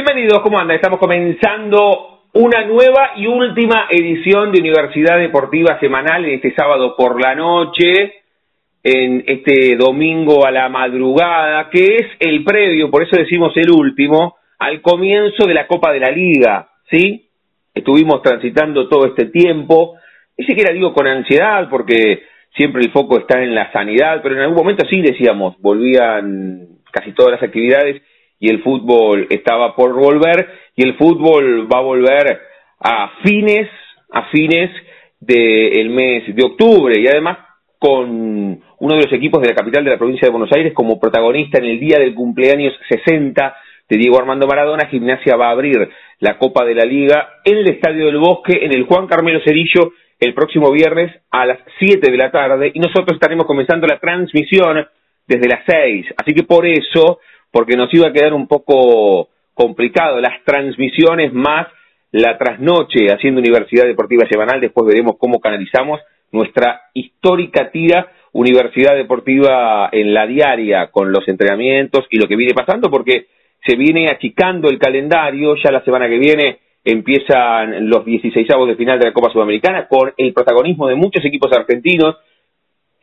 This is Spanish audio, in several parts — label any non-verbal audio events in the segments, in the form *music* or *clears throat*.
Bienvenidos, ¿cómo anda? Estamos comenzando una nueva y última edición de Universidad Deportiva Semanal en este sábado por la noche, en este domingo a la madrugada, que es el previo, por eso decimos el último, al comienzo de la Copa de la Liga, ¿sí? Estuvimos transitando todo este tiempo, ni siquiera digo con ansiedad, porque siempre el foco está en la sanidad, pero en algún momento sí decíamos, volvían casi todas las actividades y el fútbol estaba por volver y el fútbol va a volver a fines a fines del mes de octubre y además con uno de los equipos de la capital de la provincia de Buenos Aires como protagonista en el día del cumpleaños 60 de Diego Armando Maradona, Gimnasia va a abrir la Copa de la Liga en el Estadio del Bosque, en el Juan Carmelo Cerillo, el próximo viernes a las 7 de la tarde y nosotros estaremos comenzando la transmisión desde las 6. Así que por eso porque nos iba a quedar un poco complicado las transmisiones más la trasnoche haciendo Universidad Deportiva Semanal, después veremos cómo canalizamos nuestra histórica tira Universidad Deportiva en la diaria con los entrenamientos y lo que viene pasando, porque se viene achicando el calendario, ya la semana que viene empiezan los 16 de final de la Copa Sudamericana con el protagonismo de muchos equipos argentinos.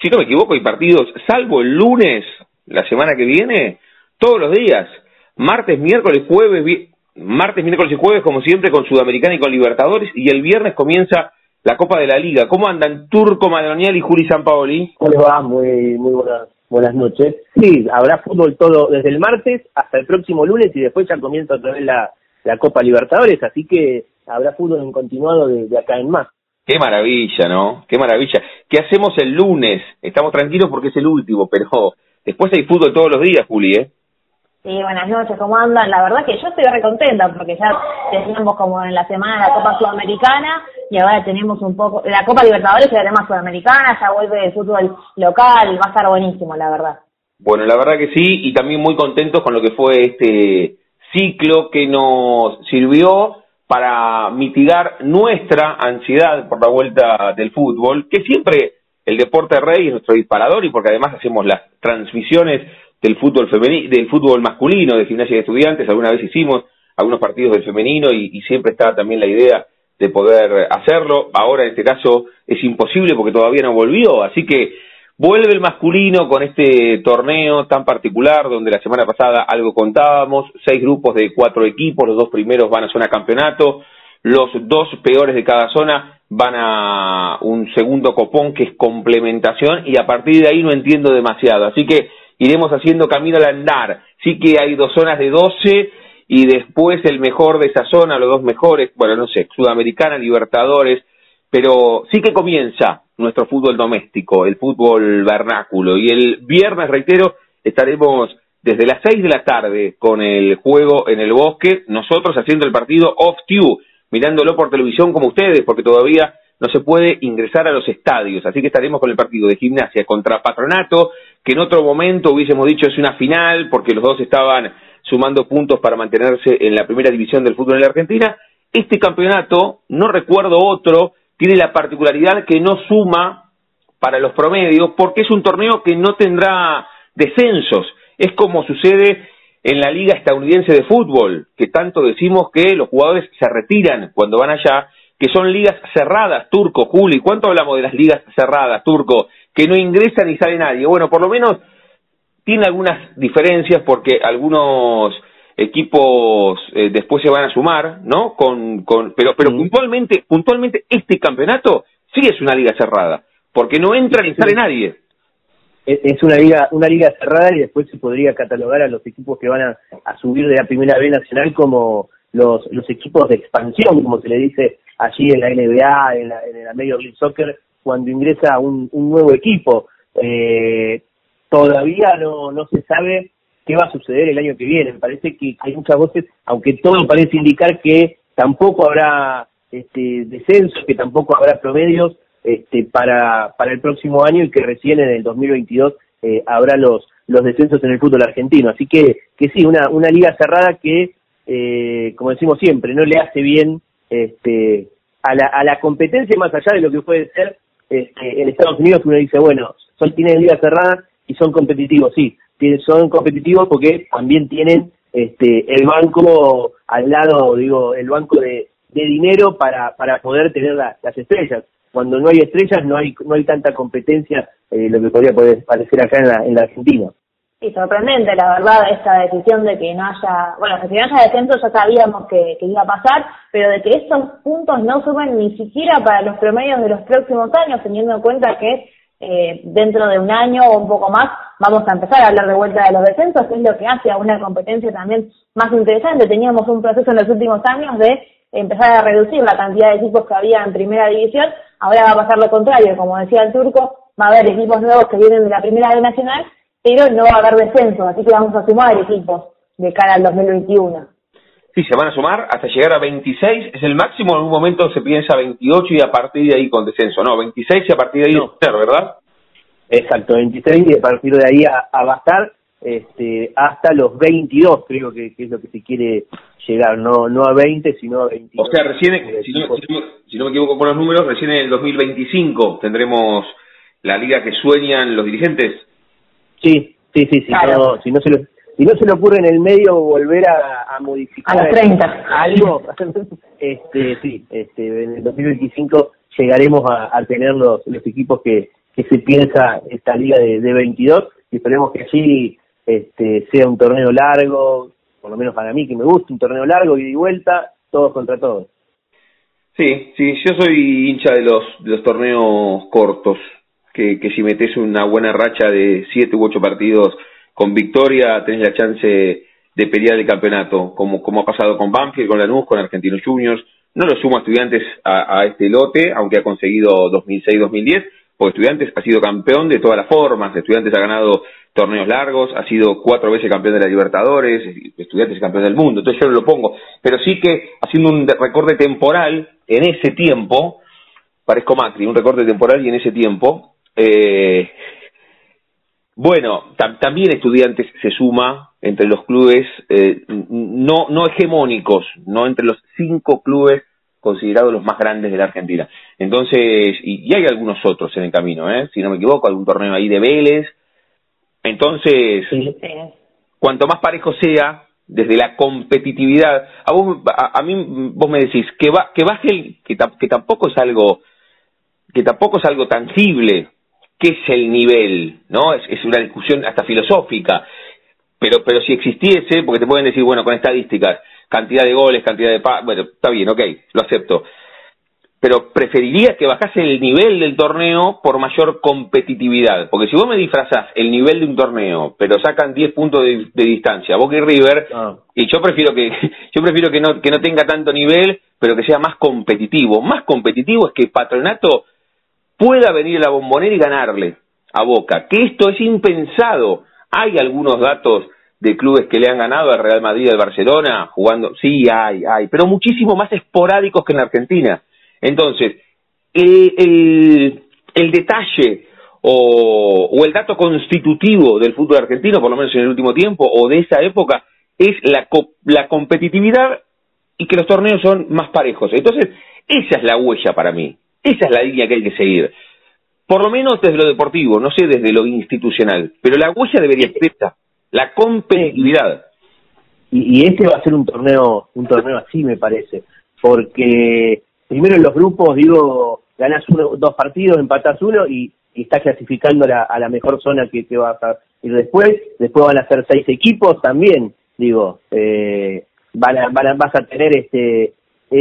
Si no me equivoco, hay partidos, salvo el lunes, la semana que viene, todos los días, martes, miércoles, jueves, martes, miércoles y jueves, como siempre, con Sudamericana y con Libertadores, y el viernes comienza la Copa de la Liga. ¿Cómo andan Turco Madronial y Juli Sampaoli? ¿Cómo les va? Muy, muy buenas, buenas noches. Sí, habrá fútbol todo desde el martes hasta el próximo lunes y después ya comienza otra vez la, la Copa Libertadores, así que habrá fútbol en continuado de, de acá en más. Qué maravilla, ¿no? Qué maravilla. ¿Qué hacemos el lunes? Estamos tranquilos porque es el último, pero después hay fútbol todos los días, Juli, ¿eh? Sí, buenas noches, ¿cómo andan? La verdad que yo estoy recontenta porque ya teníamos como en la semana la Copa Sudamericana y ahora tenemos un poco, la Copa Libertadores y tema Sudamericana, ya vuelve el fútbol local, va a estar buenísimo, la verdad. Bueno, la verdad que sí, y también muy contentos con lo que fue este ciclo que nos sirvió para mitigar nuestra ansiedad por la vuelta del fútbol, que siempre el deporte rey es nuestro disparador y porque además hacemos las transmisiones del fútbol femenino, del fútbol masculino, de gimnasia de estudiantes, alguna vez hicimos algunos partidos del femenino y, siempre estaba también la idea de poder hacerlo. Ahora en este caso es imposible porque todavía no volvió, así que vuelve el masculino con este torneo tan particular donde la semana pasada algo contábamos, seis grupos de cuatro equipos, los dos primeros van a zona campeonato, los dos peores de cada zona van a un segundo copón que es complementación y a partir de ahí no entiendo demasiado, así que iremos haciendo camino al andar. Sí que hay dos zonas de 12 y después el mejor de esa zona, los dos mejores, bueno, no sé, Sudamericana, Libertadores, pero sí que comienza nuestro fútbol doméstico, el fútbol vernáculo. Y el viernes, reitero, estaremos desde las 6 de la tarde con el juego en el bosque, nosotros haciendo el partido off-tube, mirándolo por televisión como ustedes, porque todavía no se puede ingresar a los estadios. Así que estaremos con el partido de gimnasia contra Patronato, que en otro momento hubiésemos dicho es una final, porque los dos estaban sumando puntos para mantenerse en la primera división del fútbol en la Argentina. Este campeonato, no recuerdo otro, tiene la particularidad que no suma para los promedios, porque es un torneo que no tendrá descensos. Es como sucede en la Liga Estadounidense de Fútbol, que tanto decimos que los jugadores se retiran cuando van allá que son ligas cerradas, Turco, Juli. ¿Cuánto hablamos de las ligas cerradas, Turco? Que no ingresa ni sale nadie. Bueno, por lo menos tiene algunas diferencias porque algunos equipos eh, después se van a sumar, ¿no? Con, con, pero pero puntualmente, puntualmente este campeonato sí es una liga cerrada, porque no entra ni sale nadie. Es una liga, una liga cerrada y después se podría catalogar a los equipos que van a, a subir de la primera B nacional como los, los equipos de expansión, como se le dice allí en la NBA, en la, en la Major League Soccer, cuando ingresa un, nuevo equipo. Eh, todavía no, no se sabe qué va a suceder el año que viene. Me parece que hay muchas voces, aunque todo parece indicar que tampoco habrá este, descensos, que tampoco habrá promedios este, para, para el próximo año y que recién en el 2022 eh, habrá los, los descensos en el fútbol argentino. Así que, que sí, una, una liga cerrada que, eh, como decimos siempre, no le hace bien este, a, la, a la competencia más allá de lo que puede ser este, en Estados Unidos, uno dice, bueno, son, tienen ligas cerradas y son competitivos, sí, son competitivos porque también tienen este, el banco al lado, digo, el banco de, dinero para, para poder tener las estrellas. Cuando no hay estrellas no hay, no hay tanta competencia, eh, lo que podría poder parecer acá en la Argentina. Sí, sorprendente, la verdad, esta decisión de que no haya, bueno, que si no haya descenso ya sabíamos que, iba a pasar, pero de que estos puntos no suben ni siquiera para los promedios de los próximos años, teniendo en cuenta que eh, dentro de un año o un poco más vamos a empezar a hablar de vuelta de los descensos, que es lo que hace a una competencia también más interesante. Teníamos un proceso en los últimos años de empezar a reducir la cantidad de equipos que había en primera división, ahora va a pasar lo contrario, como decía el turco, va a haber equipos nuevos que vienen de la primera B nacional, pero no va a haber descenso, así que vamos a sumar equipos de cara al 2021. Sí, se van a sumar hasta llegar a 26, es el máximo, en algún momento se piensa 28 y a partir de ahí con descenso, no, 26 y a partir de ahí no. ¿verdad? Exacto, 26 y a partir de ahí a, a bastar este, hasta los 22, creo que, es lo que se quiere llegar, no no a 20, sino a 22. O sea, recién, si no, si no, me equivoco con los números, recién en el 2025 tendremos la liga que sueñan los dirigentes. Sí, sí, sí, sí si no se lo si no se le ocurre en el medio volver a, a modificar a 30. algo, *laughs* este, sí, este, en el 2025 llegaremos a, a tener los, los equipos que, que se piensa esta liga de, de 22 y esperemos que así este, sea un torneo largo, por lo menos para mí que me gusta, un torneo largo y de vuelta, todos contra todos. Sí, sí, yo soy hincha de los, de los torneos cortos, que, si metes una buena racha de siete u ocho partidos con victoria tenés la chance de pelear el campeonato, como, como ha pasado con Banfield, con Lanús, con Argentinos Juniors. No lo sumo a estudiantes a, a este lote, aunque ha conseguido 2006-2010, porque estudiantes ha sido campeón de todas las formas, estudiantes ha ganado torneos largos, ha sido cuatro veces campeón de la Libertadores, estudiantes campeón del mundo, entonces yo no lo pongo, pero sí que haciendo un recorte temporal en ese tiempo, parezco Macri, un recorte temporal y en ese tiempo, eh, bueno, también estudiantes se suma entre los clubes eh, no, no hegemónicos, no entre los cinco clubes considerados los más grandes de la Argentina. Entonces, y, hay algunos otros en el camino, ¿eh? si no me equivoco, algún torneo ahí de Vélez. Entonces, cuanto más parejo sea, desde la competitividad, a, vos, a, mí vos me decís que, va, que baje el, que, que tampoco es algo que tampoco es algo tangible, qué es el nivel, ¿no? Es, es una discusión hasta filosófica. Pero, pero si existiese, porque te pueden decir, bueno, con estadísticas, cantidad de goles, cantidad de... Pa bueno, está bien, ok, lo acepto. Pero preferiría que bajase el nivel del torneo por mayor competitividad. Porque si vos me disfrazás el nivel de un torneo, pero sacan 10 puntos de, de, distancia, Boca y River, ah. y yo prefiero que *laughs* yo prefiero que no, que no tenga tanto nivel, pero que sea más competitivo. Más competitivo es que Patronato pueda venir la bombonera y ganarle a Boca, que esto es impensado. Hay algunos datos de clubes que le han ganado al Real Madrid, al Barcelona, jugando, sí, hay, hay, pero muchísimo más esporádicos que en la Argentina. Entonces, el, detalle o, o, el dato constitutivo del fútbol argentino, por lo menos en el último tiempo, o de esa época, es la, la competitividad y que los torneos son más parejos. Entonces, esa es la huella para mí. Esa es la línea que hay que seguir. Por lo menos desde lo deportivo, no sé desde lo institucional, pero la huella debería ser esta, la competitividad. Y, y este va a ser un torneo, un torneo así me parece, porque primero en los grupos, digo, ganas uno, dos partidos, empatas uno y, y estás clasificando a la mejor zona que, que vas a ir después, después van a ser seis equipos también, digo, eh, van a, van a, vas a tener este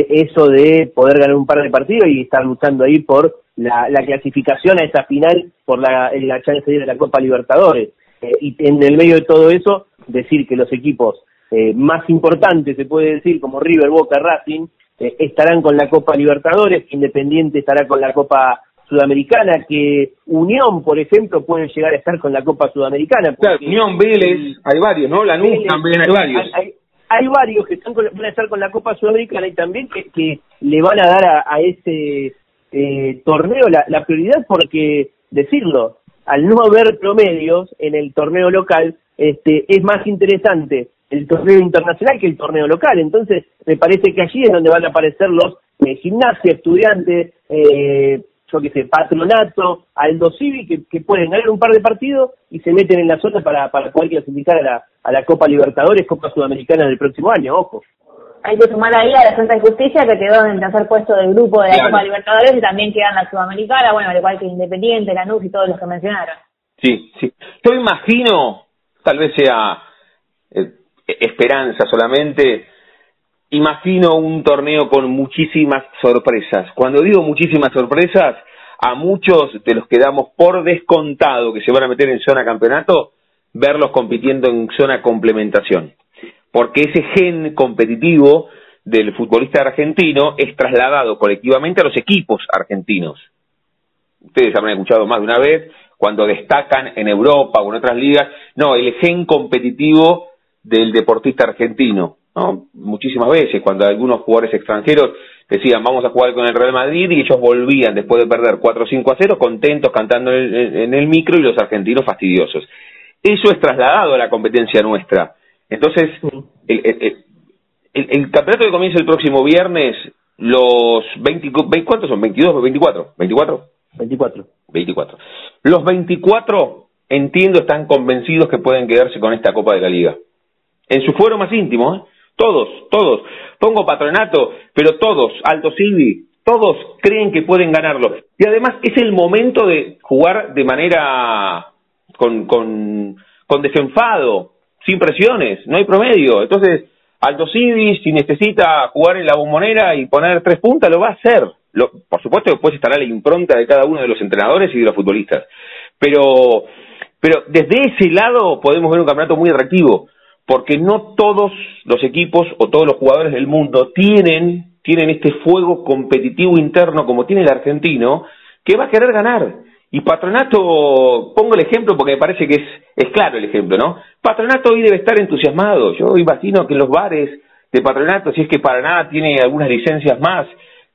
eso de poder ganar un par de partidos y estar luchando ahí por la, la clasificación a esa final por la, la chance de la Copa Libertadores. Eh, y en el medio de todo eso, decir que los equipos eh, más importantes, se puede decir, como River, Boca, Racing, eh, estarán con la Copa Libertadores, Independiente estará con la Copa Sudamericana, que Unión, por ejemplo, puede llegar a estar con la Copa Sudamericana. Claro, Unión, Vélez, hay varios, ¿no? La Vélez, también hay varios hay varios que están van a estar con la Copa Sudamericana y también que, que le van a dar a, a ese eh, torneo la, la, prioridad porque, decirlo, al no haber promedios en el torneo local, este es más interesante el torneo internacional que el torneo local. Entonces, me parece que allí es donde van a aparecer los eh, gimnasia, estudiantes, eh, yo que sé, Patronato, Aldo Civi, que, que pueden ganar un par de partidos y se meten en la zona para, para poder clasificar a la, a la Copa Libertadores, Copa Sudamericana del próximo año, ojo. Hay que sumar ahí a la Santa Justicia que quedó en el tercer puesto del grupo de la Copa Libertadores y también queda en la Sudamericana, bueno, al igual que Independiente, Lanús y todos los que mencionaron. Sí, sí. Yo imagino, tal vez sea eh, esperanza solamente, imagino un torneo con muchísimas sorpresas. Cuando digo muchísimas sorpresas, a muchos de los que damos por descontado que se van a meter en zona campeonato, verlos compitiendo en zona complementación. Porque ese gen competitivo del futbolista argentino es trasladado colectivamente a los equipos argentinos. Ustedes habrán escuchado más de una vez cuando destacan en Europa o en otras ligas, no, el gen competitivo del deportista argentino. ¿No? Muchísimas veces, cuando algunos jugadores extranjeros decían vamos a jugar con el Real Madrid y ellos volvían después de perder 4-5 a 0 contentos cantando en el, micro y los argentinos fastidiosos. Eso es trasladado a la competencia nuestra. Entonces, el, el, campeonato que comienza el próximo viernes, los 20, ¿cuántos son? ¿22 o 24? ¿24? 24. 24. Los 24, entiendo, están convencidos que pueden quedarse con esta Copa de la Liga. En su fuero más íntimo, ¿eh? Todos, todos. Pongo patronato, pero todos, Alto Silvi, todos creen que pueden ganarlo. Y además es el momento de jugar de manera con, con, con desenfado, sin presiones, no hay promedio. Entonces, Alto Civi, si necesita jugar en la bombonera y poner tres puntas, lo va a hacer. Lo, por supuesto, después estará la impronta de cada uno de los entrenadores y de los futbolistas. Pero, pero desde ese lado podemos ver un campeonato muy atractivo porque no todos los equipos o todos los jugadores del mundo tienen, tienen este fuego competitivo interno como tiene el argentino, que va a querer ganar. Y Patronato, pongo el ejemplo porque me parece que es, es claro el ejemplo, ¿no? Patronato hoy debe estar entusiasmado. Yo imagino que en los bares de Patronato, si es que para nada tiene algunas licencias más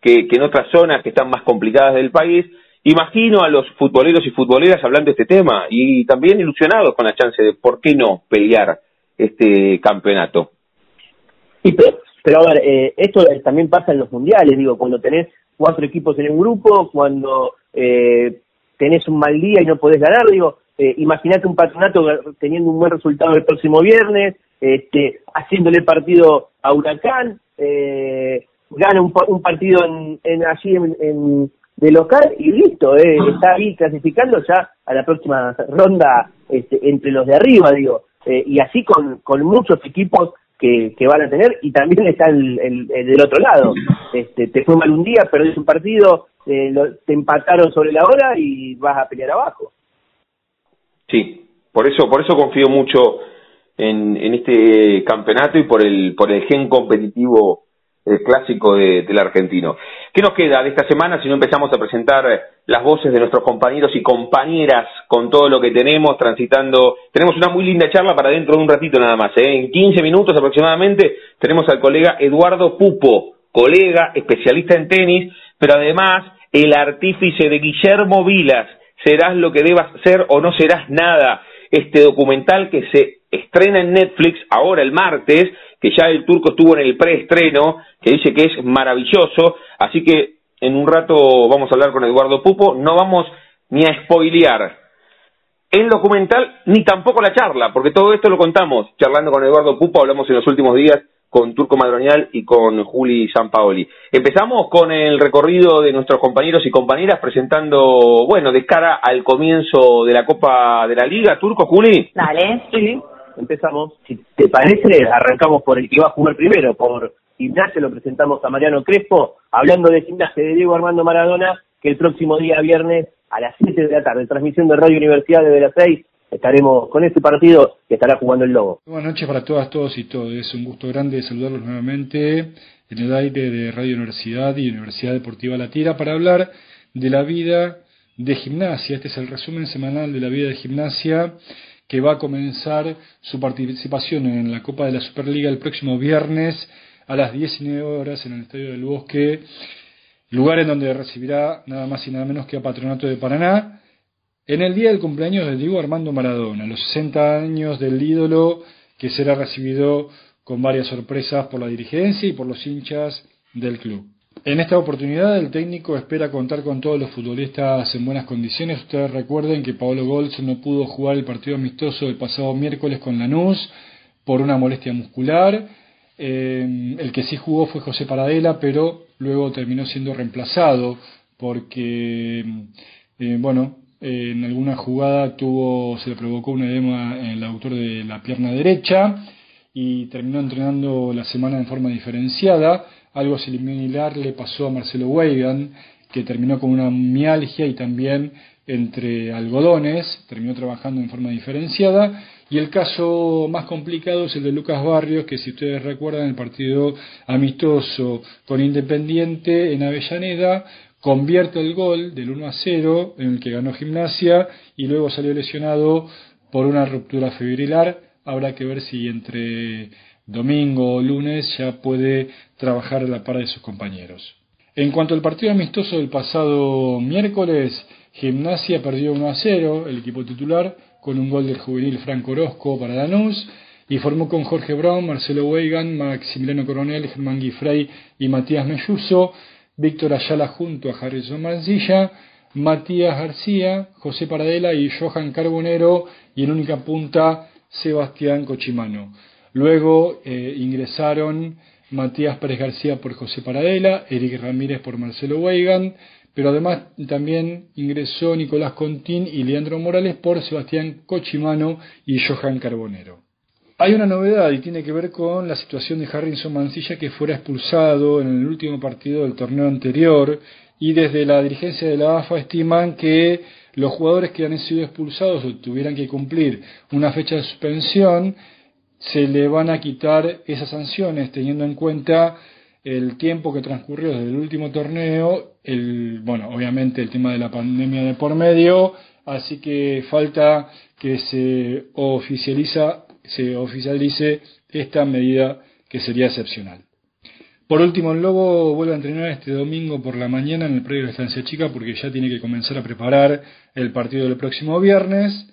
que, que en otras zonas que están más complicadas del país, imagino a los futboleros y futboleras hablando de este tema y también ilusionados con la chance de por qué no pelear este campeonato. Y pero, a ver, eh, esto también pasa en los mundiales, digo, cuando tenés cuatro equipos en un grupo, cuando eh, tenés un mal día y no podés ganar, digo, eh, imaginate un patronato teniendo un buen resultado el próximo viernes, este, haciéndole partido a Huracán, eh, gana un, un partido en, en allí en, de local y listo, eh, está ahí clasificando ya a la próxima ronda este, entre los de arriba, digo. Eh, y así con, con muchos equipos que, que van a tener y también está el, el, del otro lado. Este, te fue mal un día, perdés un partido, eh, te empataron sobre la hora y vas a pelear abajo. Sí, por eso, por eso confío mucho en, en este campeonato y por el, por el gen competitivo el clásico del argentino. ¿Qué nos queda de esta semana si no empezamos a presentar las voces de nuestros compañeros y compañeras con todo lo que tenemos transitando? Tenemos una muy linda charla para dentro de un ratito nada más. ¿eh? En 15 minutos aproximadamente tenemos al colega Eduardo Pupo, colega, especialista en tenis, pero además el artífice de Guillermo Vilas. Serás lo que debas ser o no serás nada. Este documental que se estrena en Netflix ahora el martes que ya el turco estuvo en el preestreno, que dice que es maravilloso, así que en un rato vamos a hablar con Eduardo Pupo, no vamos ni a spoilear el documental ni tampoco la charla, porque todo esto lo contamos charlando con Eduardo Pupo, hablamos en los últimos días con Turco Madronial y con Juli Sampaoli. Empezamos con el recorrido de nuestros compañeros y compañeras presentando, bueno, de cara al comienzo de la Copa de la Liga. Turco, Juli. Dale. Sí empezamos. Si te parece, arrancamos por el que va a jugar primero, por gimnasia, lo presentamos a Mariano Crespo, hablando de gimnasia de Diego Armando Maradona, que el próximo día viernes a las 7 de la tarde, transmisión de Radio Universidad de las 6, estaremos con este partido que estará jugando el Lobo. Buenas noches para todas, todos y todos. Es un gusto grande saludarlos nuevamente en el aire de Radio Universidad y Universidad Deportiva La Tira para hablar de la vida de gimnasia. Este es el resumen semanal de la vida de gimnasia que va a comenzar su participación en la Copa de la Superliga el próximo viernes a las 19 horas en el Estadio del Bosque, lugar en donde recibirá nada más y nada menos que a Patronato de Paraná, en el día del cumpleaños de Diego Armando Maradona, los 60 años del ídolo que será recibido con varias sorpresas por la dirigencia y por los hinchas del club. En esta oportunidad el técnico espera contar con todos los futbolistas en buenas condiciones. Ustedes recuerden que Pablo Golz no pudo jugar el partido amistoso del pasado miércoles con Lanús por una molestia muscular. Eh, el que sí jugó fue José Paradela, pero luego terminó siendo reemplazado porque, eh, bueno, en alguna jugada tuvo, se le provocó un edema en el autor de la pierna derecha y terminó entrenando la semana en forma diferenciada. Algo similar le pasó a Marcelo Weigan, que terminó con una mialgia y también entre algodones, terminó trabajando en forma diferenciada. Y el caso más complicado es el de Lucas Barrios, que si ustedes recuerdan el partido amistoso con Independiente en Avellaneda, convierte el gol del 1 a 0 en el que ganó Gimnasia y luego salió lesionado por una ruptura fibrilar. Habrá que ver si entre domingo o lunes ya puede trabajar a la par de sus compañeros. En cuanto al partido amistoso del pasado miércoles, Gimnasia perdió 1 a 0, el equipo titular, con un gol del juvenil Franco Orozco para Danús, y formó con Jorge Brown, Marcelo Weigan, Maximiliano Coronel, Germán Guifrey y Matías Melluso, Víctor Ayala junto a Harrison Mancilla, Matías García, José Paradela y Johan Carbonero, y en única punta Sebastián Cochimano. Luego eh, ingresaron Matías Pérez García por José Paradela, Eric Ramírez por Marcelo Weigan, pero además también ingresó Nicolás Contín y Leandro Morales por Sebastián Cochimano y Johan Carbonero. Hay una novedad y tiene que ver con la situación de Harrison Mancilla que fuera expulsado en el último partido del torneo anterior y desde la dirigencia de la AFA estiman que los jugadores que han sido expulsados tuvieran que cumplir una fecha de suspensión se le van a quitar esas sanciones teniendo en cuenta el tiempo que transcurrió desde el último torneo, el, bueno, obviamente el tema de la pandemia de por medio, así que falta que se oficializa, se oficialice esta medida que sería excepcional. Por último, el Lobo vuelve a entrenar este domingo por la mañana en el predio de Estancia Chica porque ya tiene que comenzar a preparar el partido del próximo viernes.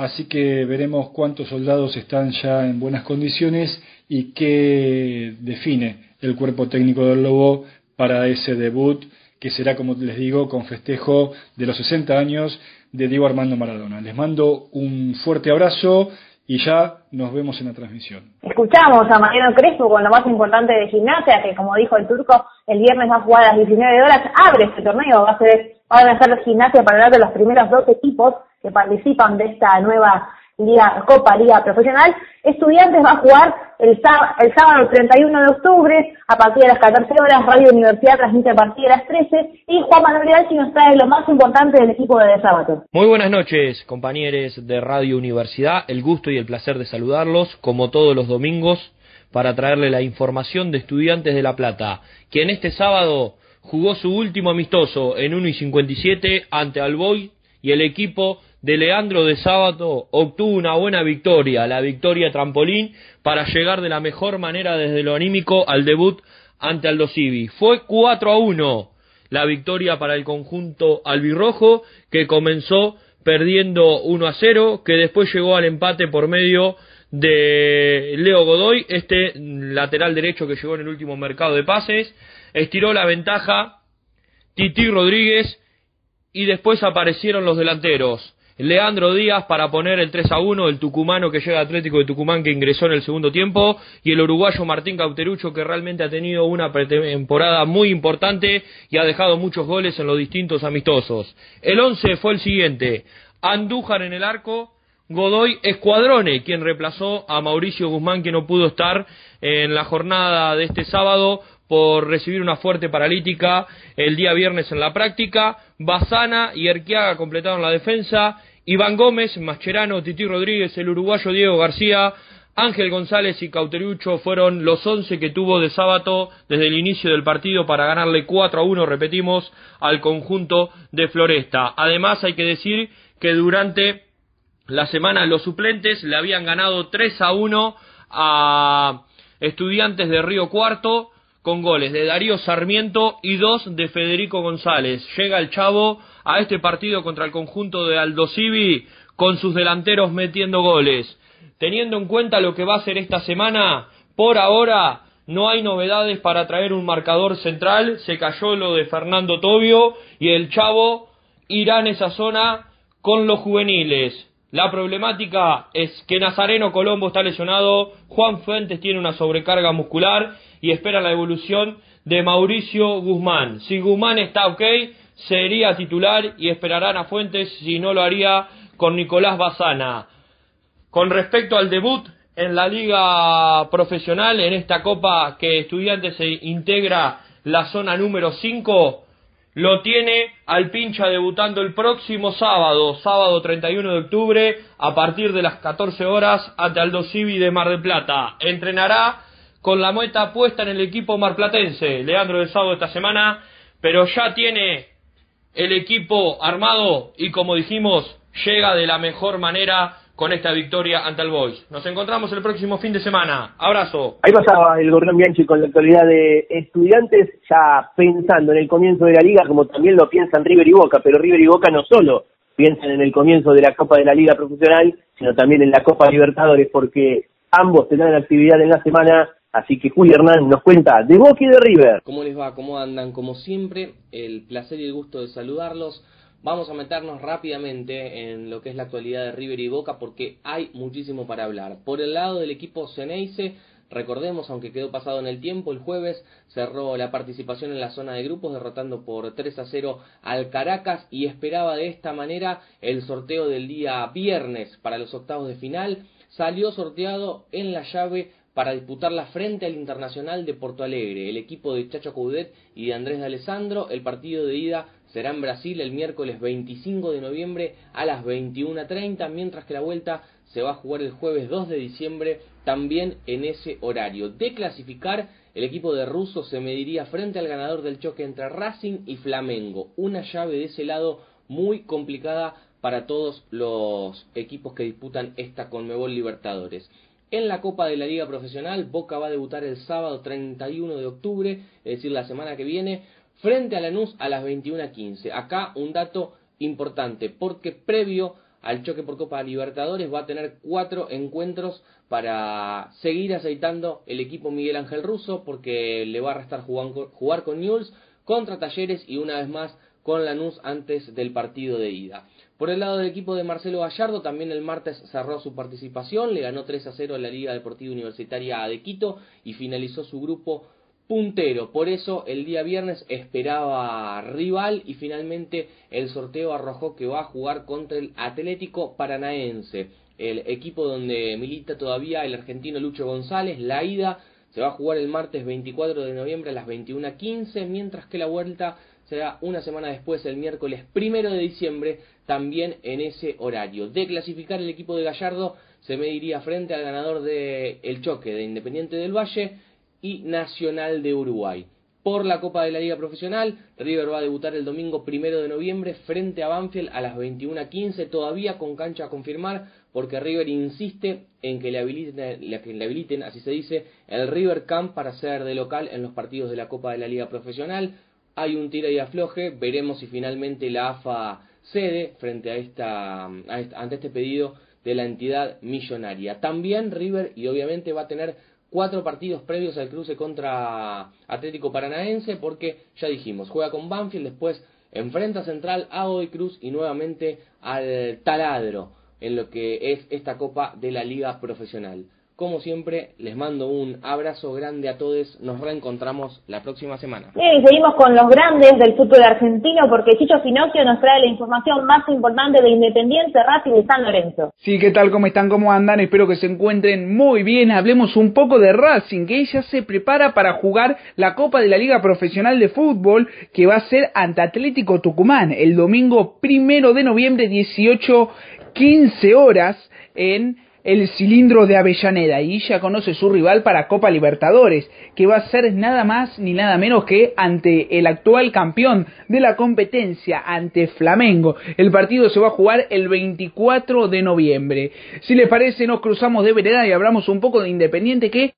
Así que veremos cuántos soldados están ya en buenas condiciones y qué define el cuerpo técnico del Lobo para ese debut que será, como les digo, con festejo de los 60 años de Diego Armando Maradona. Les mando un fuerte abrazo y ya nos vemos en la transmisión. Escuchamos a Mariano Crespo con lo más importante de gimnasia, que como dijo el turco, el viernes va a jugar a las 19 horas, abre este torneo, va a ser, van a hacer gimnasia para hablar de los primeros dos equipos que participan de esta nueva Liga, Copa Liga Profesional. Estudiantes va a jugar el, el sábado 31 de octubre a partir de las 14 horas. Radio Universidad transmite a partir de las 13. Y Juan Manuel Alci nos trae lo más importante del equipo de sábado. Muy buenas noches, compañeros de Radio Universidad. El gusto y el placer de saludarlos, como todos los domingos, para traerle la información de Estudiantes de La Plata, que en este sábado jugó su último amistoso en 1 y 57 ante Alboy y el equipo de Leandro de Sábato obtuvo una buena victoria, la victoria trampolín, para llegar de la mejor manera desde lo anímico al debut ante Aldo Civi. Fue 4 a 1 la victoria para el conjunto albirrojo, que comenzó perdiendo 1 a 0, que después llegó al empate por medio de Leo Godoy, este lateral derecho que llegó en el último mercado de pases, estiró la ventaja Titi Rodríguez y después aparecieron los delanteros. Leandro Díaz para poner el 3 a 1, el tucumano que llega Atlético de Tucumán que ingresó en el segundo tiempo y el uruguayo Martín Cauterucho que realmente ha tenido una pretemporada muy importante y ha dejado muchos goles en los distintos amistosos. El 11 fue el siguiente, Andújar en el arco, Godoy Escuadrone, quien reemplazó a Mauricio Guzmán que no pudo estar en la jornada de este sábado por recibir una fuerte paralítica el día viernes en la práctica. Bazana y Erquiaga completaron la defensa. Iván Gómez, Mascherano, Titi Rodríguez, el uruguayo Diego García, Ángel González y Cauterucho fueron los once que tuvo de sábado desde el inicio del partido para ganarle 4 a 1, repetimos, al conjunto de Floresta. Además hay que decir que durante la semana los suplentes le habían ganado 3 a 1 a estudiantes de Río Cuarto, con goles de Darío Sarmiento y dos de Federico González. Llega el Chavo a este partido contra el conjunto de Aldo Civi con sus delanteros metiendo goles. Teniendo en cuenta lo que va a ser esta semana, por ahora no hay novedades para traer un marcador central, se cayó lo de Fernando Tobio y el Chavo irá en esa zona con los juveniles. La problemática es que Nazareno Colombo está lesionado, Juan Fuentes tiene una sobrecarga muscular y espera la evolución de Mauricio Guzmán. Si Guzmán está ok, sería titular y esperarán a Fuentes si no lo haría con Nicolás Bazana. Con respecto al debut en la liga profesional, en esta copa que Estudiantes se integra la zona número 5, lo tiene al pincha debutando el próximo sábado, sábado 31 de octubre, a partir de las 14 horas ante Aldo Civi de Mar del Plata. Entrenará con la mueta puesta en el equipo marplatense, Leandro del Sábado esta semana, pero ya tiene el equipo armado y como dijimos, llega de la mejor manera con esta victoria ante el Boys. Nos encontramos el próximo fin de semana. Abrazo. Ahí pasaba el Gordón Bianchi con la actualidad de estudiantes, ya pensando en el comienzo de la liga, como también lo piensan River y Boca, pero River y Boca no solo piensan en el comienzo de la Copa de la Liga Profesional, sino también en la Copa Libertadores, porque ambos tendrán actividad en la semana Así que Julio Hernán nos cuenta de Boca y de River. ¿Cómo les va? ¿Cómo andan? Como siempre, el placer y el gusto de saludarlos. Vamos a meternos rápidamente en lo que es la actualidad de River y Boca porque hay muchísimo para hablar. Por el lado del equipo Ceneice, recordemos, aunque quedó pasado en el tiempo, el jueves cerró la participación en la zona de grupos derrotando por 3 a 0 al Caracas y esperaba de esta manera el sorteo del día viernes para los octavos de final. Salió sorteado en la llave para disputarla frente al Internacional de Porto Alegre, el equipo de Chacho Coudet y de Andrés de Alessandro. El partido de ida será en Brasil el miércoles 25 de noviembre a las 21.30, mientras que la vuelta se va a jugar el jueves 2 de diciembre también en ese horario. De clasificar, el equipo de Russo se mediría frente al ganador del choque entre Racing y Flamengo. Una llave de ese lado muy complicada para todos los equipos que disputan esta Conmebol Libertadores. En la Copa de la Liga Profesional, Boca va a debutar el sábado 31 de octubre, es decir, la semana que viene, frente a Lanús a las 21.15. Acá un dato importante, porque previo al choque por Copa Libertadores va a tener cuatro encuentros para seguir aceitando el equipo Miguel Ángel Russo, porque le va a restar jugar con Newell's contra Talleres y una vez más con Lanús antes del partido de ida. Por el lado del equipo de Marcelo Gallardo, también el martes cerró su participación, le ganó 3 a 0 en la Liga Deportiva Universitaria de Quito y finalizó su grupo puntero. Por eso el día viernes esperaba rival y finalmente el sorteo arrojó que va a jugar contra el Atlético Paranaense, el equipo donde milita todavía el argentino Lucho González. La ida se va a jugar el martes 24 de noviembre a las 21.15, mientras que la vuelta será una semana después, el miércoles primero de diciembre, también en ese horario. De clasificar el equipo de Gallardo, se mediría frente al ganador del el choque de Independiente del Valle y Nacional de Uruguay. Por la Copa de la Liga Profesional, River va a debutar el domingo primero de noviembre frente a Banfield a las 21.15, todavía con cancha a confirmar, porque River insiste en que le, habiliten, le habiliten, así se dice, el River Camp para ser de local en los partidos de la Copa de la Liga Profesional hay un tira y afloje, veremos si finalmente la AFA cede frente a esta, ante este pedido de la entidad millonaria. También River y obviamente va a tener cuatro partidos previos al cruce contra Atlético Paranaense porque ya dijimos, juega con Banfield, después enfrenta Central a Godoy Cruz y nuevamente al Taladro en lo que es esta Copa de la Liga Profesional. Como siempre, les mando un abrazo grande a todos. Nos reencontramos la próxima semana. Bien, y seguimos con los grandes del fútbol argentino porque Chicho Finocchio nos trae la información más importante de Independiente, Racing y San Lorenzo. Sí, ¿qué tal? ¿Cómo están? ¿Cómo andan? Espero que se encuentren muy bien. Hablemos un poco de Racing, que ella se prepara para jugar la Copa de la Liga Profesional de Fútbol que va a ser ante Atlético Tucumán el domingo primero de noviembre, 18, 15 horas en el cilindro de Avellaneda y ya conoce su rival para Copa Libertadores, que va a ser nada más ni nada menos que ante el actual campeón de la competencia, ante Flamengo. El partido se va a jugar el 24 de noviembre. Si les parece, nos cruzamos de vereda y hablamos un poco de Independiente que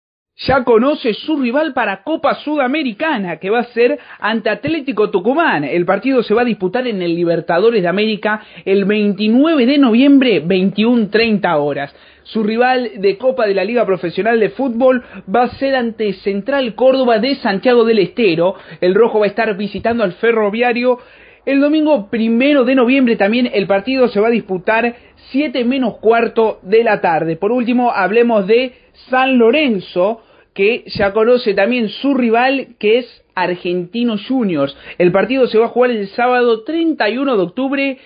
ya conoce su rival para Copa Sudamericana, que va a ser ante Atlético Tucumán. El partido se va a disputar en el Libertadores de América el 29 de noviembre, 21.30 horas. Su rival de Copa de la Liga Profesional de Fútbol va a ser ante Central Córdoba de Santiago del Estero. El Rojo va a estar visitando al Ferroviario. El domingo primero de noviembre también el partido se va a disputar 7 menos cuarto de la tarde. Por último, hablemos de San Lorenzo, que ya conoce también su rival, que es Argentino Juniors. El partido se va a jugar el sábado 31 de octubre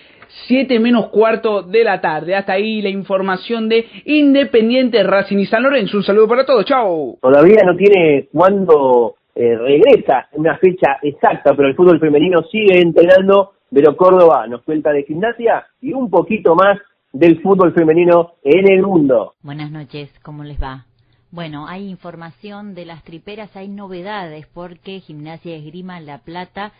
7 menos cuarto de la tarde. Hasta ahí la información de Independiente Racing y San Lorenzo. Un saludo para todos. Chao. Todavía no tiene cuándo eh, regresa una fecha exacta, pero el fútbol femenino sigue entrenando. Pero Córdoba nos cuenta de gimnasia y un poquito más del fútbol femenino en el mundo. Buenas noches, ¿cómo les va? Bueno, hay información de las triperas, hay novedades porque Gimnasia Esgrima La Plata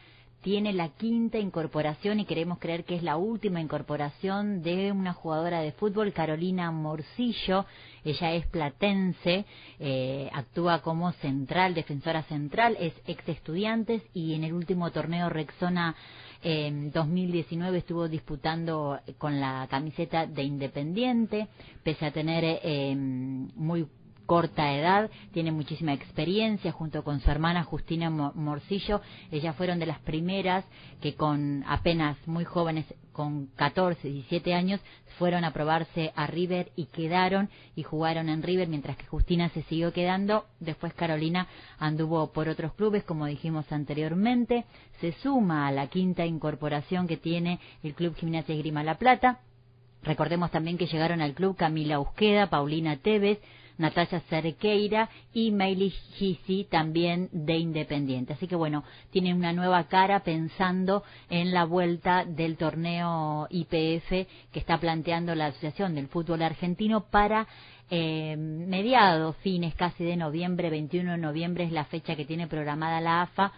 tiene la quinta incorporación y queremos creer que es la última incorporación de una jugadora de fútbol, Carolina Morcillo. Ella es platense, eh, actúa como central, defensora central, es ex estudiantes y en el último torneo Rexona en 2019 estuvo disputando con la camiseta de Independiente, pese a tener eh, muy corta edad, tiene muchísima experiencia junto con su hermana Justina Morcillo. Ellas fueron de las primeras que con apenas muy jóvenes, con 14, 17 años, fueron a probarse a River y quedaron y jugaron en River mientras que Justina se siguió quedando. Después Carolina anduvo por otros clubes, como dijimos anteriormente. Se suma a la quinta incorporación que tiene el Club Gimnasia Grima La Plata. Recordemos también que llegaron al club Camila Usqueda, Paulina Tevez, Natalia Cerqueira y Meili Gisi también de Independiente. Así que bueno, tiene una nueva cara pensando en la vuelta del torneo IPF que está planteando la Asociación del Fútbol Argentino para eh, mediados, fines casi de noviembre, 21 de noviembre es la fecha que tiene programada la AFA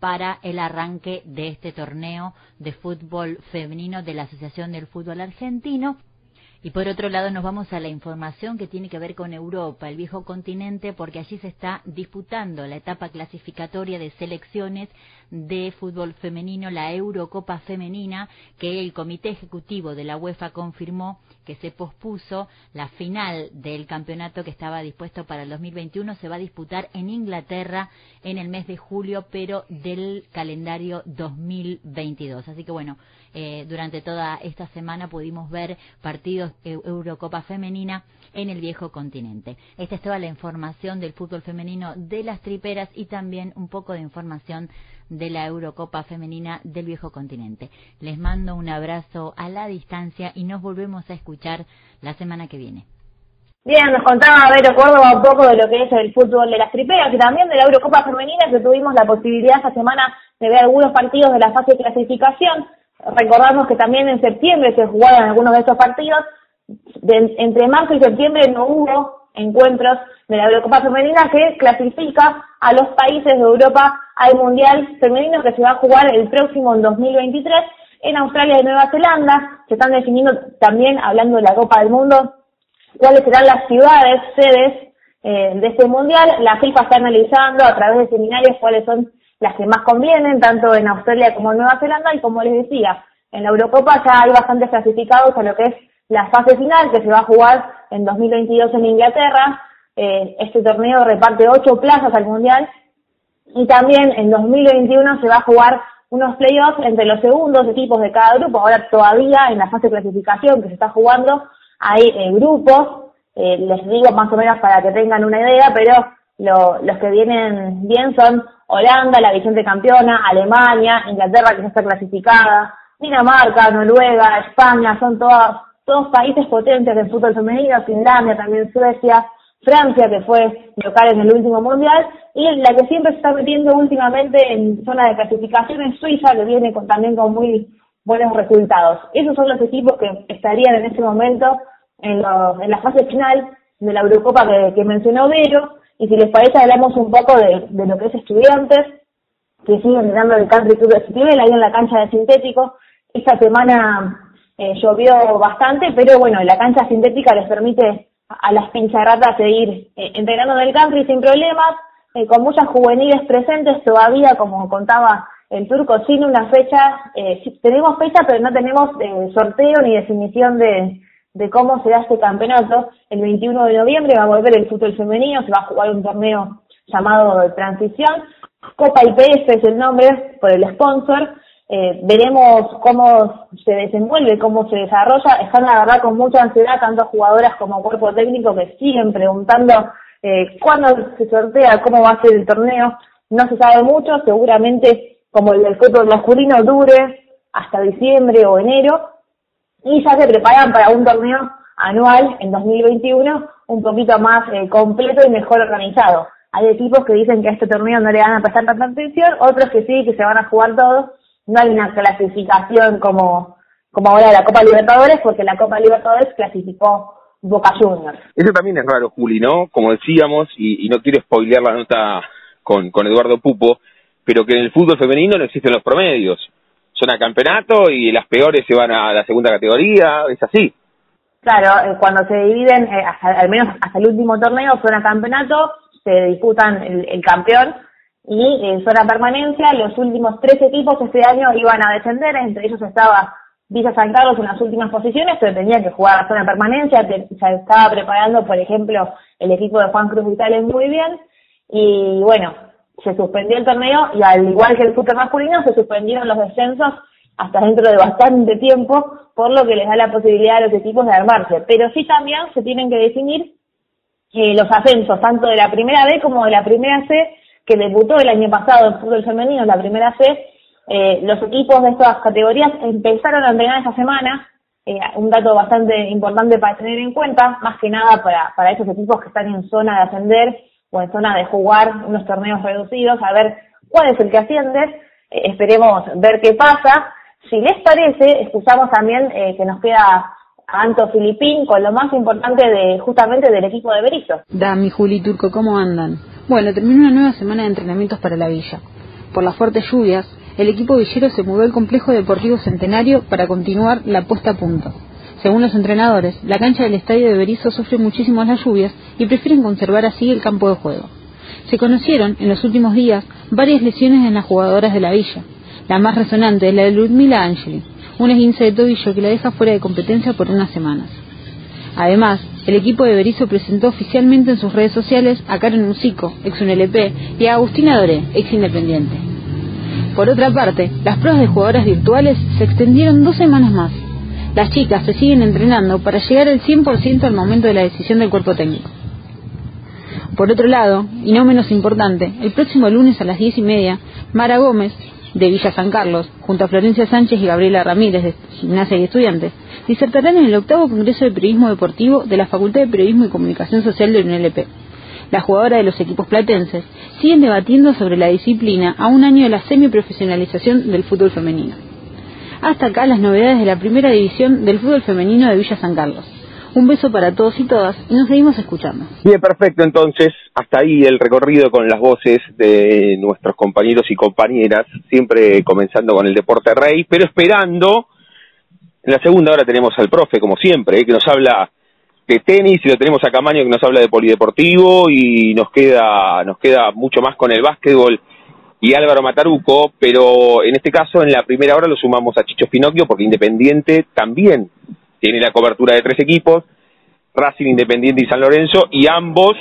para el arranque de este torneo de fútbol femenino de la Asociación del Fútbol Argentino. Y por otro lado nos vamos a la información que tiene que ver con Europa, el viejo continente, porque allí se está disputando la etapa clasificatoria de selecciones de fútbol femenino, la Eurocopa Femenina, que el Comité Ejecutivo de la UEFA confirmó que se pospuso. La final del campeonato que estaba dispuesto para el 2021 se va a disputar en Inglaterra en el mes de julio, pero del calendario 2022. Así que bueno, eh, durante toda esta semana pudimos ver partidos Eurocopa Femenina en el viejo continente. Esta es toda la información del fútbol femenino de las triperas y también un poco de información de la Eurocopa Femenina del viejo continente. Les mando un abrazo a la distancia y nos volvemos a escuchar la semana que viene. Bien, nos contaba Vero Córdoba un poco de lo que es el fútbol de las triperas y también de la Eurocopa Femenina que tuvimos la posibilidad esta semana de ver algunos partidos de la fase de clasificación. Recordamos que también en septiembre se jugaron algunos de estos partidos. entre marzo y septiembre no hubo encuentros de la Eurocopa Femenina que clasifica a los países de Europa al Mundial Femenino que se va a jugar el próximo en 2023 en Australia y Nueva Zelanda. Se están definiendo también, hablando de la Copa del Mundo, cuáles serán las ciudades, sedes eh, de este Mundial. La FIFA está analizando a través de seminarios cuáles son las que más convienen, tanto en Australia como en Nueva Zelanda, y como les decía, en la Eurocopa ya hay bastantes clasificados a lo que es la fase final, que se va a jugar en 2022 en Inglaterra. Eh, este torneo reparte ocho plazas al Mundial, y también en 2021 se va a jugar unos playoffs entre los segundos equipos de cada grupo. Ahora todavía en la fase de clasificación que se está jugando hay eh, grupos, eh, les digo más o menos para que tengan una idea, pero los que vienen bien son Holanda, la vigente campeona, Alemania, Inglaterra que ya está clasificada, Dinamarca, Noruega, España, son todos, todos países potentes del fútbol femenino, Finlandia, también Suecia, Francia que fue local en el último mundial y la que siempre se está metiendo últimamente en zona de clasificación es Suiza que viene con, también con muy buenos resultados. Esos son los equipos que estarían en este momento en, en la fase final de la Eurocopa que, que mencionó Vero y si les parece, hablamos un poco de, lo que es estudiantes, que siguen mirando el country club de Citibel ahí en la cancha de sintético. Esta semana eh, llovió bastante, pero bueno, la cancha sintética les permite a las pincharratas seguir eh, entrenando en el country sin problemas, eh, con muchas juveniles presentes todavía, como contaba el turco, sin una fecha, eh, tenemos fecha pero no tenemos sorteo ni definición de, de cómo será este campeonato. El 21 de noviembre va a volver el fútbol femenino, se va a jugar un torneo llamado de Transición. Copa IPF es el nombre por el sponsor. Eh, veremos cómo se desenvuelve, cómo se desarrolla. Están la verdad con mucha ansiedad tanto jugadoras como cuerpo técnico que siguen preguntando eh, cuándo se sortea, cómo va a ser el torneo. No se sabe mucho, seguramente como el del fútbol masculino dure hasta diciembre o enero y ya se preparan para un torneo anual en 2021 un poquito más eh, completo y mejor organizado. Hay equipos que dicen que a este torneo no le van a prestar tanta atención, otros que sí, que se van a jugar todos. No hay una clasificación como, como ahora la Copa Libertadores, porque la Copa Libertadores clasificó Boca Juniors. Eso también es raro, Juli, ¿no? Como decíamos, y, y no quiero spoilear la nota con, con Eduardo Pupo, pero que en el fútbol femenino no existen los promedios. Son a campeonato y las peores se van a la segunda categoría, es así. Claro, eh, cuando se dividen, eh, hasta, al menos hasta el último torneo, son a campeonato, se disputan el, el campeón y en zona permanencia. Los últimos tres equipos este año iban a descender, entre ellos estaba Villa San Carlos en las últimas posiciones, pero tenía que jugar a zona permanencia, se estaba preparando, por ejemplo, el equipo de Juan Cruz Vitales muy bien, y bueno, se suspendió el torneo y al igual que el fútbol masculino, se suspendieron los descensos hasta dentro de bastante tiempo, por lo que les da la posibilidad a los equipos de armarse. Pero sí también se tienen que definir eh, los ascensos, tanto de la primera B como de la primera C, que debutó el año pasado en fútbol femenino, la primera C, eh, los equipos de estas categorías empezaron a entrenar esta semana, eh, un dato bastante importante para tener en cuenta, más que nada para, para esos equipos que están en zona de ascender o en zona de jugar unos torneos reducidos, a ver cuál es el que asciende, eh, esperemos ver qué pasa. Si les parece, escuchamos también eh, que nos queda Anto Filipín con lo más importante de justamente del equipo de Berizo. Dami, Juli Turco, ¿cómo andan? Bueno, terminó una nueva semana de entrenamientos para la villa. Por las fuertes lluvias, el equipo villero se mudó al complejo deportivo Centenario para continuar la puesta a punto. Según los entrenadores, la cancha del estadio de Berizo sufre muchísimo las lluvias y prefieren conservar así el campo de juego. Se conocieron en los últimos días varias lesiones en las jugadoras de la villa. La más resonante es la de Ludmila Angeli, un esguince de tobillo que la deja fuera de competencia por unas semanas. Además, el equipo de Berizo presentó oficialmente en sus redes sociales a Karen Musico, ex UNLP, y a Agustina Doré, ex Independiente. Por otra parte, las pruebas de jugadoras virtuales se extendieron dos semanas más. Las chicas se siguen entrenando para llegar al 100% al momento de la decisión del cuerpo técnico. Por otro lado, y no menos importante, el próximo lunes a las diez y media, Mara Gómez, de Villa San Carlos, junto a Florencia Sánchez y Gabriela Ramírez, de Gimnasia y Estudiantes, disertarán en el octavo Congreso de Periodismo Deportivo de la Facultad de Periodismo y Comunicación Social de UNLP. Las jugadoras de los equipos platenses siguen debatiendo sobre la disciplina a un año de la semiprofesionalización del fútbol femenino. Hasta acá las novedades de la primera división del fútbol femenino de Villa San Carlos. Un beso para todos y todas y nos seguimos escuchando. Bien, perfecto. Entonces, hasta ahí el recorrido con las voces de nuestros compañeros y compañeras, siempre comenzando con el Deporte Rey, pero esperando, en la segunda hora tenemos al profe, como siempre, eh, que nos habla de tenis y lo tenemos a Camaño que nos habla de polideportivo y nos queda, nos queda mucho más con el básquetbol y Álvaro Mataruco, pero en este caso en la primera hora lo sumamos a Chicho Pinocchio porque Independiente también tiene la cobertura de tres equipos, Racing Independiente y San Lorenzo, y ambos,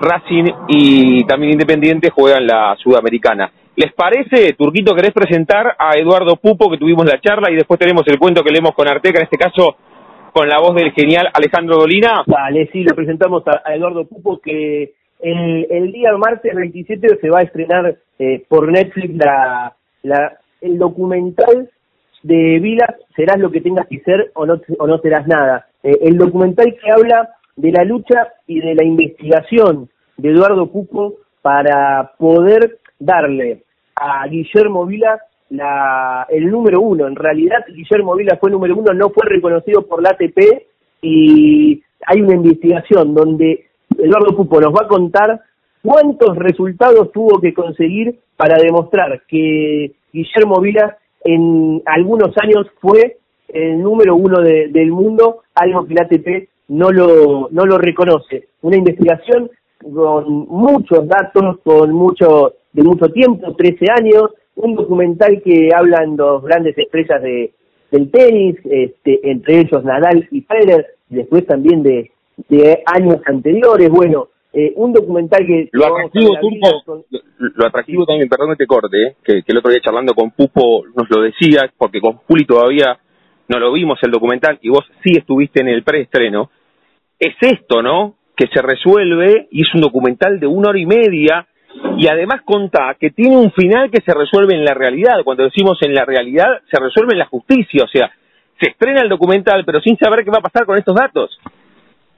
Racing y también Independiente, juegan la Sudamericana. ¿Les parece, Turquito, querés presentar a Eduardo Pupo, que tuvimos la charla, y después tenemos el cuento que leemos con Arteca, en este caso con la voz del genial Alejandro Dolina? Vale, sí, lo presentamos a Eduardo Pupo, que el, el día martes 27 se va a estrenar eh, por Netflix la, la, el documental de Vila, serás lo que tengas que ser o no, o no serás nada. Eh, el documental que habla de la lucha y de la investigación de Eduardo Pupo para poder darle a Guillermo Vila la, el número uno. En realidad, Guillermo Vila fue el número uno, no fue reconocido por la ATP y hay una investigación donde Eduardo Pupo nos va a contar cuántos resultados tuvo que conseguir para demostrar que Guillermo Vila en algunos años fue el número uno de, del mundo, algo que la ATP no lo, no lo reconoce. Una investigación con muchos datos, con mucho, de mucho tiempo, 13 años, un documental que hablan dos grandes estrellas de, del tenis, este, entre ellos Nadal y Federer, después también de, de años anteriores, bueno, eh, un documental que... Lo atractivo, Turco, lo, atractivo también, perdón que te corte, eh, que, que, el otro día charlando con Pupo nos lo decía, porque con Puli todavía no lo vimos el documental y vos sí estuviste en el preestreno, es esto, ¿no? Que se resuelve y es un documental de una hora y media y además contá que tiene un final que se resuelve en la realidad. Cuando decimos en la realidad, se resuelve en la justicia, o sea, se estrena el documental pero sin saber qué va a pasar con estos datos.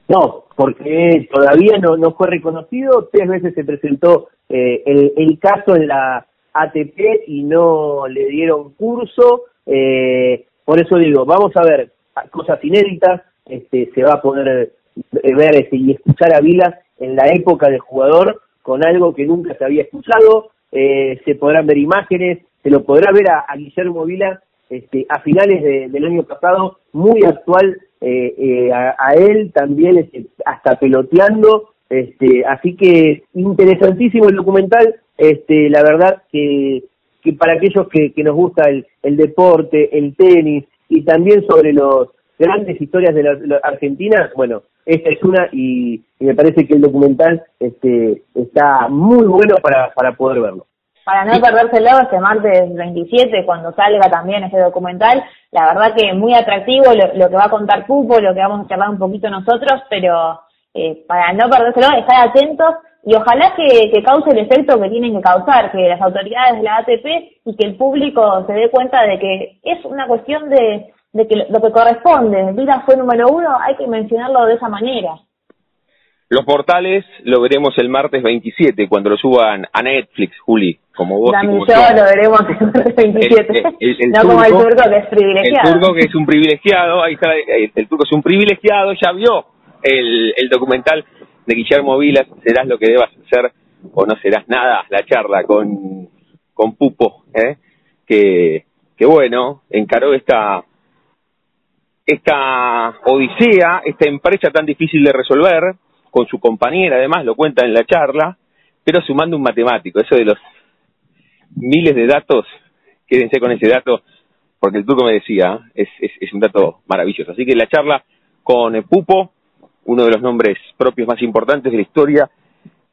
No, porque todavía no, no fue reconocido, tres veces se presentó eh, el, el caso en la ATP y no le dieron curso, eh, por eso digo, vamos a ver cosas inéditas, este, se va a poder ver este, y escuchar a Vilas en la época del jugador con algo que nunca se había escuchado, eh, se podrán ver imágenes, se lo podrá ver a, Guillermo Vilas este, a finales del año pasado, muy actual eh, eh, a, él también este, hasta peloteando, este, así que interesantísimo el documental, este, la verdad que, que para aquellos que, que nos gusta el, el deporte, el tenis y también sobre los grandes historias de la, Argentina, bueno, esta es una y, y, me parece que el documental este, está muy bueno para, para poder verlo para no perdérselo este martes 27 cuando salga también ese documental. La verdad que muy atractivo lo, que va a contar Pupo, lo que vamos a charlar un poquito nosotros, pero eh, para no perdérselo, estar atentos y ojalá que, que, cause el efecto que tienen que causar, que las autoridades de la ATP y que el público se dé cuenta de que es una cuestión de, de que lo que corresponde. Vida fue número uno, hay que mencionarlo de esa manera. Los portales lo veremos el martes 27 cuando lo suban a Netflix, Juli, como vos. También yo, lo veremos el martes 27. no como el turco que es privilegiado. El turco que es un privilegiado, ahí está, el turco es un privilegiado, ya vio el, el documental de Guillermo Vilas, serás lo que debas hacer o no serás nada, la charla con, con Pupo, ¿eh? que, que bueno, encaró esta esta odisea, esta empresa tan difícil de resolver, con su compañera, además, lo cuenta en la charla, pero sumando un matemático, eso de los miles de datos, quédense con ese dato, porque el turco me decía, es, es, un dato maravilloso. Así que la charla con Pupo, uno de los nombres propios más importantes de la historia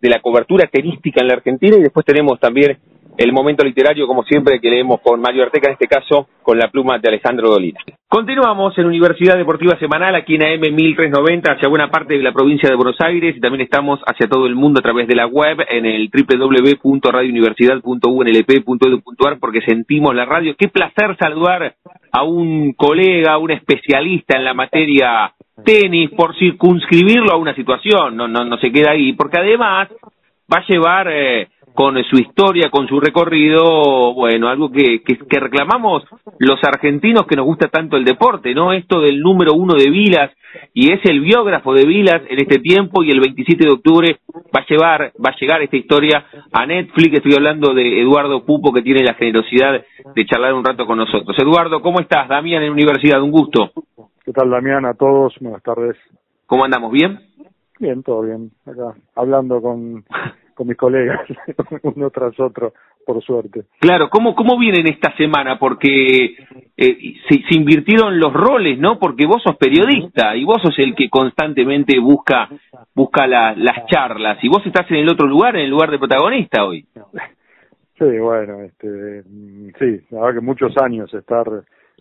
de la cobertura tenística en la Argentina, y después tenemos también el momento literario, como siempre, que leemos con Mario Arteca, en este caso con la pluma de Alejandro Dolina. Continuamos en Universidad Deportiva Semanal, aquí en AM 1390, hacia buena parte de la provincia de Buenos Aires, y también estamos hacia todo el mundo a través de la web en el www.radiouniversidad.unlp.edu.ar, porque sentimos la radio. Qué placer saludar a un colega, a un especialista en la materia tenis, por circunscribirlo a una situación, no, no, no se queda ahí, porque además va a llevar... Eh, con su historia, con su recorrido, bueno, algo que, que, reclamamos los argentinos que nos gusta tanto el deporte, ¿no? Esto del número uno de Vilas, y es el biógrafo de Vilas en este tiempo, y el 27 de octubre va a llevar, va a llegar esta historia a Netflix, estoy hablando de Eduardo Pupo, que tiene la generosidad de charlar un rato con nosotros. Eduardo, ¿cómo estás? Damián en Universidad, un gusto. ¿Qué tal, Damián? A todos, buenas tardes. ¿Cómo andamos? ¿Bien? Bien, todo bien. Acá, hablando con *laughs* con mis colegas, *laughs* uno tras otro, por suerte. Claro, ¿cómo, cómo vienen esta semana? Porque eh, se, se, invirtieron los roles, ¿no? Porque vos sos periodista y vos sos el que constantemente busca busca las charlas y vos estás en el otro lugar, en el lugar de protagonista hoy. Sí, bueno, este, sí, la verdad que muchos años estar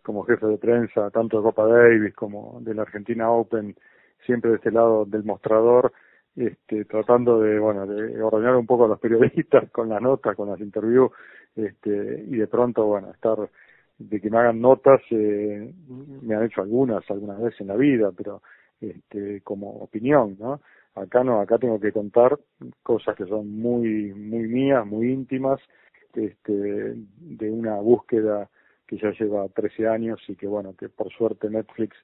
como jefe de prensa, tanto de Copa Davis como de la Argentina Open, siempre de este lado del mostrador, este, tratando de, bueno, de ordenar un poco a los periodistas con las notas, con las interviews, este, y de pronto, bueno, estar, de que me hagan notas, eh, me han hecho algunas, algunas veces en la vida, pero, este, como opinión, ¿no? Acá no, acá tengo que contar cosas que son muy, muy mías, muy íntimas, este, de una búsqueda que ya lleva 13 años y que, bueno, que por suerte Netflix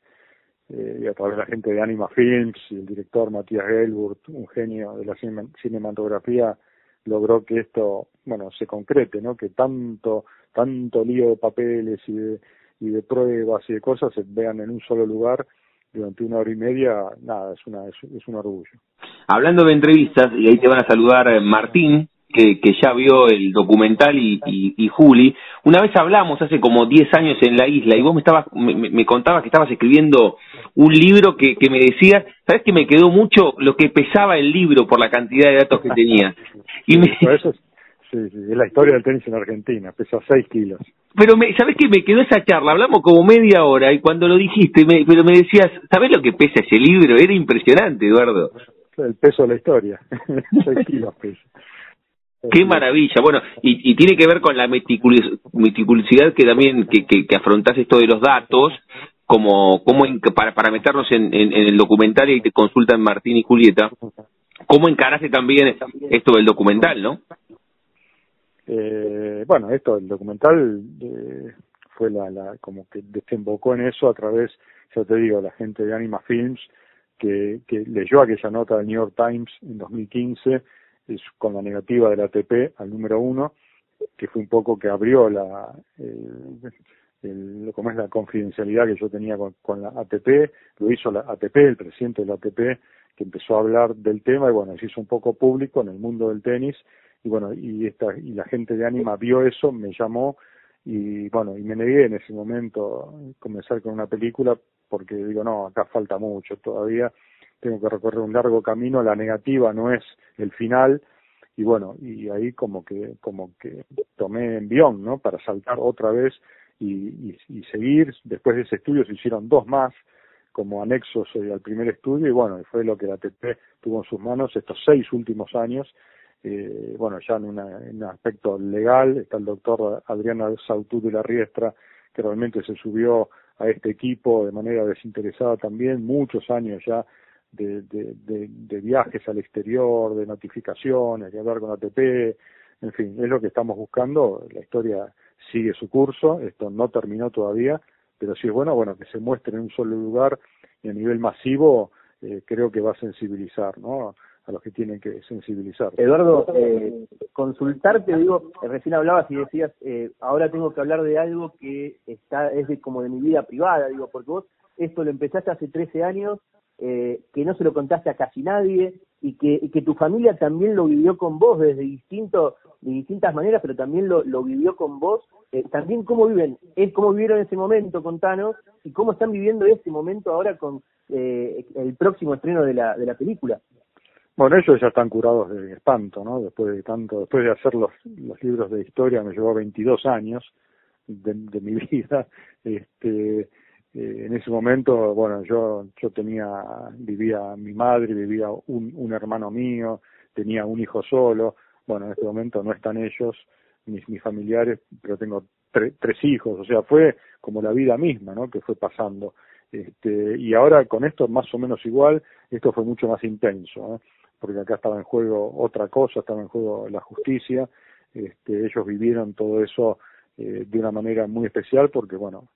eh, y a través de la gente de Anima Films y el director Matías Gelburt, un genio de la cinematografía, logró que esto, bueno, se concrete, ¿no? Que tanto, tanto lío de papeles y de, y de pruebas y de cosas se vean en un solo lugar durante una hora y media, nada, es, una, es, un orgullo. Hablando de entrevistas, y ahí te van a saludar eh, Martín, que, que ya vio el documental y, y, Juli, una vez hablamos hace como 10 años en la isla y vos me, estabas, me, me contabas que estabas escribiendo un libro que, que me decías, ¿sabes que me quedó mucho lo que pesaba el libro por la cantidad de datos que tenía? *laughs* Y me... Sí, sí, es la historia del tenis en Argentina, pesa 6 kilos. Pero, me, ¿sabes qué? Me quedó esa charla, hablamos como media hora y cuando lo dijiste, me, pero me decías, ¿sabes lo que pesa ese libro? Era impresionante, Eduardo. El peso de la historia, *laughs* 6 kilos pesa. Qué maravilla. Bueno, y, y tiene que ver con la meticulosidad que también que, que, que afrontás esto de los datos, como, como para, para meternos en, en, el documental y te consultan Martín y Julieta, ¿cómo encaraste también esto del documental, no? Eh, bueno, esto, el documental eh, fue la, la, como que desembocó en eso a través, ya te digo, la gente de Anima Films, que, que leyó aquella nota del New York Times en 2015 es, con la negativa del ATP al número uno, que fue un poco que abrió la, el, el, como es la confidencialidad que yo tenía con, la ATP, lo hizo la ATP, el presidente de la ATP, que empezó a hablar del tema y bueno, se hizo un poco público en el mundo del tenis y bueno, y esta, y la gente de Anima vio eso, me llamó y bueno, y me negué en ese momento comenzar con una película porque digo, no, acá falta mucho todavía, tengo que recorrer un largo camino, la negativa no es el final, y bueno, y ahí como que, como que tomé envión, ¿no? Para saltar otra vez y, y, seguir, después de ese estudio se hicieron dos más, como anexos eh, al primer estudio y bueno, fue lo que la ATP tuvo en sus manos estos seis últimos años eh, bueno, ya en, un aspecto legal, está el doctor Adriana Sautú de la Riestra, que realmente se subió a este equipo de manera desinteresada también, muchos años ya de, de, viajes al exterior, de notificaciones, de hablar con ATP, en fin, es lo que estamos buscando, la historia sigue su curso, esto no terminó todavía, pero si es bueno, bueno, que se muestre en un solo lugar y a nivel masivo, eh, creo que va a sensibilizar, ¿no? a los que tienen que sensibilizar. Eduardo, eh, consultarte, digo, recién hablabas y decías, eh, ahora tengo que hablar de algo que está es de, como de mi vida privada, digo, porque vos esto lo empezaste hace 13 años, eh, que no se lo contaste a casi nadie y que, que tu familia también lo vivió con vos desde distinto, de distintas maneras, pero también lo, lo vivió con vos. Eh, también cómo viven, es cómo vivieron ese momento, contanos, y cómo están viviendo ese momento ahora con eh, el próximo estreno de la, de la película. Bueno, ellos ya están curados de espanto, ¿no? Después de tanto, después de hacer los, los libros de historia, me llevó 22 años de, de mi *laughs* vida. Este, eh, en ese momento, bueno, yo, yo tenía, vivía mi madre, vivía un, un hermano mío, tenía un hijo solo. Bueno, en este momento no están ellos, mis, mis familiares, pero tengo tres hijos. O sea, fue como la vida misma, ¿no? Que fue pasando. Este, y ahora con esto más o menos igual, esto fue mucho más intenso. ¿eh? porque acá estaba en juego otra cosa, estaba en juego la justicia. Este, ellos vivieron todo eso eh, de una manera muy especial porque, bueno,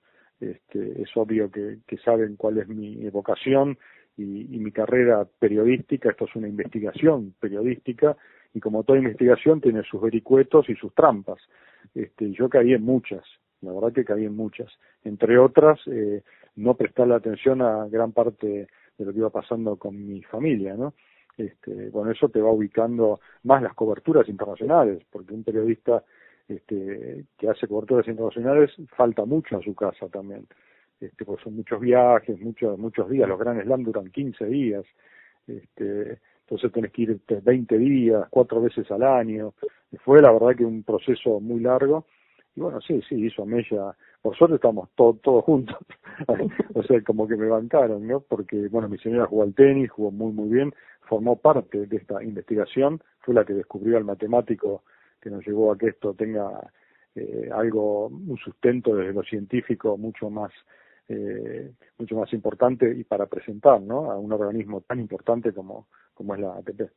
este, es obvio que, que saben cuál es mi vocación y, y, mi carrera periodística. Esto es una investigación periodística y como toda investigación tiene sus vericuetos y sus trampas. Este, yo caí en muchas, la verdad que caí en muchas. Entre otras, eh, no prestar la atención a gran parte de lo que iba pasando con mi familia, ¿no? este, bueno, eso te va ubicando más las coberturas internacionales, porque un periodista este, que hace coberturas internacionales falta mucho a su casa también, este, pues son muchos viajes, muchos, muchos días, los grandes Slam duran 15 días, este, entonces tenés que ir 20 días, cuatro veces al año, fue la verdad que un proceso muy largo, y bueno, sí, sí, hizo Mella, por suerte estamos todos todos juntos, *laughs* o sea, como que me bancaron, ¿no? Porque, bueno, mi señora jugó al tenis, jugó muy, muy bien, formó parte de esta investigación, fue la que descubrió al matemático que nos llevó a que esto tenga eh, algo, un sustento desde lo científico mucho más, eh, mucho más importante y para presentar, ¿no? A un organismo tan importante como, como es la ATP.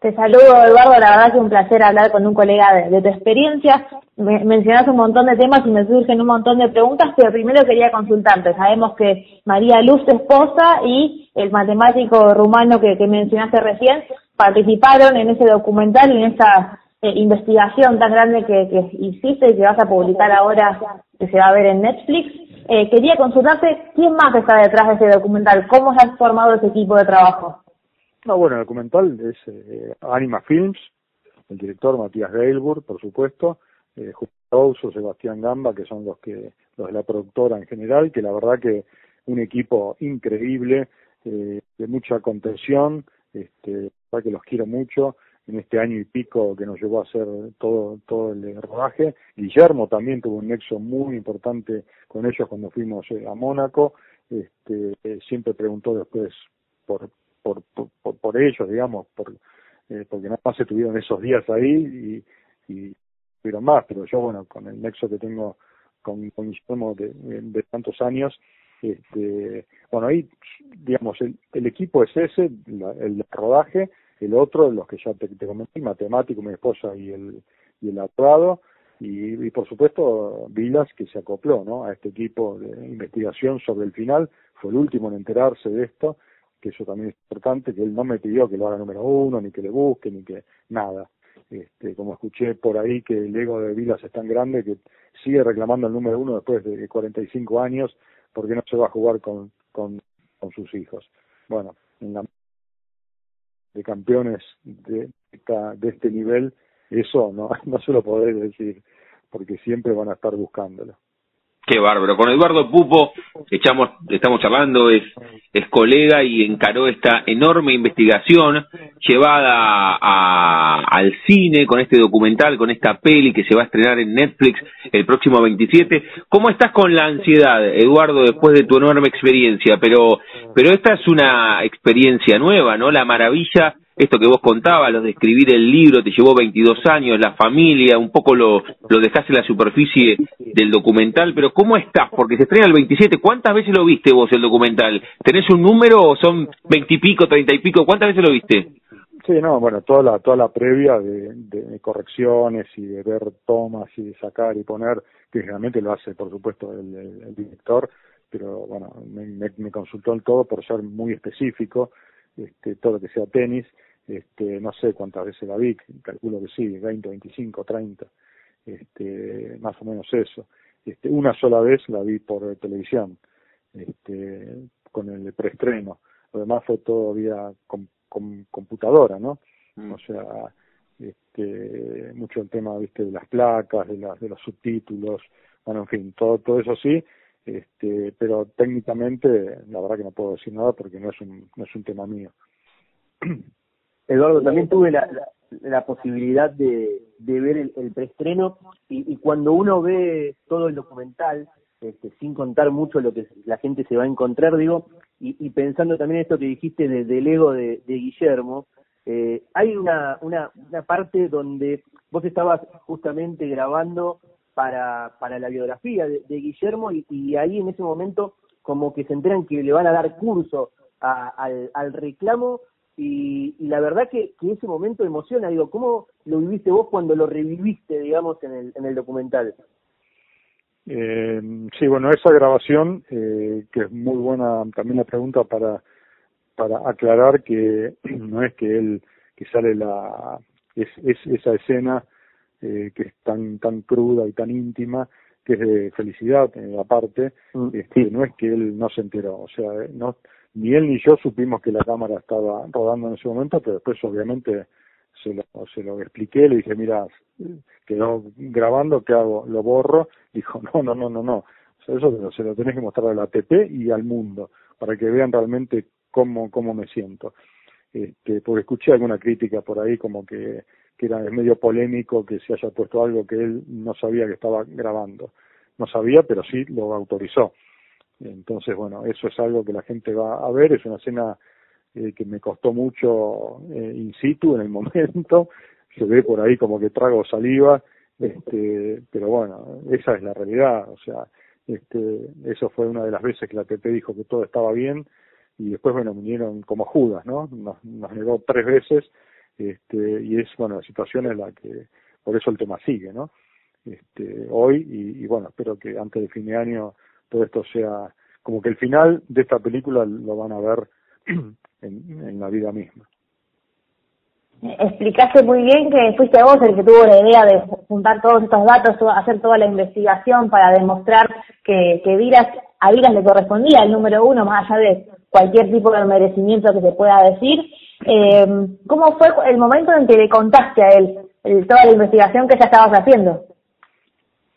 Te saludo, Eduardo. La verdad que un placer hablar con un colega de, tu experiencia. Me, mencionas un montón de temas y me surgen un montón de preguntas, pero primero quería consultarte. Sabemos que María Luz, tu esposa, y el matemático rumano que, que mencionaste recién participaron en ese documental y en esa eh, investigación tan grande que, que hiciste y que vas a publicar ahora, que se va a ver en Netflix. Eh, quería consultarte, ¿quién más está detrás de ese documental? ¿Cómo se ha formado ese equipo de trabajo? No, bueno, el documental es eh, Anima Films, el director Matías Gailburg, por supuesto, eh, Justo Sebastián Gamba, que son los que los de la productora en general, que la verdad que un equipo increíble, eh, de mucha contención, este, que los quiero mucho en este año y pico que nos llevó a hacer todo todo el rodaje. Guillermo también tuvo un nexo muy importante con ellos cuando fuimos eh, a Mónaco. Este, siempre preguntó después por por, por, por ellos, digamos, por, eh, porque nada más se tuvieron esos días ahí y, y tuvieron más, pero yo, bueno, con el nexo que tengo con, con Guillermo de, de, tantos años, este, bueno, ahí, digamos, el, el equipo es ese, el rodaje, el otro, los que ya te, comenté, matemático, mi esposa y el, y el abogado, y, y, por supuesto Vilas que se acopló ¿no? a este equipo de investigación sobre el final, fue el último en enterarse de esto, que eso también es importante, que él no me pidió que lo haga número uno, ni que le busque, ni que nada. Este, como escuché por ahí que el ego de Vilas es tan grande que sigue reclamando el número uno después de 45 años porque no se va a jugar con, con, sus hijos. Bueno, en la de campeones de, de este nivel, eso no, *laughs* no se lo podré decir, porque siempre van a estar buscándolo. Qué bárbaro. Con Eduardo Pupo echamos, estamos charlando, es, es colega y encaró esta enorme investigación llevada a, al cine con este documental, con esta peli que se va a estrenar en Netflix el próximo 27. ¿Cómo estás con la ansiedad, Eduardo, después de tu enorme experiencia? Pero, pero esta es una experiencia nueva, ¿no? La maravilla esto que vos contabas, lo de escribir el libro, te llevó 22 años, la familia, un poco lo, lo dejaste en la superficie del documental, pero ¿cómo estás? Porque se estrena el 27, ¿cuántas veces lo viste vos el documental? ¿Tenés un número o son 20 y pico, 30 y pico? ¿Cuántas veces lo viste? Sí, no, bueno, toda la, toda la previa de, de correcciones y de ver tomas y de sacar y poner, que generalmente lo hace, por supuesto, el, el, director, pero bueno, me, me, me consultó en todo por ser muy específico, este, todo lo que sea tenis, este, no sé cuántas veces la vi, calculo que sí, 20, 25, 30, este, más o menos eso. Este, una sola vez la vi por televisión, este, con el preestreno. Lo demás fue todo vía con, computadora, ¿no? Mm. O sea, este, mucho el tema, viste, de las placas, de, las de los subtítulos, bueno, en fin, todo, todo eso sí, este, pero técnicamente, la verdad que no puedo decir nada porque no es un, no es un tema mío. *clears throat* Eduardo, también tuve la, la, posibilidad de, ver el, preestreno y, y, cuando uno ve todo el documental, este, sin contar mucho lo que la gente se va a encontrar, digo, y, y pensando también esto que dijiste de, del ego de, Guillermo, eh, hay una, una, una parte donde vos estabas justamente grabando para, la biografía de, Guillermo y, ahí en ese momento como que se enteran que le van a dar curso al reclamo y, y la verdad que, que, ese momento emociona, digo, ¿cómo lo viviste vos cuando lo reviviste, digamos, en el, en el documental? Eh, sí, bueno, esa grabación, eh, que es muy buena también la pregunta para, para aclarar que *clears throat* no es que él, que sale la, es, es esa escena eh, que es tan, tan cruda y tan íntima, que es de felicidad eh, aparte, mm, este, no es que él no se enteró, o sea, no, ni él ni yo supimos que la cámara estaba rodando en ese momento, pero después obviamente se lo, se lo expliqué, le dije, mira, quedó grabando, ¿qué hago? Lo borro, *laughs* dijo, no, no, no, no, no, o sea, eso se lo tenés que mostrar a la ATP y al mundo, para que vean realmente cómo, cómo me siento. Este, porque escuché alguna crítica por ahí como que, que era medio polémico que se haya puesto algo que él no sabía que estaba grabando. No sabía, pero sí lo autorizó. Entonces, bueno, eso es algo que la gente va a ver, es una escena eh, que me costó mucho eh, in situ en el *laughs* momento, se ve por ahí como que trago saliva, este, pero bueno, esa es la realidad, o sea, este, eso fue una de las veces que la TP dijo que todo estaba bien y después, bueno, vinieron como Judas, ¿no? Nos, negó tres veces, este, y es, bueno, la situación en la que, por eso el tema sigue, ¿no? Este, hoy, y, y bueno, espero que antes de fin de año todo esto sea como que el final de esta película lo van a ver *clears throat* en, en la vida misma. explicaste muy bien que fuiste vos el que tuvo la idea de juntar todos estos datos, hacer toda la investigación para demostrar que, que Vilas, a Vilas le correspondía el número uno, más allá de cualquier tipo de merecimiento que se pueda decir. Eh, ¿Cómo fue el momento en que le contaste a él toda la investigación que ya estabas haciendo?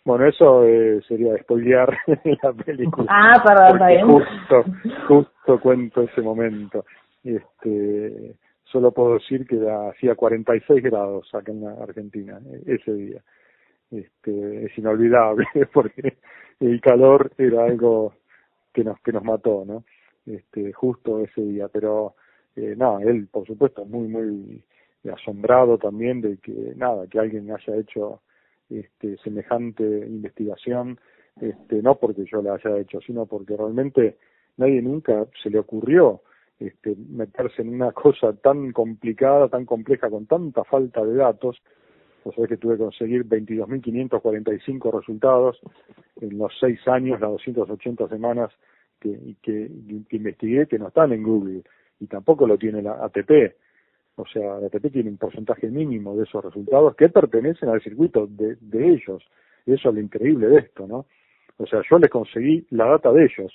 Bueno, eso eh, sería spoilear *laughs* la película. Ah, perdón, bien. Justo, *laughs* justo cuento ese momento. Este, solo puedo decir que hacía 46 grados acá en la Argentina eh, ese día. Este, es inolvidable *laughs* porque el calor era algo que nos que nos mató, ¿no? Este, justo ese día, pero eh, nada, él por supuesto muy muy asombrado también de que nada, que alguien haya hecho este, semejante investigación, este, no porque yo la haya hecho, sino porque realmente nadie nunca se le ocurrió este, meterse en una *laughs* cosa tan complicada, tan compleja, con tanta falta de datos. Pues sabés que tuve que conseguir 22.545 resultados en los seis años, las 280 semanas que, que, que investigué, que no están en Google y tampoco lo tiene la ATP. O sea, la ATP tiene un porcentaje mínimo de esos resultados que pertenecen al circuito de, de ellos. Eso es lo increíble de esto, ¿no? O sea, yo les conseguí la data de ellos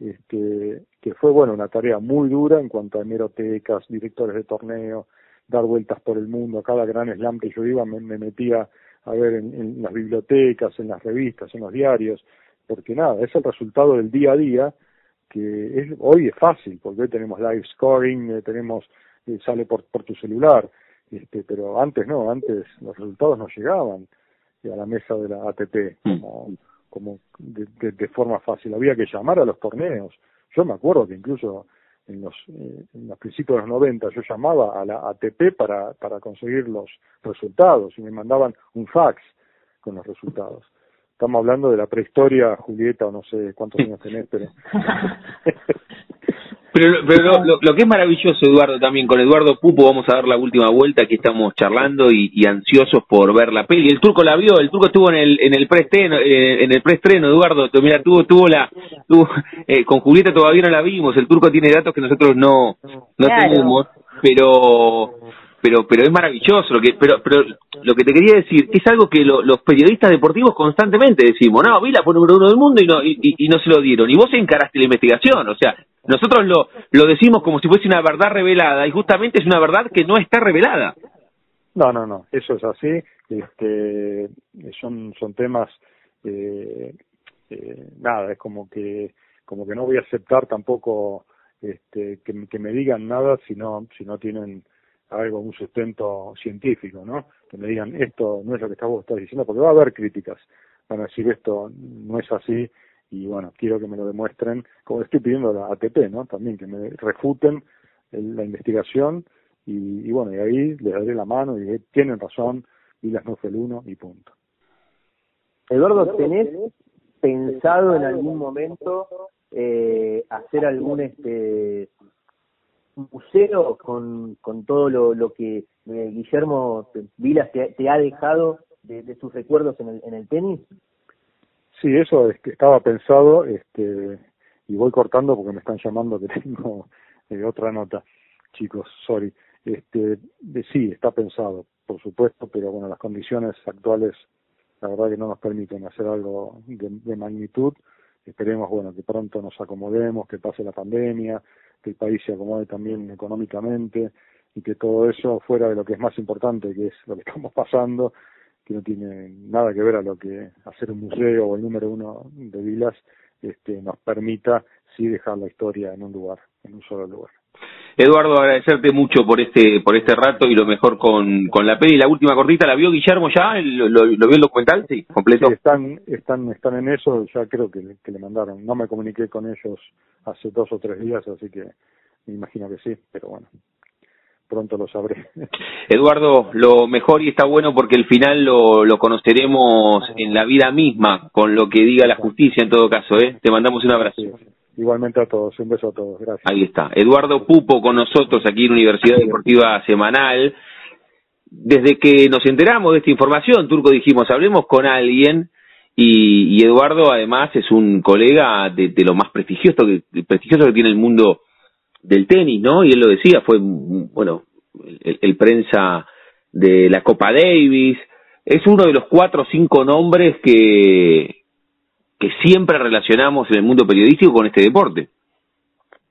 este, que fue bueno una tarea muy dura en cuanto a hemerotecas, directores de torneo, dar vueltas por el mundo, cada gran slam que yo iba me, metía a ver en, las bibliotecas, en las revistas, en los diarios, porque nada, es el resultado del día a día que es, hoy es fácil, porque hoy tenemos live scoring, eh, tenemos, eh, sale por, por tu celular, este, pero antes no, antes los resultados no llegaban a la mesa de la ATP, mm. como, de, de, forma fácil. Había que llamar a los torneos. Yo me acuerdo que incluso en los, eh, en los principios de los 90 yo llamaba a la ATP para, para conseguir los resultados y me mandaban un fax con los resultados. Estamos hablando de la prehistoria, Julieta, o no sé cuántos años tenés, pero... *laughs* Pero, pero lo, lo, que es maravilloso, Eduardo, también con Eduardo Pupo vamos a dar la última vuelta, aquí estamos charlando y, y ansiosos por ver la peli. El turco la vio, el turco estuvo en el en el preestreno, eh, en el preestreno, Eduardo, mira, tuvo tuvo la tuvo, *laughs* eh, con Julieta todavía no la vimos, el turco tiene datos que nosotros no no tenemos, pero pero pero es maravilloso lo que pero pero lo que te quería decir es algo que los periodistas deportivos constantemente decimos no Vila fue número uno del mundo y no y, y, no se lo dieron y vos encaraste la investigación o sea nosotros lo lo decimos como si fuese una verdad revelada y justamente es una verdad que no está revelada. No no no eso es así este son son temas eh, eh, nada es como que como que no voy a aceptar tampoco este que, que me digan nada si no si no tienen algo, un sustento científico, ¿no? Que me digan, esto no es lo que vos estás diciendo, porque va a haber críticas. Van a decir, esto no es así, y bueno, quiero que me lo demuestren, como estoy pidiendo a la ATP, ¿no? También que me refuten la investigación, y, bueno, y ahí les daré la mano y tienen razón, y las no fue el uno, y punto. Eduardo, ¿tenés pensado en algún momento eh, hacer algún este museo con, con todo lo, lo que eh, Guillermo Vilas te, ha dejado de, sus recuerdos en el, en el tenis? Sí, eso es que estaba pensado, este, y voy cortando porque me están llamando que *laughs* tengo eh, otra nota, chicos, sorry. Este, sí, está pensado, por supuesto, pero bueno, las condiciones actuales, la verdad que no nos permiten hacer algo de, de magnitud. Esperemos, bueno, que pronto nos acomodemos, que pase la pandemia, que el país se acomode también económicamente y que todo eso fuera de lo que es más importante, que es lo que *laughs* estamos pasando, que no tiene nada que ver a lo que hacer un museo o el número uno de Vilas este, nos permita sí dejar la historia en un lugar, en un solo lugar. Eduardo, agradecerte mucho por este por este rato y lo mejor con, con la peli. La última cortita, ¿la vio Guillermo ya? ¿Lo, lo, vio el documental? Sí, completo. están, están, están en eso, ya creo que, que le mandaron. No me comuniqué con ellos hace dos o tres días, así que me imagino que sí, pero bueno, pronto lo sabré. *laughs* Eduardo, lo mejor y está bueno porque el final lo, lo conoceremos en la vida misma, con lo que diga la justicia en todo caso, ¿eh? Te mandamos un abrazo. Igualmente a todos, un beso a todos, gracias. Ahí está, Eduardo Pupo con nosotros aquí en Universidad Deportiva Semanal. Desde que nos enteramos de esta información, Turco, dijimos, hablemos con alguien y, y Eduardo además es un colega de, de, lo más prestigioso que, prestigioso que tiene el mundo del tenis, ¿no? Y él lo decía, fue, bueno, el, el prensa de la Copa Davis, es uno de los cuatro o cinco nombres que, que siempre relacionamos en el mundo periodístico con este deporte.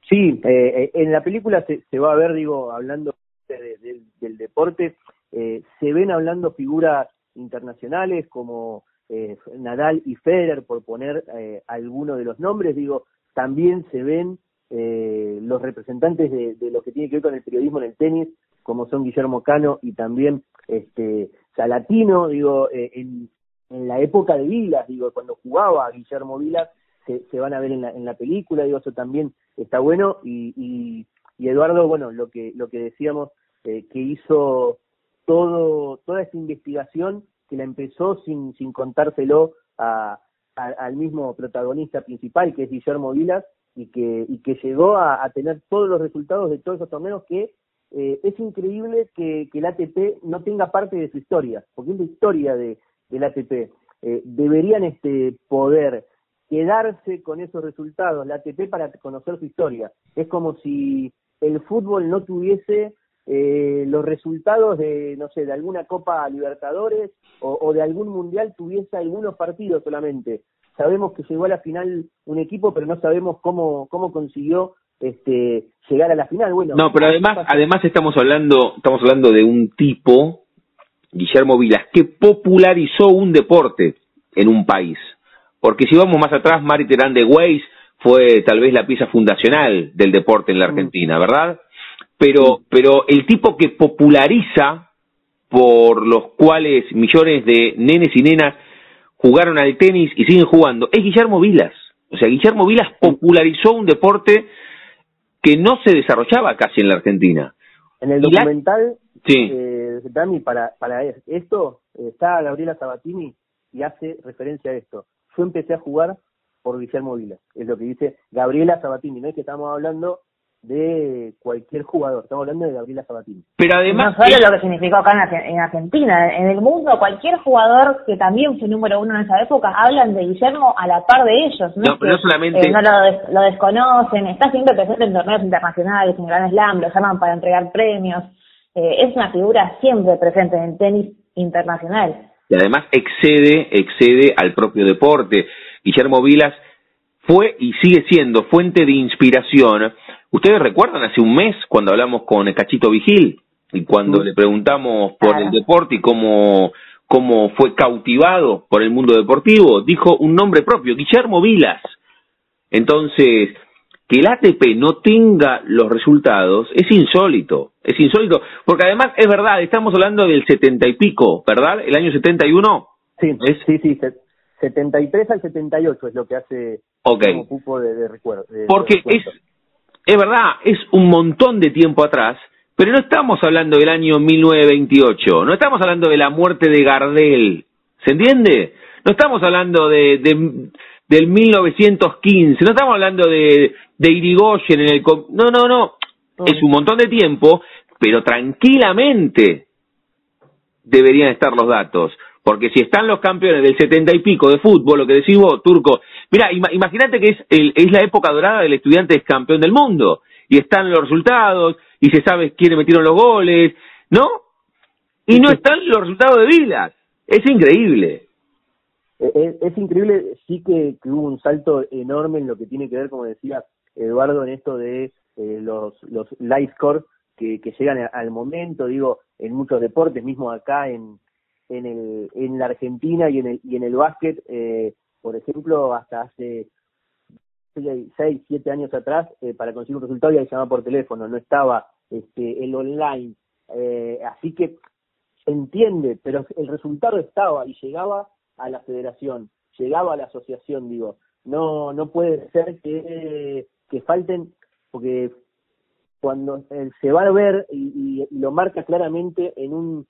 Sí, eh, en la película se, se, va a ver, digo, hablando de, de, del deporte, eh, se ven hablando figuras internacionales como eh, Nadal y Federer, por poner eh, algunos de los nombres, digo, también se ven eh, los representantes de, de, lo que tiene que ver con el periodismo en el tenis, como son Guillermo Cano y también este Salatino, digo, eh, en, en la época de Vilas, digo, cuando jugaba Guillermo Vilas, se, se van a ver en la, en la película, digo, eso también está bueno, y, y, y Eduardo, bueno, lo que, lo que decíamos, eh, que hizo todo, toda esa investigación, que la empezó sin, sin contárselo a, al mismo protagonista principal, que es Guillermo Vilas, y que, y que llegó a, a tener todos los resultados de todos esos torneos que eh, es increíble que, que el ATP no tenga parte de su historia, porque es la historia de, del ATP. Eh, deberían este, poder quedarse con esos resultados, la ATP, para conocer su historia. Es como si el fútbol no tuviese eh, los resultados de, no sé, de alguna Copa Libertadores o, o, de algún Mundial, tuviese algunos partidos solamente. Sabemos que llegó a la final un equipo, pero no sabemos cómo, cómo consiguió este, llegar a la final. Bueno, no, pero además, además estamos hablando, estamos hablando de un tipo, Guillermo Vilas, que popularizó un deporte en un país. Porque si vamos más atrás, Mari Terán de Weiss fue tal vez la pieza fundacional del deporte en la Argentina, ¿verdad? Pero, pero el tipo que populariza por los cuales millones de nenes y nenas jugaron al tenis y siguen jugando, es Guillermo Vilas. O sea, Guillermo Vilas popularizó un deporte que no se desarrollaba casi en la Argentina. En el documental. Sí. eh, Dami, para, para esto, está Gabriela Sabatini y hace referencia a esto. Yo empecé a jugar por Guillermo Vila, es lo que dice Gabriela Sabatini, no es que estamos hablando de cualquier jugador, estamos hablando de Gabriela Sabatini. Pero además... No solo lo que significó acá en Argentina, en el mundo, cualquier jugador que también fue número uno en esa época, hablan de Guillermo a la par de ellos, ¿no? No, pero no solamente... Eh, no lo, des lo, desconocen, está siempre presente en torneos internacionales, en Gran Slam, lo llaman para entregar premios, eh, es una figura siempre presente en el tenis internacional. Y además excede, excede al propio deporte. Guillermo Vilas fue y sigue siendo fuente de inspiración Ustedes recuerdan hace un mes cuando hablamos con el Cachito Vigil y cuando le preguntamos por claro. el deporte y cómo, cómo fue cautivado por el mundo deportivo, dijo un nombre propio, Guillermo Vilas. Entonces, que el ATP no tenga los resultados es insólito, es insólito, porque además es verdad, estamos hablando del setenta y pico, ¿verdad? El año 71. Sí, ¿Es? sí, sí, 73 al 78 es lo que hace okay. como cupo de, de recuerdo. De, porque de es es verdad, es un montón de tiempo atrás, pero no estamos hablando del año 1928, no estamos hablando de la muerte de Gardel, ¿se entiende? No estamos hablando de, de del 1915, no estamos hablando de, de Irigoyen en el... No, no, no, es un montón de tiempo, pero tranquilamente deberían estar los datos. Porque si están los campeones del setenta y pico de fútbol, lo que decís vos, Turco, mira, ima, imagínate que es, el, es la época dorada del estudiante es campeón del mundo, y están los resultados, y se sabe quiénes metieron los goles, ¿no? Y no están los resultados de Vilas. Es increíble. Es, es increíble, sí que, que, hubo un salto enorme en lo que tiene que ver, como decía Eduardo, en esto de eh, los, live score que, que llegan al momento, digo, en muchos deportes, mismo acá en, en, el, en la Argentina y en el, y en el básquet, eh, por ejemplo, hasta hace seis, siete años atrás, eh, para conseguir un resultado ya se llamaba por teléfono, no estaba este, el online. Eh, así que entiende, pero el resultado estaba y llegaba a la federación, llegaba a la asociación, digo. No, no puede ser que, que falten, porque cuando se va a ver y, y, lo marca claramente en un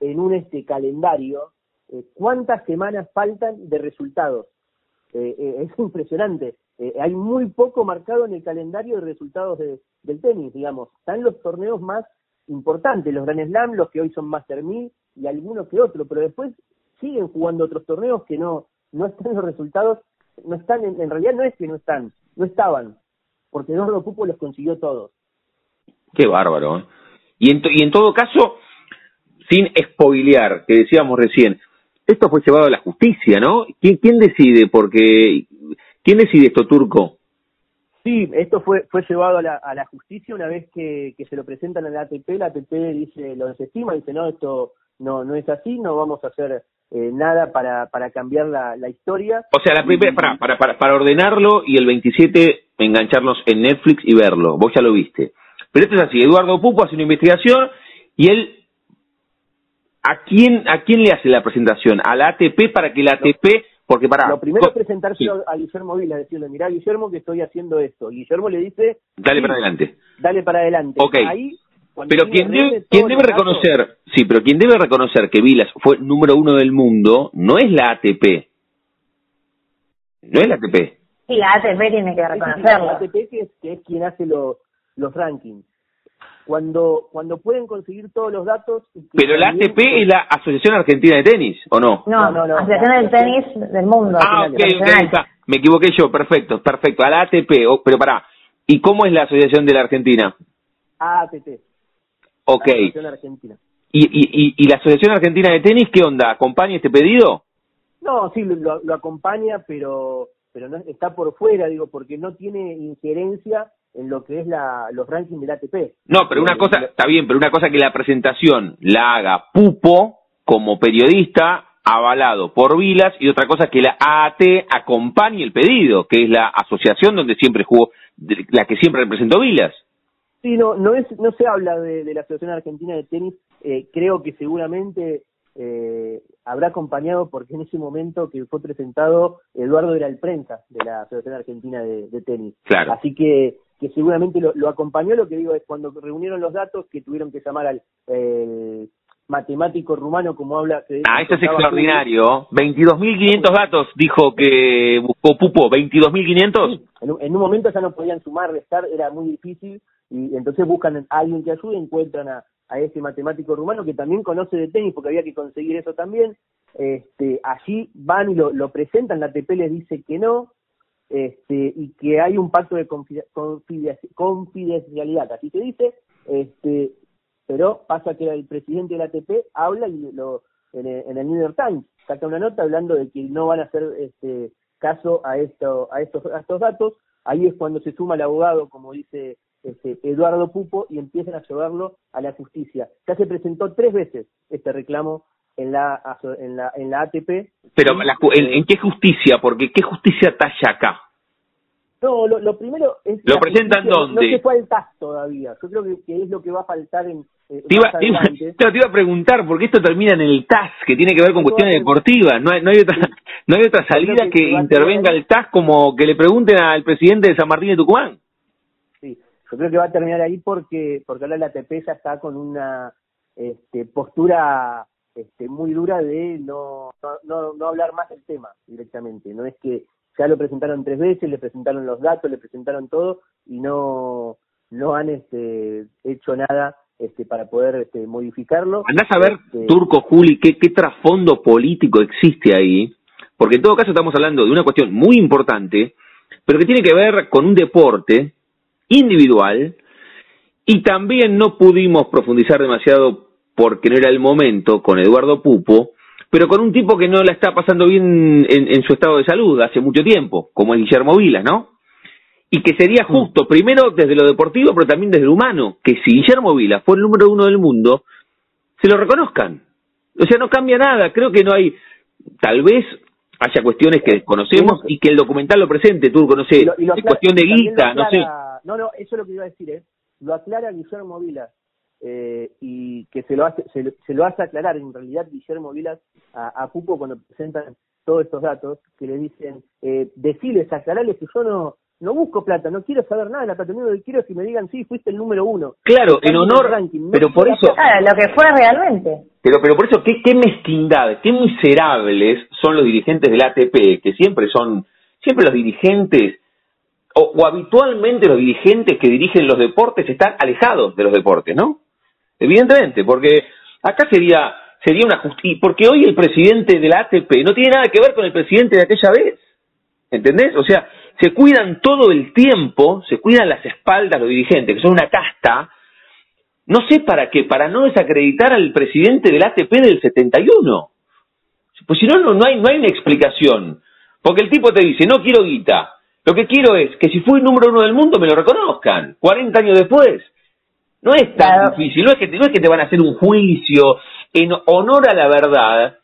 en un este calendario eh, cuántas semanas faltan de resultados. Eh, eh, es *laughs* impresionante. Hay muy poco marcado en el calendario de resultados de, del tenis, digamos. Están los torneos más importantes, los Grand Slam, los que hoy son Master 1000 y algunos que otros, pero después siguen jugando otros torneos que no, no están los resultados, no están, en, en realidad no es que no están, no estaban, porque Eduardo Pupo los consiguió todos. Qué bárbaro, ¿eh? Y en, y en todo caso, sin spoilear, que decíamos recién, esto fue llevado a la justicia, ¿no? ¿Quién, quién decide? Porque, ¿quién decide esto, Turco? Sí, esto fue fue llevado a la, a la justicia una vez que, que se lo presentan a la ATP, la ATP dice, lo desestima, dice, no, esto no no es así, no vamos a hacer eh, nada para, para cambiar la, la historia. O sea, la primera, para, para, para, para ordenarlo y el 27 engancharnos en Netflix y verlo, vos ya lo viste. Pero esto es así, Eduardo Pupo hace una investigación y él ¿A quién, ¿A quién le hace la presentación? ¿A la ATP para que la ATP porque para lo primero es presentarse a Guillermo Vila, decirle, mira Guillermo que estoy haciendo esto. Y Guillermo le dice, dale para adelante. Dale para adelante. Ok. Ahí, pero quien debe, quien debe reconocer, sí, pero quien debe reconocer que Vilas fue número uno del mundo no es la ATP. No es la ATP. Sí, la ATP tiene que reconocerlo. La ATP que es, que es quien hace los los rankings cuando cuando pueden conseguir todos los datos. Pero la ATP es la Asociación Argentina de Tenis, ¿o no? No, no, no. Asociación del Tenis del Mundo. Ah, ok, Me equivoqué yo, perfecto, perfecto. A la ATP, pero pará. ¿Y cómo es la Asociación de la Argentina? AATT. Ok. La Argentina. ¿Y, y, y, la Asociación Argentina de Tenis qué onda? ¿Acompaña este pedido? No, sí, lo, lo acompaña, pero pero no está por fuera, digo, porque no tiene injerencia en lo que es la, los rankings del ATP. No, pero una cosa, está bien, pero una cosa que la presentación la haga Pupo como periodista avalado por Vilas y otra cosa que la AAT acompañe el pedido, que es la asociación donde siempre jugó, la que siempre representó Vilas. Sí, no, no, es, no se habla de, de la Asociación Argentina de Tenis, eh, creo que seguramente eh, habrá acompañado porque en ese momento que fue presentado Eduardo era el prensa de la Asociación Argentina de, de Tenis. Claro. Así que que seguramente lo, lo, acompañó, lo que digo es cuando reunieron los datos que tuvieron que llamar al eh, matemático rumano como habla. Que ah, esto es extraordinario. 22.500 datos dijo que buscó Pupo, 22.500. Sí, en, un, en un momento ya no podían sumar, restar, era muy difícil y entonces buscan a alguien que ayude, encuentran a, a ese matemático rumano que también conoce de tenis porque había que conseguir eso también. Este, allí van y lo, lo presentan, la ATP les dice que no, este, y que hay un pacto de confidencialidad, así se dice, este, pero pasa que el presidente de la ATP habla y lo, en, el, New York Times saca una nota hablando de que no van a hacer este caso a esto a estos a estos datos ahí es cuando se suma el abogado como dice este, Eduardo Pupo y empiezan a llevarlo a la justicia ya se presentó tres veces este reclamo en la en la en la ATP. Pero ¿en, ¿en, qué justicia? Porque qué justicia talla acá. No, lo, lo primero es lo presentan dónde. No se fue al TAS todavía. Yo creo que, que, es lo que va a faltar en. Eh, te, iba, te, iba, te, iba, a preguntar porque esto termina en el TAS que tiene que ver con cuestiones deportivas. No hay, no hay otra no hay otra salida que, que intervenga el TAS como que le pregunten al presidente de San Martín de Tucumán. Yo creo que va a terminar ahí porque porque ahora la ATP ya está con una este, postura este, muy dura de no, no, no hablar más del tema directamente. No es que ya lo presentaron tres veces, le presentaron los datos, le presentaron todo y no, no han este, hecho nada este, para poder este, modificarlo. Andás a ver, este, Turco, Juli, qué, qué trasfondo político existe ahí, porque en todo caso estamos hablando de una cuestión muy importante, pero que tiene que ver con un deporte individual y también no pudimos profundizar demasiado porque no era el momento con Eduardo Pupo, pero con un tipo que no la está pasando bien en, en su estado de salud hace mucho tiempo, como es Guillermo Vilas, ¿no? Y que sería mm. justo, primero desde lo deportivo, pero también desde lo humano, que si Guillermo Vilas fue el número uno del mundo, se lo reconozcan. O sea, no cambia nada, creo que no hay, tal vez haya cuestiones que desconocemos y que el documental lo presente, tú no sé, es cuestión de guita, no sé. No, no, eso es lo que iba a decir, ¿eh? Lo aclara Guillermo Vilas eh, y que se lo hace se, se, lo hace aclarar en realidad Guillermo Vilas a, a Pupo cuando presentan todos estos datos que le dicen eh, deciles aclararles que yo no no busco plata, no quiero saber nada de la plata, lo que quiero es que me digan sí, fuiste el número uno. Claro, en honor, ranking, pero por eso... Claro, lo que fue realmente. Pero, pero por eso, ¿qué, qué mezquindad, qué miserables son los dirigentes del ATP, que siempre son, siempre los dirigentes o, o, habitualmente los dirigentes que dirigen los deportes están alejados de los deportes, ¿no? Evidentemente, porque acá sería sería una justicia, porque hoy el presidente de la ATP no tiene nada que ver con el presidente de aquella vez, ¿entendés? O sea, se cuidan todo el tiempo, se cuidan las espaldas los dirigentes, que son una casta, No sé para qué, para no desacreditar al presidente del ATP del 71. Pues si no, no, hay, no hay una explicación. Porque el tipo te dice, no quiero guita. Lo que quiero es que si fui número uno del mundo me lo reconozcan. 40 años después. No es tan difícil. No es, que, no es que te van a hacer un juicio en honor a la verdad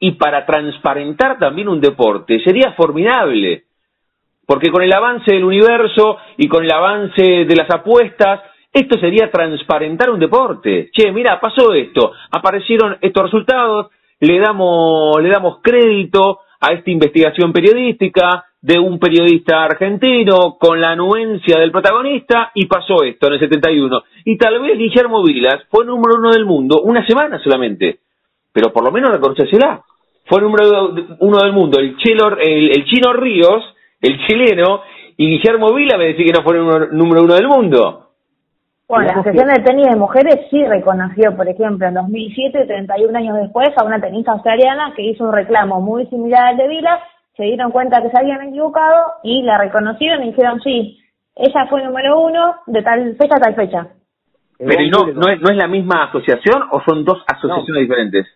y para transparentar también un deporte. Sería formidable. Porque con el avance del universo y con el avance de las apuestas, esto sería transparentar un deporte. Che, mira, pasó esto, aparecieron estos resultados, le damos, le damos crédito a esta investigación periodística de un periodista argentino con la anuencia del protagonista y pasó esto en el 71. Y tal vez Guillermo Vilas fue número uno del mundo una semana solamente, pero por lo menos reconocésela. Fue número uno del mundo el, chelo, el, el chino Ríos el chileno, y Guillermo Vila me decía que no fue el número uno del mundo. Bueno, la Asociación de Tenis de Mujeres sí reconoció, por ejemplo, en 2007, 31 años después, a una tenista australiana que hizo un reclamo muy similar al de Vila, se dieron cuenta que se habían equivocado y la reconocieron y dijeron, sí, ella fue número uno de tal fecha a tal fecha. Pero ¿y no, no, es, no es la misma asociación o son dos asociaciones diferentes?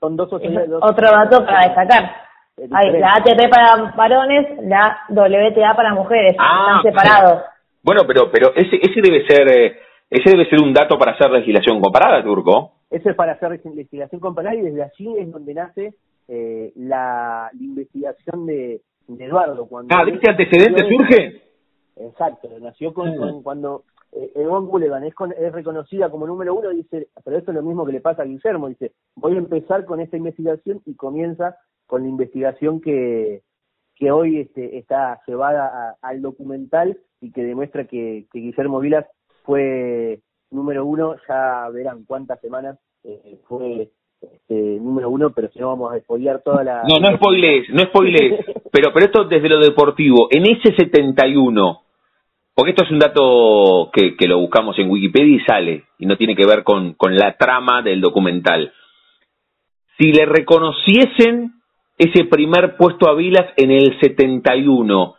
Son dos asociaciones. Otro dato para destacar. Hay la ATP para varones, la WTA para mujeres, ah, están separados. Bueno, pero pero ese ese debe ser eh, ese debe ser un dato para hacer legislación comparada, Turco. Ese es para hacer legislación comparada y desde allí es donde nace eh, la, investigación de, Eduardo. Cuando ah, ¿de este antecedente surge? Exacto, nació con, mm. cuando eh, Egon es, es, reconocida como número uno, dice, pero esto es lo mismo que le pasa a Guillermo, dice, voy a empezar con esta investigación y comienza con la investigación que, que hoy este, está llevada al documental y que demuestra que, Guillermo Vilas fue número uno, ya verán cuántas semanas eh, fue este, número uno, pero si no vamos a spoilear toda la... No, no spoilees, no spoilees, *laughs* pero, pero esto desde lo deportivo, en ese 71, porque esto es un dato que, que lo buscamos en Wikipedia y sale, y no tiene que ver con, con la trama del documental. Si le reconociesen ese primer puesto a Vilas en el 71.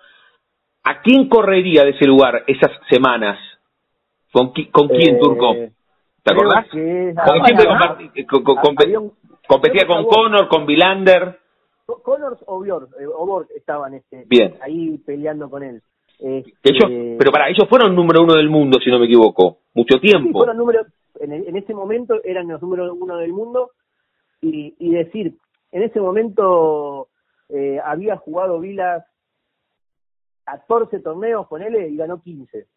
¿A quién correría de ese lugar esas semanas? ¿Con, con quién, Turco? Eh, ¿Te acordás? competía con Connor, con Vilander. Connor o Bjork, eh, estaban este, ahí peleando con él. Este, pero para ellos fueron número uno del mundo, si no me equivoco, mucho tiempo. fueron número, en, en ese momento eran los número uno del mundo y, y decir, en ese momento eh, había jugado Vilas 14 torneos con él y ganó 15.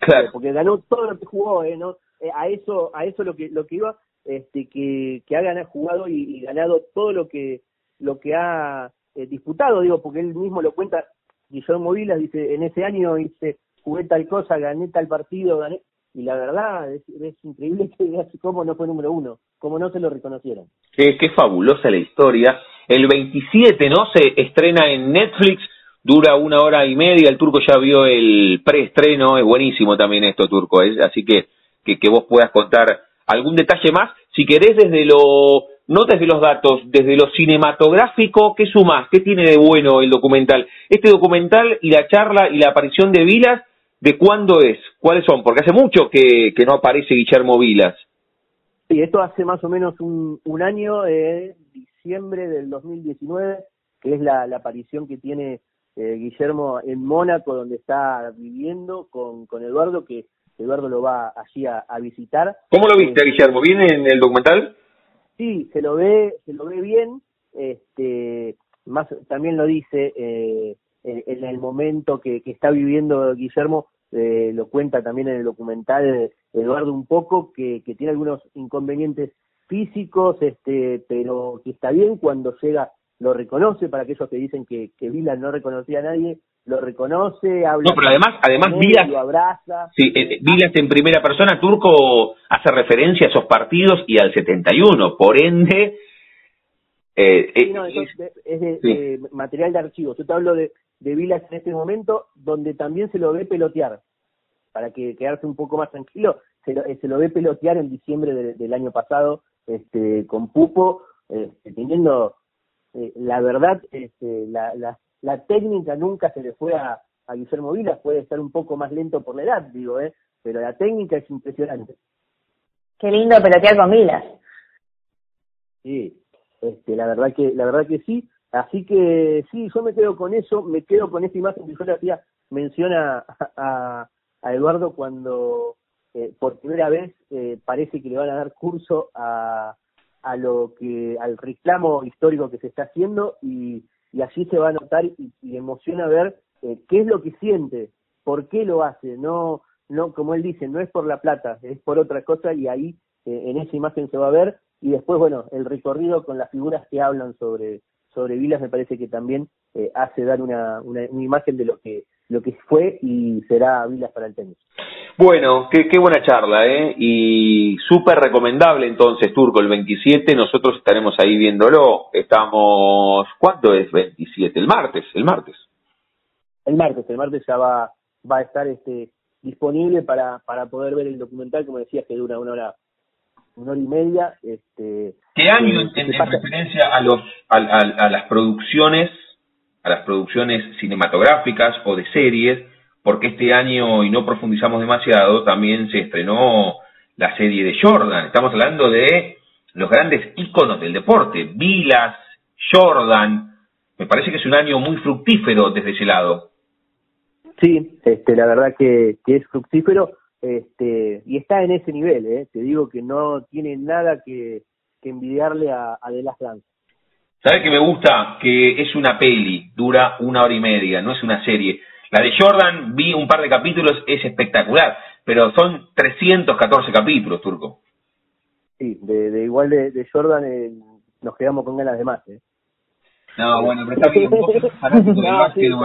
Claro. Porque ganó todo lo que jugó, ¿eh? ¿no? Eh, a eso a eso lo que lo que iba este que, que ha ganado, jugado y, ganado todo lo que lo que ha eh, disputado, digo, porque él mismo lo cuenta Guillermo Vilas dice, en ese año hice jugué tal cosa, gané tal partido, gané y la verdad es, increíble *laughs* que cómo no fue número uno, cómo no se lo reconocieron. Qué, fabulosa la historia. El 27, ¿no? Se estrena en Netflix, dura una hora y media, el turco ya vio el preestreno, es buenísimo también esto, turco, ¿eh? así que, que, que vos puedas contar algún detalle más, si querés desde lo, no desde los datos, desde lo cinematográfico, ¿qué sumás? ¿Qué tiene de bueno el documental? Este documental y la charla y la aparición de Vilas ¿De cuándo es? ¿Cuáles son? Porque hace mucho que, que no aparece Guillermo Vilas. Sí, esto hace más o menos un, un año, eh, diciembre del 2019, que es la, la aparición que tiene eh, Guillermo en Mónaco, donde está viviendo con, con Eduardo, que Eduardo lo va allí a, visitar. ¿Cómo lo viste, Guillermo? ¿Viene en el documental? Sí, se lo ve, se lo ve bien. Este, más también lo dice eh, en, el momento que, está viviendo Guillermo, eh, lo cuenta también en el documental Eduardo un poco, que, tiene algunos inconvenientes físicos, este, pero que está bien cuando llega, lo reconoce, para aquellos que dicen que, que Vila no reconocía a nadie, lo reconoce, habla. No, pero además, además Vilas, lo abraza. Sí, eh, Vilas en primera persona, Turco hace referencia a esos partidos y al 71, por ende. Eh, es, de, material de archivo. Yo te hablo de, de Vilas en este momento, donde también se lo ve pelotear, para que quedarse un poco más tranquilo, se lo, se lo ve pelotear en diciembre del año pasado, este, con Pupo, este, teniendo, eh, la verdad, este, la, la, la, técnica nunca se le fue a, a Guillermo Vilas, puede estar un poco más lento por la edad, digo, eh, pero la técnica es impresionante. Qué lindo pelotear con Vilas. Sí, este, la verdad que, la verdad que sí. Así que sí, yo me quedo con eso, me quedo con esa imagen que yo le hacía menciona a, a Eduardo cuando eh, por primera vez eh, parece que le van a dar curso a, a lo que al reclamo histórico que se está haciendo y, y allí se va a notar y, y emociona ver eh, qué es lo que siente, por qué lo hace, no no como él dice, no es por la plata, es por otra cosa y ahí en esa imagen se va a ver y después bueno, el recorrido con las figuras que hablan sobre sobre Vilas me parece que también hace dar una, una, una imagen de lo que lo que fue y será Vilas para el tenis. Bueno, qué, qué buena charla, ¿eh? Y súper recomendable entonces, Turco, el 27, nosotros estaremos ahí viéndolo. Estamos, ¿cuándo es 27? El martes, el martes. El martes, el martes ya va, va a estar este disponible para, para poder ver el documental, como decías, que dura una hora una hora y media. Este, ¿Qué año en, en referencia a, los, a, a, a las producciones a las producciones cinematográficas o de series, porque este año, y no profundizamos demasiado, también se estrenó la serie de Jordan. Estamos hablando de los grandes íconos del deporte, Vilas, Jordan. Me parece que es un año muy fructífero desde ese lado. Sí, este, la verdad que, que es fructífero este, y está en ese nivel. ¿eh? Te digo que no tiene nada que, que envidiarle a, a The Last Dance. ¿Sabes que me gusta? Que es una peli, dura una hora y media, no es una serie. La de Jordan, vi un par de capítulos, es espectacular, pero son 314 capítulos, Turco. Sí, de, de igual de, de Jordan eh, nos quedamos con ganas de más. ¿eh? No, bueno, pero está bien. *laughs* no, sí, no,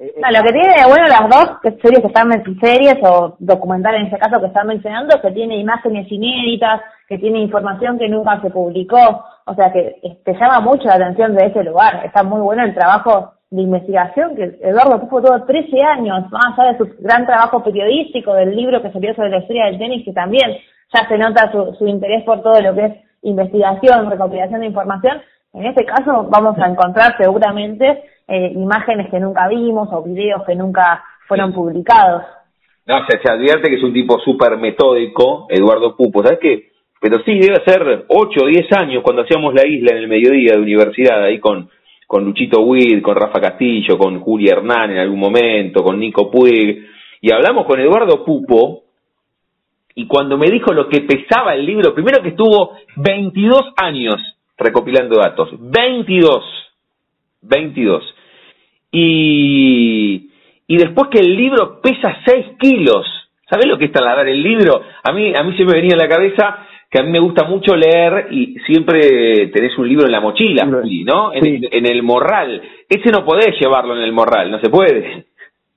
no, lo que tiene de bueno las dos series que están series o documentales en este caso que están mencionando que tiene imágenes inéditas, que tiene información que nunca se publicó, o sea que te llama mucho la atención de ese lugar. Está muy bueno el trabajo de investigación que Eduardo tuvo todo 13 años, más allá de su gran trabajo periodístico, del libro que salió sobre la historia del tenis, que también ya se nota su, su interés por todo lo que es investigación, recopilación de información. En este caso vamos a encontrar seguramente eh, imágenes que nunca vimos o videos que nunca fueron publicados. No, se, se advierte que es un tipo súper metódico, Eduardo Pupo. ¿Sabes qué? Pero sí, debe ser 8 o 10 años cuando hacíamos la isla en el mediodía de universidad, ahí con, con Luchito Witt, con Rafa Castillo, con Julia Hernán en algún momento, con Nico Puig, y hablamos con Eduardo Pupo, y cuando me dijo lo que pesaba el libro, primero que estuvo 22 años recopilando datos, 22, 22. Y, y después que el libro pesa 6 kilos. ¿Sabés lo que es trasladar el libro? A mí, a mí se me venía en la cabeza que a mí me gusta mucho leer y siempre tenés un libro en la mochila, ¿no? En, sí. en el morral. Ese no podés llevarlo en el morral, no se puede.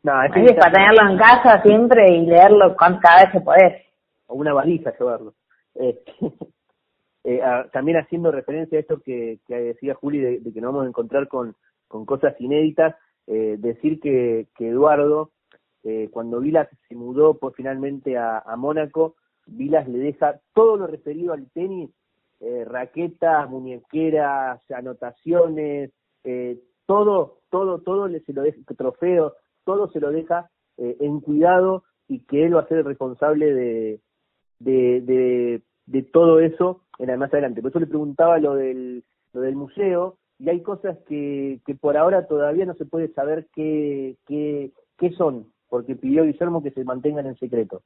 No, es que para tenerlo en casa siempre y leerlo cada vez que podés. O una valija llevarlo. Eh, *laughs* eh, también haciendo referencia a esto que, decía Juli de, que nos vamos a encontrar con, con cosas inéditas, eh, decir que, que Eduardo, eh, cuando Vilas se mudó pues, finalmente a, Mónaco, Vilas le deja todo lo referido al tenis, eh, raquetas, muñequeras, anotaciones, todo, todo, todo le se lo deja, trofeos, todo se lo deja en cuidado y que él va a ser el responsable de, de todo eso el más adelante. Por eso le preguntaba lo del, lo del museo, y hay cosas que, que por ahora todavía no se puede saber qué, qué, qué son, porque pidió Guillermo que se mantengan en secreto.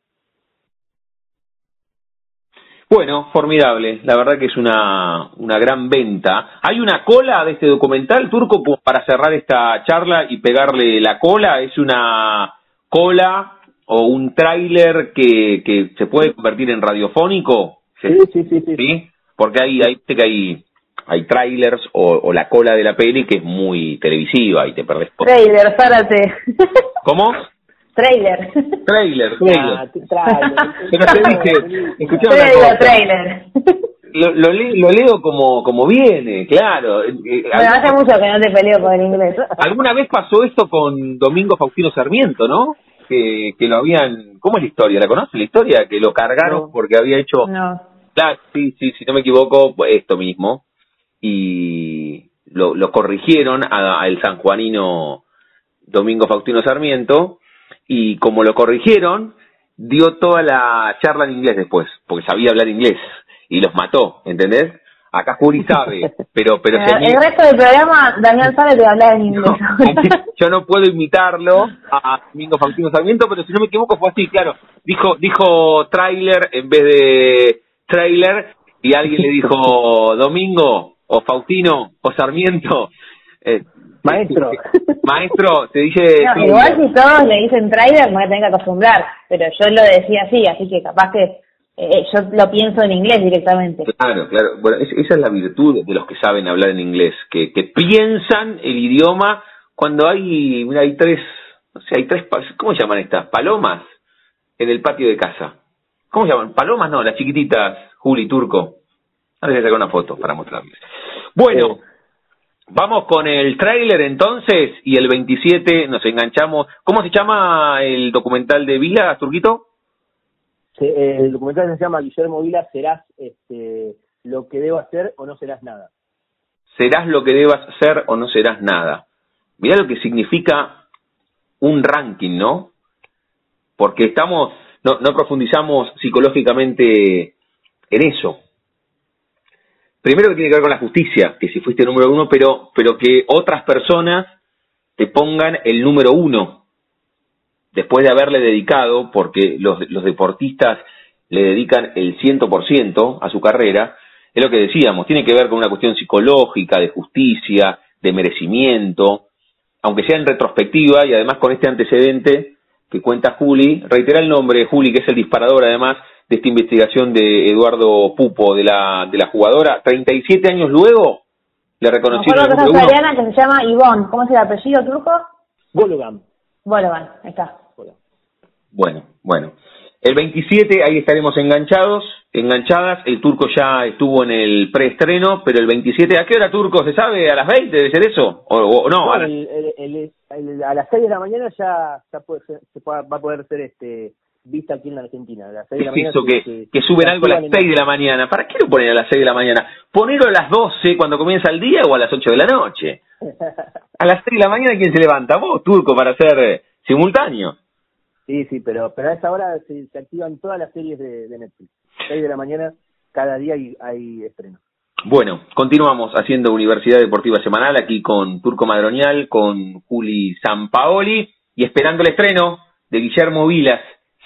Bueno, formidable. La verdad que es una, una gran venta. ¿Hay una cola de este documental, Turco, para cerrar esta charla y pegarle la cola? ¿Es una cola o un tráiler que, que se puede convertir en radiofónico? Sí, sí, sí. ¿Sí? ¿Sí? Porque hay, hay, que hay, hay trailers o, o, la cola de la peli que es muy televisiva y te perdés. Trailer, párate. ¿Cómo? Trailer. Trailer, trailer. Ah, trailer. Pero te dije, trailer, trailer. Lo, lo, lo, leo como, como viene, claro. Eh, bueno, hace mucho que no te peleo con el inglés. ¿Alguna vez pasó esto con Domingo Faustino Sarmiento, no? Que, que lo habían... ¿Cómo es la historia? ¿La conoces la historia? Que lo cargaron no. porque había hecho... No. Claro, sí, sí, si no me equivoco, esto mismo. Y lo, lo corrigieron al sanjuanino Domingo Faustino Sarmiento y como lo corrigieron, dio toda la charla en inglés después, porque sabía hablar inglés y los mató, ¿entendés? Acá Juli sabe, *laughs* pero pero el, el resto del programa Daniel sabe de hablar en inglés. *laughs* yo no puedo imitarlo a Domingo Faustino Sarmiento, pero si no me equivoco fue así, claro. Dijo dijo trailer en vez de trailer y alguien le dijo *laughs* Domingo o Faustino o Sarmiento. Eh, maestro. *laughs* Maestro, se dice... igual si todos le dicen trailer me voy a tener que acostumbrar, pero yo lo decía así, así que capaz que eh, yo lo pienso en inglés directamente. Claro, claro. Bueno, esa es la virtud de los que saben hablar en inglés, que, que piensan el idioma cuando hay, mira, hay tres, no sé, hay tres, ¿cómo se llaman estas? Palomas en el patio de casa. ¿Cómo se llaman? Palomas, no, las chiquititas, Juli, Turco. Ahora voy a sacar una foto para mostrarles. Bueno, vamos con el tráiler entonces y el 27 nos enganchamos. ¿Cómo se llama el documental de Vila, Turquito? el documental se llama Guillermo Vila, serás este, lo que debo hacer o no serás nada. Serás lo que debas ser o no serás nada. Mirá lo que significa un ranking, ¿no? Porque estamos, no, no profundizamos psicológicamente en eso. Primero que tiene que ver con la justicia, que si fuiste número uno, pero, pero que otras personas te pongan el número uno después de haberle dedicado, porque los, los deportistas le dedican el 100% a su carrera, es lo que decíamos, tiene que ver con una cuestión psicológica, de justicia, de merecimiento, aunque sea en retrospectiva y además con este antecedente que cuenta Juli, reitera el nombre, Juli, que es el disparador además de esta investigación de Eduardo Pupo, de la, de la jugadora, 37 años luego, le reconocieron el número uno. que se llama Ivonne, ¿cómo es el apellido turco? Bologan. Bologan, ahí está. Bueno, bueno. El 27 ahí estaremos enganchados, enganchadas. El turco ya estuvo en el preestreno, pero el 27, ¿a qué hora turco se sabe? ¿A las 20 debe ser eso? ¿O, no? a, las 6 de la mañana ya, ya puede ser, se va a poder ser este vista aquí en la Argentina. A las 6 de la mañana que, que, suben algo a las 6 de la mañana. ¿Para qué lo ponen a las 6 de la mañana? Ponerlo a las 12 cuando comienza el día o a las 8 de la noche. *laughs* a las 6 de la mañana, ¿quién se levanta? Vos, turco, para hacer eh, simultáneo. Sí, sí, pero, pero a esa hora se, activan todas las series de, Netflix. 6 de la mañana, cada día hay, hay estrenos. Bueno, continuamos haciendo Universidad Deportiva Semanal aquí con Turco Madronial, con Juli Sampaoli y esperando el estreno de Guillermo Vilas.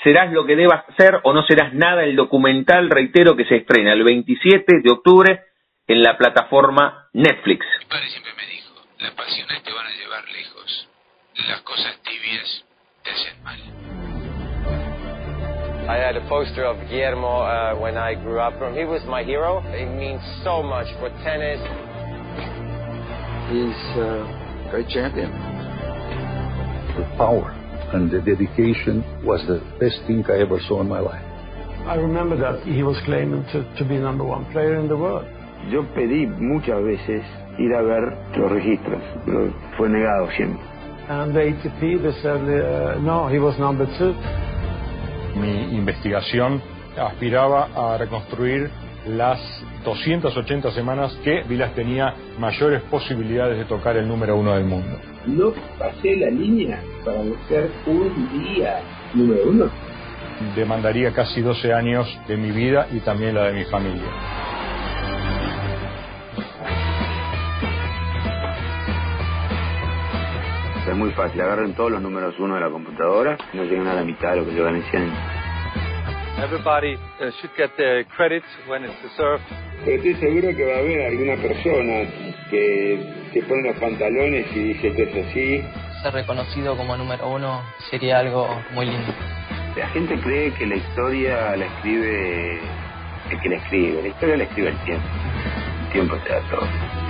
¿Serás lo que debas ser o no serás nada? El documental, reitero, que se estrena el 27 de octubre en la plataforma Netflix. Mi padre siempre me dijo, las pasiones te van a llevar lejos, las cosas tibias te hacen mal. I had a poster of Guillermo uh, when I grew up. He was my hero. It means so much for tennis. He's a great champion. The power and the dedication was the best thing I ever saw in my life. I remember that he was claiming to, to be number one player in the world. Yo pedí muchas veces ir a ver los registros, pero fue negado siempre. And the ATP, they said, uh, no, he was number two. Mi investigación aspiraba a reconstruir las 280 semanas que Vilas tenía mayores posibilidades de tocar el número uno del mundo. No pasé la línea para ser un día número uno. Demandaría casi 12 años de mi vida y también la de mi familia. Es muy fácil, agarren todos los números uno de la computadora, no llegan a la mitad de lo que yo gané 100 Everybody uh, should get the credit when it's deserved. estoy seguro que va a haber alguna persona que se pone los pantalones y dice que es así. Ser reconocido como número uno sería algo muy lindo. La gente cree que la historia la escribe el que la escribe, la historia la escribe el tiempo. El tiempo te da todo.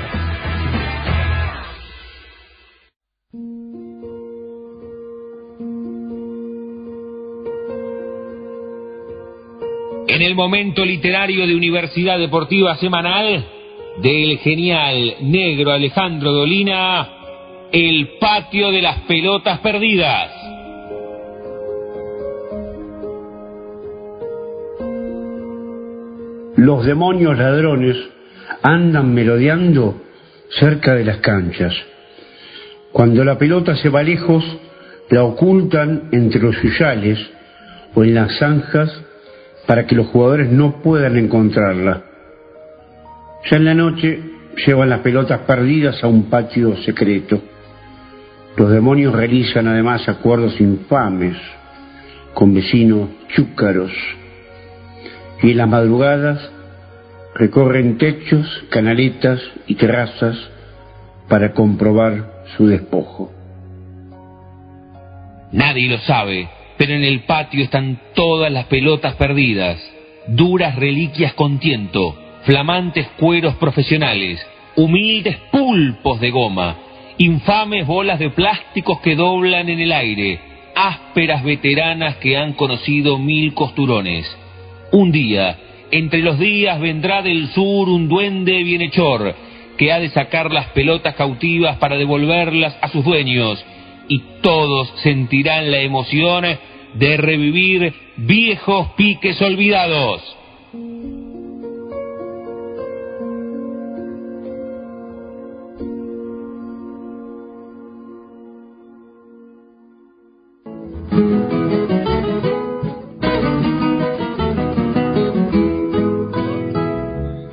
En el momento literario de Universidad Deportiva Semanal del genial negro Alejandro Dolina, El patio de las pelotas perdidas. Los demonios ladrones andan merodeando cerca de las canchas. Cuando la pelota se va lejos, la ocultan entre los suyales o en las zanjas para que los jugadores no puedan encontrarla. Ya en la noche llevan las pelotas perdidas a un patio secreto. Los demonios realizan además acuerdos infames con vecinos chúcaros y en las madrugadas recorren techos, canaletas y terrazas para comprobar su despojo. Nadie lo sabe, pero en el patio están todas las pelotas perdidas, duras reliquias con tiento, flamantes cueros profesionales, humildes pulpos de goma, infames bolas de plásticos que doblan en el aire, ásperas veteranas que han conocido mil costurones. Un día, entre los días vendrá del sur un duende bienhechor que ha de sacar las pelotas cautivas para devolverlas a sus dueños y todos sentirán la emoción de revivir viejos piques olvidados.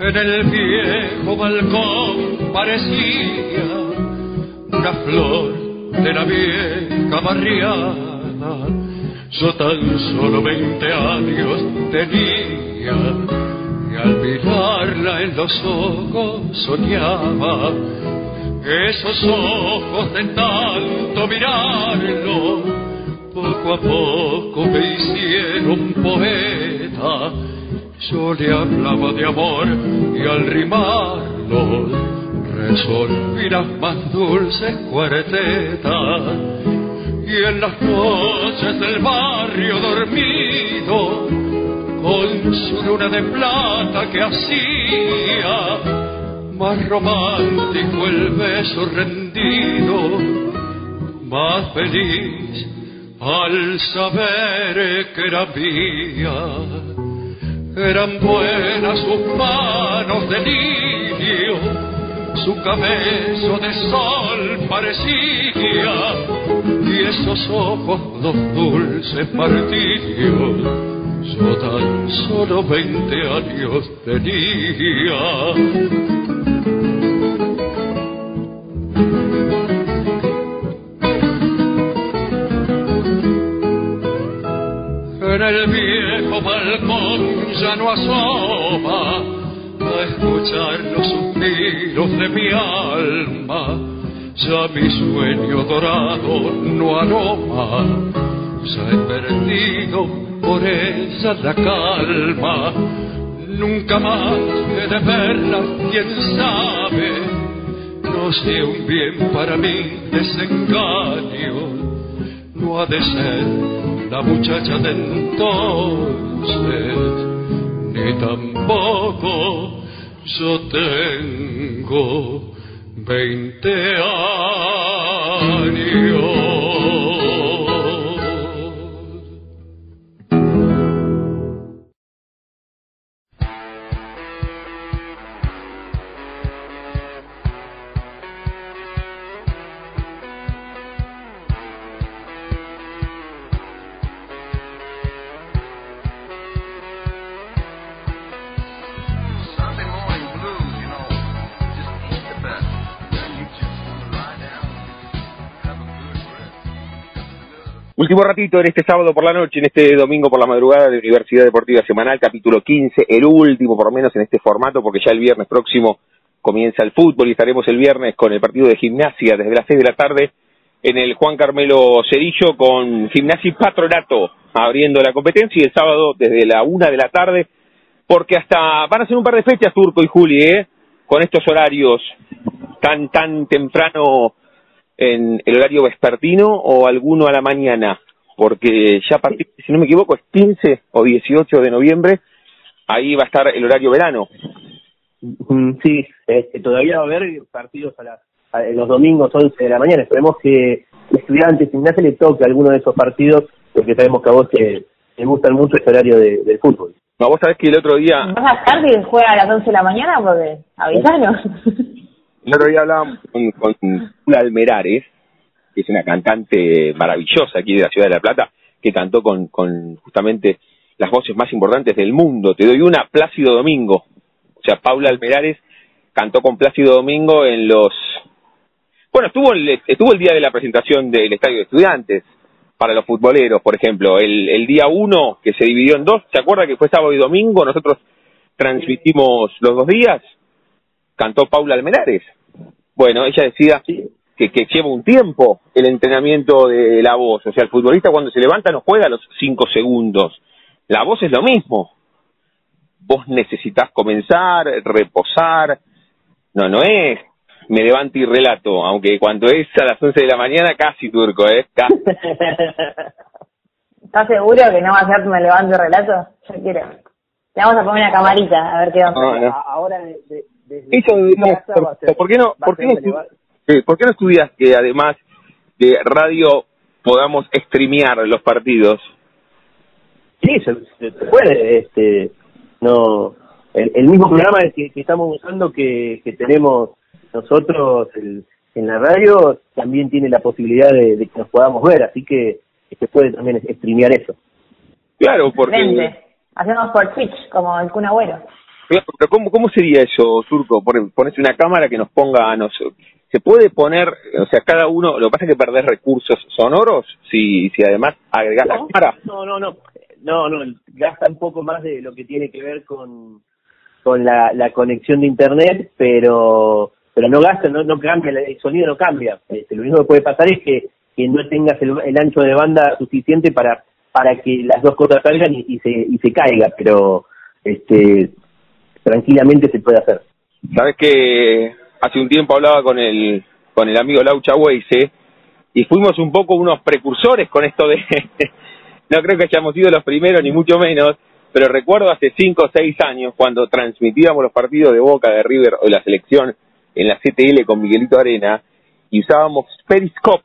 En el viejo balcón parecía una flor de la vieja barriada. Yo tan solo veinte años tenía y al mirarla en los ojos soñaba esos ojos de tanto mirarlo poco a poco me hicieron poeta yo le hablaba de amor y al rimarlo resolví las más dulces cuartetas. Y en las noches del barrio dormido, con su luna de plata que hacía más romántico el beso rendido, más feliz al saber que era mía. Eran buenas sus manos de lirio, su cabello de sol parecía, y esos ojos dos dulces martirios, yo tan solo veinte años tenía. en el viejo balcón ya no asoma a escuchar los suspiros de mi alma. Ya mi sueño dorado no aroma, ya he perdido por ella la calma. Nunca más he de verla, quién sabe, no sé un bien para mí desengaño, no ha de ser la muchacha de entonces, ni tampoco yo tengo veinte años. Último ratito en este sábado por la noche, en este domingo por la madrugada de Universidad Deportiva Semanal, capítulo 15, el último por lo menos en este formato, porque ya el viernes próximo comienza el fútbol y estaremos el viernes con el partido de gimnasia desde las 6 de la tarde en el Juan Carmelo Cerillo con Gimnasia y Patronato abriendo la competencia y el sábado desde la 1 de la tarde, porque hasta van a ser un par de fechas Turco y Juli, ¿eh? con estos horarios tan, tan temprano en el horario vespertino o alguno a la mañana, porque ya a partir, si no me equivoco, es 15 o 18 de noviembre, ahí va a estar el horario verano. Mm, Sí, este, todavía va a haber partidos a, la, a los domingos 11 de la mañana. Esperemos que estudiantes, gimnasia le toque alguno de esos partidos, porque sabemos que a vos te, te gustan mucho ese horario de, del fútbol. No, vos sabés que el otro día, ¿Vas a estar si juega a las 11 de la mañana? Porque avisanos. *laughs* el otro día hablábamos con, con Almerares, que es una cantante maravillosa aquí de la ciudad de La Plata, que cantó con, con justamente las voces más importantes del mundo. Te doy una, Plácido Domingo. O sea, Paula Almerares cantó con Plácido Domingo en los... Bueno, estuvo el, estuvo el día de la presentación del Estadio de Estudiantes para los futboleros, por ejemplo. El, el día uno, que se dividió en dos, ¿se acuerda que fue sábado y domingo? Nosotros transmitimos los dos días. Cantó Paula Almerares. Bueno, ella decía que, que lleva un tiempo el entrenamiento de la voz. O sea, el futbolista cuando se levanta no juega los cinco segundos. La voz es lo mismo. Vos necesitas comenzar, reposar. No, no es me levanto y relato, aunque cuando es a las 11 de la mañana casi turco, ¿eh? Casi. *laughs* ¿Estás seguro que no va a ser me levanto y relato? Yo quiero. Le vamos a poner una camarita a ver qué onda. No, no. Ahora, de, de, desde Eso deberíamos- casa va a ser- ¿por qué no, por qué no, ¿por qué estudias que además de radio podamos streamear los partidos? Sí, se, se- puede. Este, no, el, el mismo programa que, que estamos usando que, que tenemos nosotros el- en la radio también tiene la posibilidad de, de que nos podamos ver, así que se puede también streamear eso. Claro, porque... Vente. Hacemos por Twitch, como el Kun Agüero. Claro, Pero ¿cómo, ¿cómo sería eso, Turco? Pon- Pones una cámara que nos ponga a nosotros. ¿Se puede poner, o sea, cada uno, lo que pasa es que perdés recursos sonoros si, si además agregás la cámara? No, no, no, no, no, gasta un poco más de lo que tiene que ver con, con la, la conexión de internet, pero pero no gasta, no, no cambia, el sonido no cambia. Este, lo único que puede pasar es que, que no tengas el, el ancho de banda suficiente para para que las dos cosas salgan y, y se y se caiga, pero este tranquilamente se puede hacer. Sabes que hace un tiempo hablaba con el con el amigo Laucha Weise y fuimos un poco unos precursores con esto de *laughs* no creo que hayamos sido los primeros ni mucho menos pero recuerdo hace cinco o seis años cuando transmitíamos los partidos de Boca de River o de la selección en la CTL con Miguelito Arena y usábamos Periscope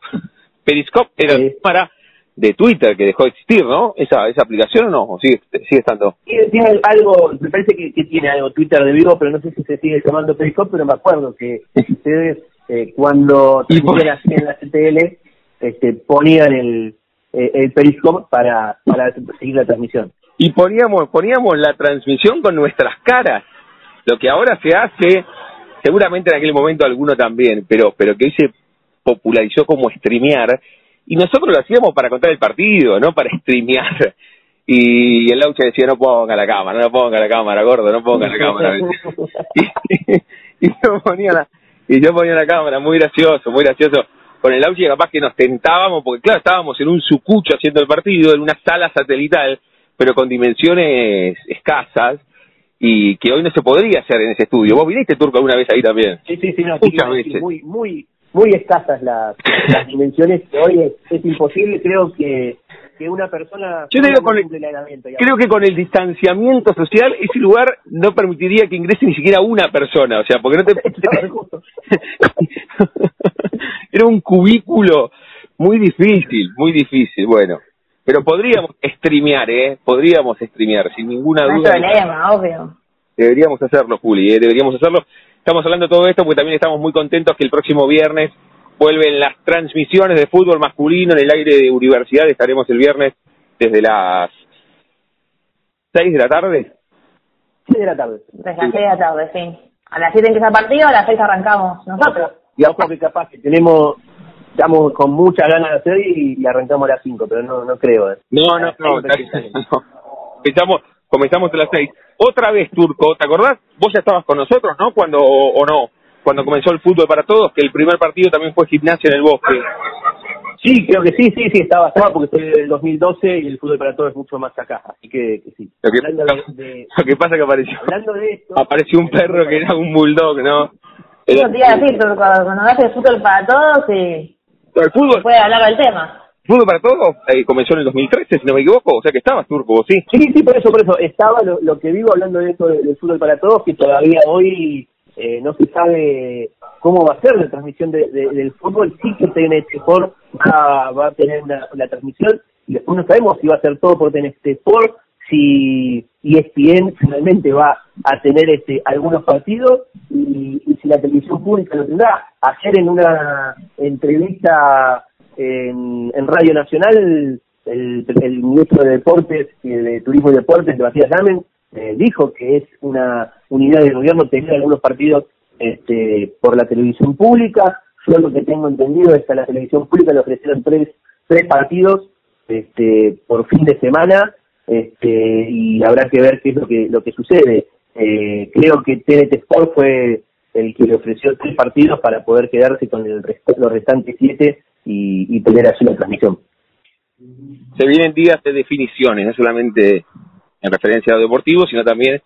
Periscope era la cámara de Twitter que dejó de existir ¿no? esa esa aplicación o no ¿O sigue sigue estando Tiene, tiene algo, me parece que, que tiene algo Twitter de vivo, pero no sé si se sigue llamando Periscope, pero me acuerdo que *laughs* ustedes eh, cuando transmitían así en la CTL este, ponían el, eh, el Periscope para, para seguir la transmisión. y poníamos poníamos la transmisión con nuestras caras lo que ahora se hace seguramente en aquel momento alguno también pero pero que hoy se popularizó como streamear y nosotros lo hacíamos para contar el partido no para *laughs* streamear y el Laucha decía no ponga la cámara no ponga la cámara gordo no ponga la cámara *laughs* y yo ponía la y yo ponía la cámara muy gracioso muy gracioso con el Laucha capaz que nos tentábamos porque claro estábamos en un sucucho haciendo el partido en una sala satelital pero con dimensiones escasas y que hoy no se podría hacer en ese estudio. ¿Vos viniste, Turco, alguna vez ahí también? Sí, sí, sí, no, Muchas veces. Muy, muy, muy escasas las, las dimensiones que hoy es, es imposible, creo que, que una persona Yo te digo, con el-. Creo que con el distanciamiento social, ese lugar no permitiría que ingrese ni siquiera una persona, o sea, porque no te... *laughs* *laughs* Era un cubículo muy difícil, muy difícil, bueno. Pero podríamos streamear, ¿eh? Podríamos streamear, sin ninguna No hay duda. problema, obvio. Deberíamos hacerlo, Juli, ¿eh? deberíamos hacerlo. Estamos hablando de todo esto porque también estamos muy contentos que el próximo viernes vuelven las transmisiones de fútbol masculino en el aire de universidad. Estaremos el viernes desde las 6 de la tarde. Seis de la tarde. Desde las 6 de la tarde, sí. A las 7 empieza el partido, a las 6 arrancamos nosotros. Y ojo que capaz que tenemos, estamos con muchas ganas de hacer y, y arrancamos a las 5, pero no, no creo. eh. No, no, no. no. Comenzamos, *laughs* comenzamos a las 6. Otra vez, Turco, ¿te acordás? Vos ya estabas con nosotros, ¿no? Cuando, o no, cuando comenzó el fútbol para todos, que el primer partido también fue gimnasia en el bosque. Sí, creo que sí, sí, sí, estaba, estaba porque soy del 2012 y el fútbol para todos es mucho más acá, así que, que sí. Lo que, Hablando de, de- *laughs* lo que pasa que apareció, hablando de esto, apareció un perro que era un bulldog, ¿no? Eso te iba a decir, Turco, cuando haces fútbol para todos, sí, El fútbol, se puede hablar del tema. Fútbol para todos eh, comenzó en el 2013, si no me equivoco, o sea que estabas turco, sí. Sí, sí, por eso, por eso. Estaba lo, que vivo hablando de esto de- del fútbol para todos, que todavía hoy eh, no se sabe cómo va a ser la transmisión de- de- del fútbol. Sí que TNT Sport va, va a tener una, la transmisión y no sabemos si va a ser todo por TNT Sport, si ESPN finalmente va a tener este algunos partidos y, y si la televisión pública lo tendrá. Ayer en una entrevista en, Radio Nacional el, ministro de Deportes de Turismo y Deportes, Sebastián Lamen, eh, dijo que es una unidad de gobierno tener algunos partidos este, por la televisión pública. Yo lo que tengo entendido es que a la televisión pública le ofrecieron tres, tres partidos este, por fin de semana este, y habrá que ver qué es lo que, lo que sucede. Eh, creo que TNT Sport fue el que le ofreció tres partidos para poder quedarse con el los restantes siete y, y tener así la transmisión. Se vienen días de definiciones, no solamente en referencia a lo deportivo, sino también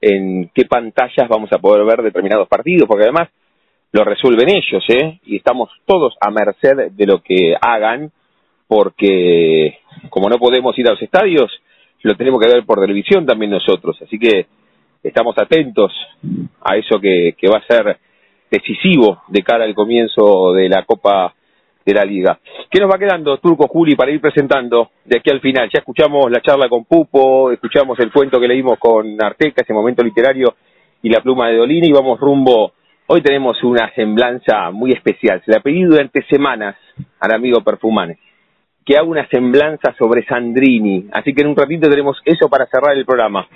en qué pantallas vamos a poder ver determinados partidos, porque además lo resuelven ellos, ¿eh? Y estamos todos a merced de lo que hagan, porque como no podemos ir a los estadios, lo tenemos que ver por televisión también nosotros, así que estamos atentos a eso que, que va a ser decisivo de cara al comienzo de la Copa de la liga. ¿Qué nos va quedando, Turco Juli, para ir presentando de aquí al final? Ya escuchamos la charla con Pupo, escuchamos el cuento que leímos con Arteca, ese momento literario y la pluma de Dolina y vamos rumbo. Hoy tenemos una semblanza muy especial. Se le ha pedido durante semanas al amigo Perfumane que haga una semblanza sobre Sandrini. Así que en un ratito tenemos eso para cerrar el programa.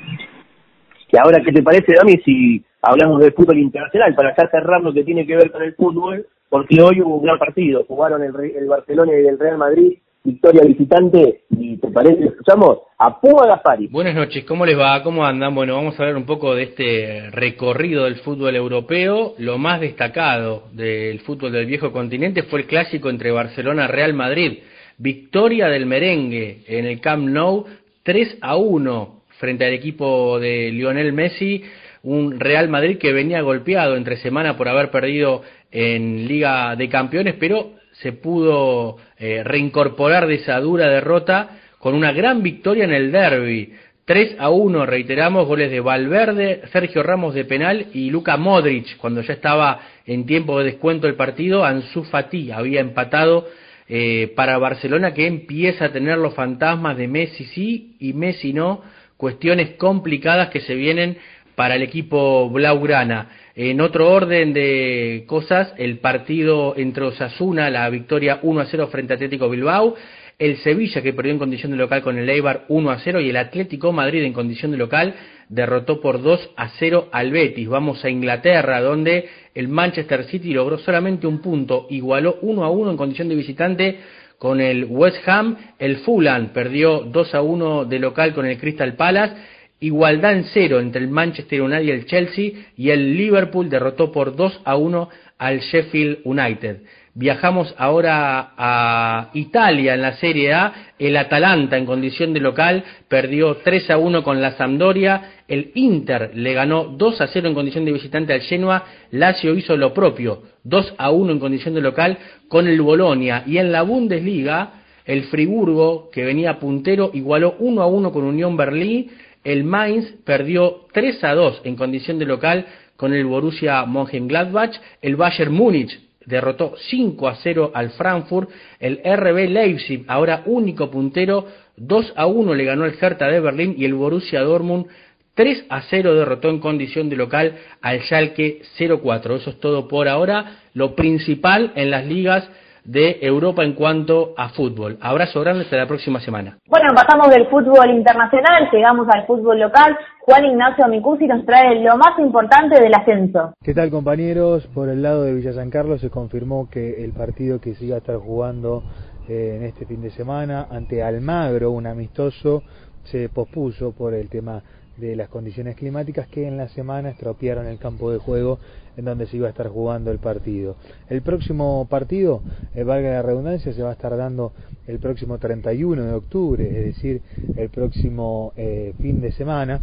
Y ahora, ¿qué te parece, Dami, si hablamos del fútbol internacional? Para ya cerrar lo que tiene que ver con el fútbol, porque hoy hubo un gran partido, jugaron el, el Barcelona y el Real Madrid, victoria visitante, y te parece, escuchamos a Puma Gaspari. Buenas noches, ¿cómo les va? ¿Cómo andan? Bueno, vamos a hablar un poco de este recorrido del fútbol europeo. Lo más destacado del fútbol del viejo continente fue el clásico entre Barcelona y Real Madrid. Victoria del merengue en el Camp Nou, 3 a 1 frente al equipo de Lionel Messi un Real Madrid que venía golpeado entre semana por haber perdido en Liga de Campeones, pero se pudo eh, reincorporar de esa dura derrota con una gran victoria en el derby. 3 a 1, reiteramos, goles de Valverde, Sergio Ramos de penal y Luka Modric, cuando ya estaba en tiempo de descuento el partido, Ansu Fati había empatado eh, para Barcelona que empieza a tener los fantasmas de Messi sí y Messi no, cuestiones complicadas que se vienen para el equipo Blaugrana. En otro orden de cosas, el partido entre Osasuna, la victoria 1 a 0 frente a Atlético Bilbao, el Sevilla que perdió en condición de local con el Eibar 1 a 0 y el Atlético Madrid en condición de local derrotó por 2 a 0 al Betis. Vamos a Inglaterra donde el Manchester City logró solamente un punto, igualó 1 a 1 en condición de visitante con el West Ham, el Fulham perdió 2 a 1 de local con el Crystal Palace. Igualdad en cero entre el Manchester United y el Chelsea. Y el Liverpool derrotó por 2 a 1 al Sheffield United. Viajamos ahora a Italia en la Serie A. El Atalanta en condición de local perdió 3 a 1 con la Sampdoria. El Inter le ganó 2 a 0 en condición de visitante al Genoa. Lazio hizo lo propio, 2 a 1 en condición de local con el Bolonia. Y en la Bundesliga, el Friburgo, que venía puntero, igualó 1 a 1 con Unión Berlín el Mainz perdió 3 a 2 en condición de local con el Borussia Mönchengladbach, el Bayern Múnich derrotó 5 a 0 al Frankfurt, el RB Leipzig, ahora único puntero, 2 a 1 le ganó el Hertha de Berlín y el Borussia Dortmund 3 a 0 derrotó en condición de local al Schalke 04. Eso es todo por ahora. Lo principal en las ligas de Europa en cuanto a fútbol. Abrazo grande hasta la próxima semana. Bueno, pasamos del fútbol internacional, llegamos al fútbol local. Juan Ignacio Micusi nos trae lo más importante del ascenso. ¿Qué tal compañeros? Por el lado de Villa San Carlos se confirmó que el partido que se iba a estar jugando eh, en este fin de semana ante Almagro, un amistoso, se pospuso por el tema de las condiciones climáticas que en la semana estropearon el campo de juego en donde se iba a estar jugando el partido. El próximo partido, eh, valga la redundancia, se va a estar dando el próximo 31 de octubre, es decir, el próximo eh, fin de semana,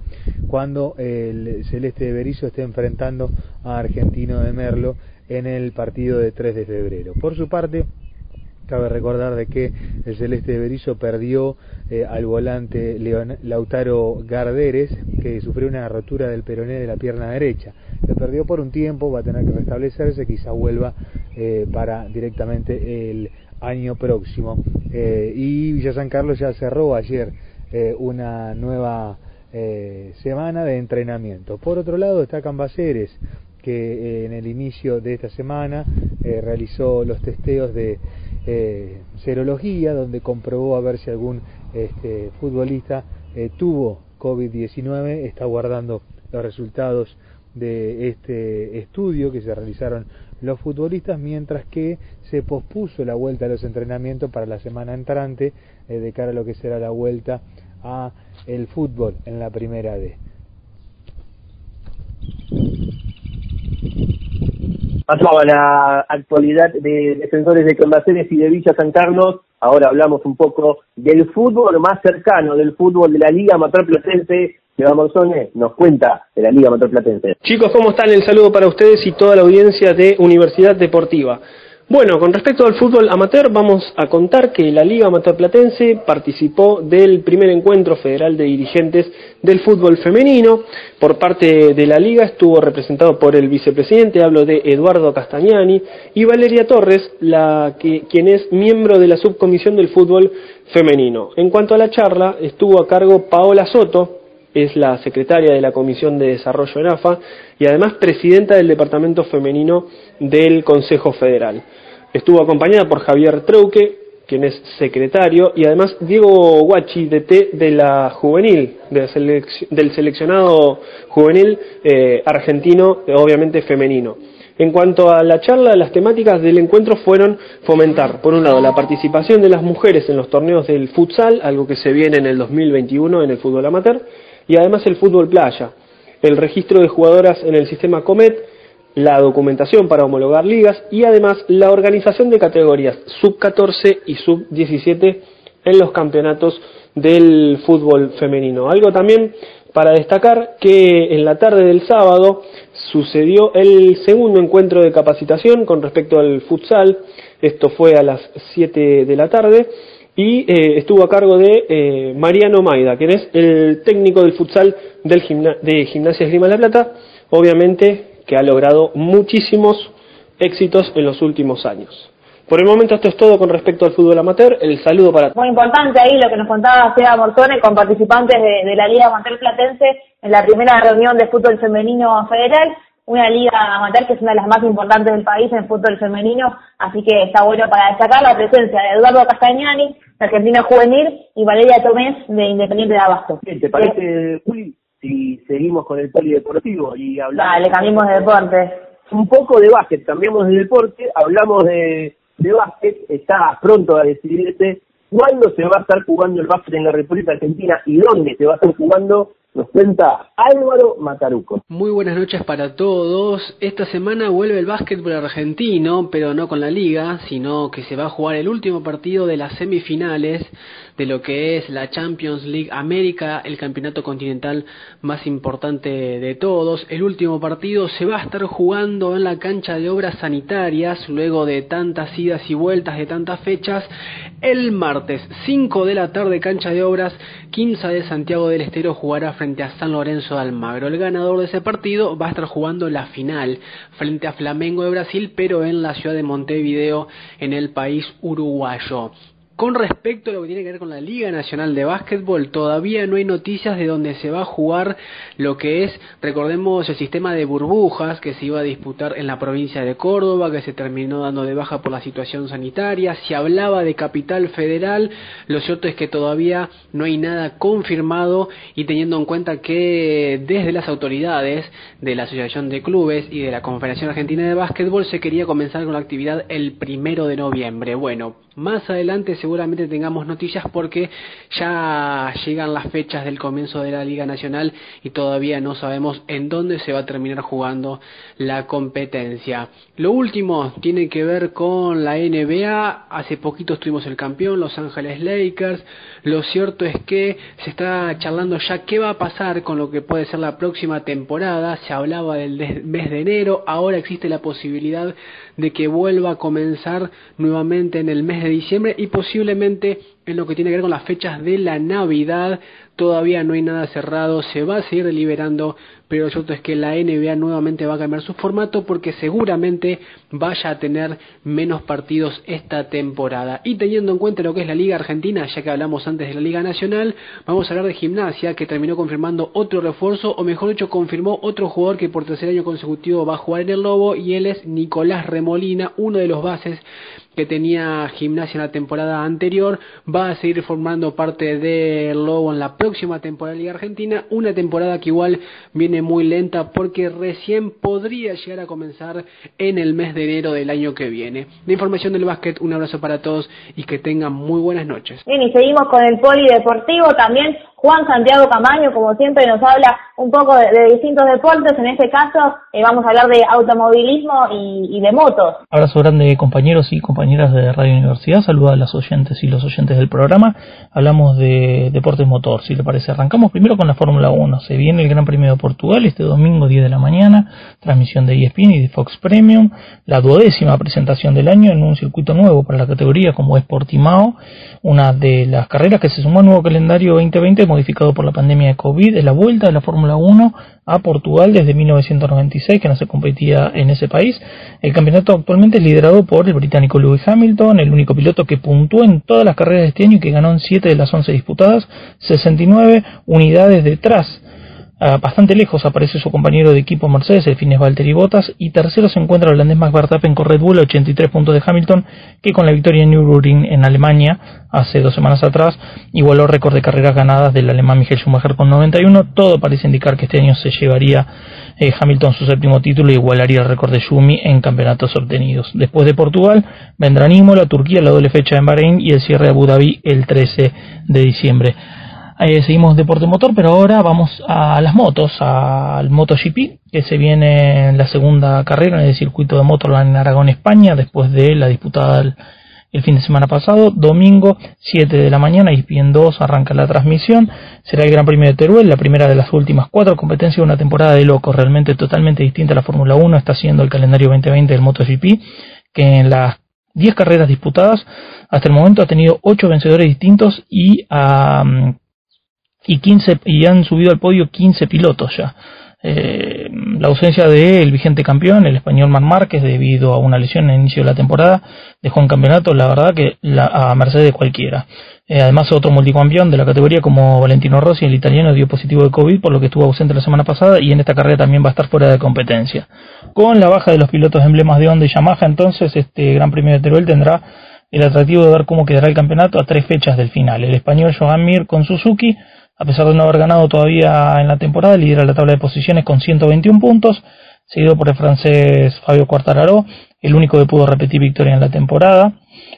cuando el Celeste de Berizo esté enfrentando a Argentino de Merlo en el partido de 3 de febrero. Por su parte, Cabe recordar de que el Celeste de Berizo perdió eh, al volante Lautaro Garderes, que sufrió una rotura del peroné de la pierna derecha. Lo perdió por un tiempo, va a tener que restablecerse, quizá vuelva eh, para directamente el año próximo. Eh, y Villa San Carlos ya cerró ayer una nueva semana de entrenamiento. Por otro lado está Cambaceres, que en el inicio de esta semana realizó los testeos de eh, serología donde comprobó a ver si algún este, futbolista eh, tuvo COVID-19, está guardando los resultados de este estudio que se realizaron los futbolistas, mientras que se pospuso la vuelta a los entrenamientos para la semana entrante eh, de cara a lo que será la vuelta a el fútbol en la primera D. Pasamos a la actualidad de defensores de Cambaceres y de Villa San Carlos. Ahora hablamos un poco del fútbol más cercano, del fútbol de la Liga Amateur Platense. Iván Monzone nos cuenta de la Liga Amateur Platense. Chicos, ¿cómo están? El saludo para ustedes y toda la audiencia de Universidad Deportiva. Bueno, con respecto al fútbol amateur, vamos a contar que la Liga Amateur Platense participó del primer encuentro federal de dirigentes del fútbol femenino. Por parte de la Liga estuvo representado por el vicepresidente, hablo de Eduardo Castañani, y Valeria Torres, la que, quien es miembro de la subcomisión del fútbol femenino. En cuanto a la charla, estuvo a cargo Paola Soto, es la secretaria de la Comisión de Desarrollo en AFA y además presidenta del Departamento Femenino del Consejo Federal. Estuvo acompañada por Javier Treuque, quien es secretario, y además Diego Guachi, DT de la juvenil, del seleccionado juvenil eh, argentino, obviamente femenino. En cuanto a la charla, las temáticas del encuentro fueron fomentar, por un lado, la participación de las mujeres en los torneos del futsal, algo que se viene en el 2021 en el fútbol amateur, y además el fútbol playa, el registro de jugadoras en el sistema Comet, la documentación para homologar ligas y además la organización de categorías sub-14 y sub-17 en los campeonatos del fútbol femenino. Algo también para destacar que en la tarde del sábado sucedió el segundo encuentro de capacitación con respecto al futsal, esto fue a las 7 de la tarde, y eh, estuvo a cargo de eh, Mariano Maida, quien es el técnico del futsal del de Gimnasia Esgrima La Plata, obviamente que ha logrado muchísimos éxitos en los últimos años. Por el momento esto es todo con respecto al fútbol amateur. El saludo para Muy importante ahí lo que nos contaba Seba Morzone con participantes de, la Liga Amateur Platense en la primera reunión de fútbol femenino federal. Una liga amateur que es una de las más importantes del país en fútbol femenino, así que está bueno para destacar la presencia de Eduardo Castañani, de Argentina Juvenil, y Valeria Tomés, de Independiente de Abasto. ¿Te parece, Juli? si seguimos con el polideportivo y hablamos... Dale, cambiemos de deporte. Un poco de básquet, cambiamos de deporte, hablamos de, de básquet, está pronto a decidirse cuándo se va a estar jugando el básquet en la República Argentina y dónde se va a estar jugando nos cuenta Álvaro Mataruco. Muy buenas noches para todos. Esta semana vuelve el básquetbol argentino, pero no con la liga, sino que se va a jugar el último partido de las semifinales de lo que es la Champions League América, el campeonato continental más importante de todos. El último partido se va a estar jugando en la cancha de obras sanitarias, luego de tantas idas y vueltas de tantas fechas, el martes 5 de la tarde cancha de obras, Quinza de Santiago del Estero jugará frente a San Lorenzo de Almagro. El ganador de ese partido va a estar jugando la final frente a Flamengo de Brasil, pero en la ciudad de Montevideo, en el país uruguayo. Con respecto a lo que tiene que ver con la Liga Nacional de Básquetbol, todavía no hay noticias de dónde se va a jugar lo que es, recordemos, el sistema de burbujas que se iba a disputar en la provincia de Córdoba, que se terminó dando de baja por la situación sanitaria. Se hablaba de capital federal, lo cierto es que todavía no hay nada confirmado y teniendo en cuenta que desde las autoridades de la Asociación de Clubes y de la Confederación Argentina de Básquetbol se quería comenzar con la actividad el primero de noviembre. Bueno, más adelante seguramente tengamos noticias porque ya llegan las fechas del comienzo de la Liga Nacional y todavía no sabemos en dónde se va a terminar jugando la competencia. Lo último tiene que ver con la NBA. Hace poquito estuvimos el campeón, Los Ángeles Lakers. Lo cierto es que se está charlando ya qué va a pasar con lo que puede ser la próxima temporada. Se hablaba del mes de enero, ahora existe la posibilidad de que vuelva a comenzar nuevamente en el mes de diciembre y posiblemente en lo que tiene que ver con las fechas de la Navidad. Todavía no hay nada cerrado, se va a seguir deliberando, pero lo cierto es que la NBA nuevamente va a cambiar su formato porque seguramente vaya a tener menos partidos esta temporada. Y teniendo en cuenta lo que es la Liga Argentina, ya que hablamos antes de la Liga Nacional, vamos a hablar de gimnasia que terminó confirmando otro refuerzo, o mejor dicho, confirmó otro jugador que por tercer año consecutivo va a jugar en el Lobo y él es Nicolás Remolina, uno de los bases que tenía gimnasia en la temporada anterior, va a seguir formando parte del Lobo en la próxima temporada de Liga Argentina, una temporada que igual viene muy lenta porque recién podría llegar a comenzar en el mes de enero del año que viene. La información del básquet, un abrazo para todos y que tengan muy buenas noches. Bien, y seguimos con el polideportivo también. Juan Santiago Camaño, como siempre, nos habla un poco de, distintos deportes. En este caso, eh, vamos a hablar de automovilismo y, de motos. Abrazo grande, compañeros y compañeras de Radio Universidad. Saluda a las oyentes y los oyentes del programa. Hablamos de deportes motor, si le parece. Arrancamos primero con la Fórmula 1. Se viene el Gran Premio de Portugal este domingo 10 de la mañana. Transmisión de ESPN y de Fox Premium. La duodécima presentación del año en un circuito nuevo para la categoría como es Portimao. Una de las carreras que se sumó al nuevo calendario 2020 modificado por la pandemia de COVID. Es la vuelta de la Fórmula 1 a Portugal desde 1996, que no se competía en ese país. El campeonato actualmente es liderado por el británico Lewis Hamilton, el único piloto que puntuó en todas las carreras de este año y que ganó en 7 de las 11 disputadas, 69 unidades detrás. Uh, bastante lejos aparece su compañero de equipo Mercedes, el Fines Valtteri Bottas, y tercero se encuentra el holandés Max Verstappen con Red Bull a 83 puntos de Hamilton, que con la victoria en Nürburgring en Alemania hace dos semanas atrás igualó récord de carreras ganadas del alemán Michael Schumacher con 91. Todo parece indicar que este año se llevaría eh, Hamilton su séptimo título y igualaría el récord de Schumi en campeonatos obtenidos. Después de Portugal vendrán Imola, Turquía, la doble fecha en Bahrein y el cierre de Abu Dhabi el 13 de diciembre. Eh, seguimos deporte motor, pero ahora vamos a las motos, al MotoGP, que se viene en la segunda carrera en el circuito de Motorland en Aragón, España, después de la disputada el, el fin de semana pasado. Domingo, 7 de la mañana, en 2 arranca la transmisión. Será el Gran Premio de Teruel, la primera de las últimas cuatro competencias una temporada de locos, realmente totalmente distinta a la Fórmula 1. Está siendo el calendario 2020 del MotoGP, que en las 10 carreras disputadas hasta el momento ha tenido 8 vencedores distintos y um, y 15 y han subido al podio 15 pilotos ya. Eh, la ausencia del vigente campeón, el español Man Márquez, debido a una lesión el inicio de la temporada, dejó un campeonato, la verdad que la, a merced de cualquiera. Eh, además, otro multicampeón de la categoría como Valentino Rossi, el italiano, dio positivo de COVID, por lo que estuvo ausente la semana pasada y en esta carrera también va a estar fuera de competencia. Con la baja de los pilotos emblemas de Honda y Yamaha, entonces este Gran Premio de Teruel tendrá el atractivo de ver cómo quedará el campeonato a tres fechas del final. El español Joan Mir con Suzuki, a pesar de no haber ganado todavía en la temporada, lidera la tabla de posiciones con 121 puntos, seguido por el francés Fabio Quartararo, el único que pudo repetir victoria en la temporada.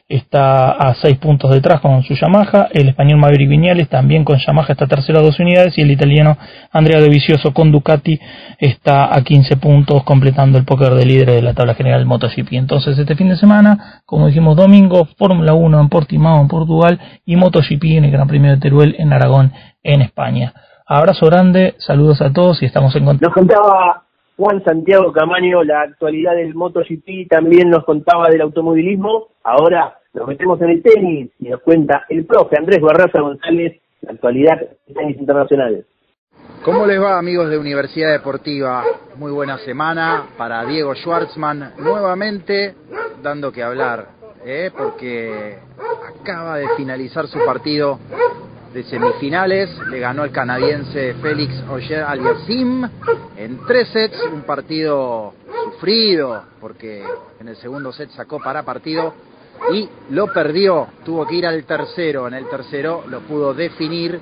Está a 6 puntos detrás con su Yamaha, el español Maverick Viñales también con Yamaha está tercero a 2 unidades y el italiano Andrea De Vicioso con Ducati está a 15 puntos completando el póker de líder de la tabla general MotoGP. Entonces este fin de semana, como dijimos domingo, Fórmula 1 en Portimao en Portugal y MotoGP en el Gran Premio de Teruel en Aragón en España. Abrazo grande, saludos a todos y estamos en contacto. Juan Santiago Camaño la actualidad del MotoGP, también nos contaba del automovilismo. Ahora nos metemos en el tenis y nos cuenta el profe Andrés Barraza González, la actualidad del tenis internacional. ¿Cómo les va amigos de Universidad Deportiva? Muy buena semana para Diego Schwartzman, nuevamente dando que hablar, ¿eh? porque acaba de finalizar su partido de semifinales, le ganó el canadiense Félix Oyer Aliasim en tres sets, un partido sufrido, porque en el segundo set sacó para partido y lo perdió, tuvo que ir al tercero, en el tercero lo pudo definir,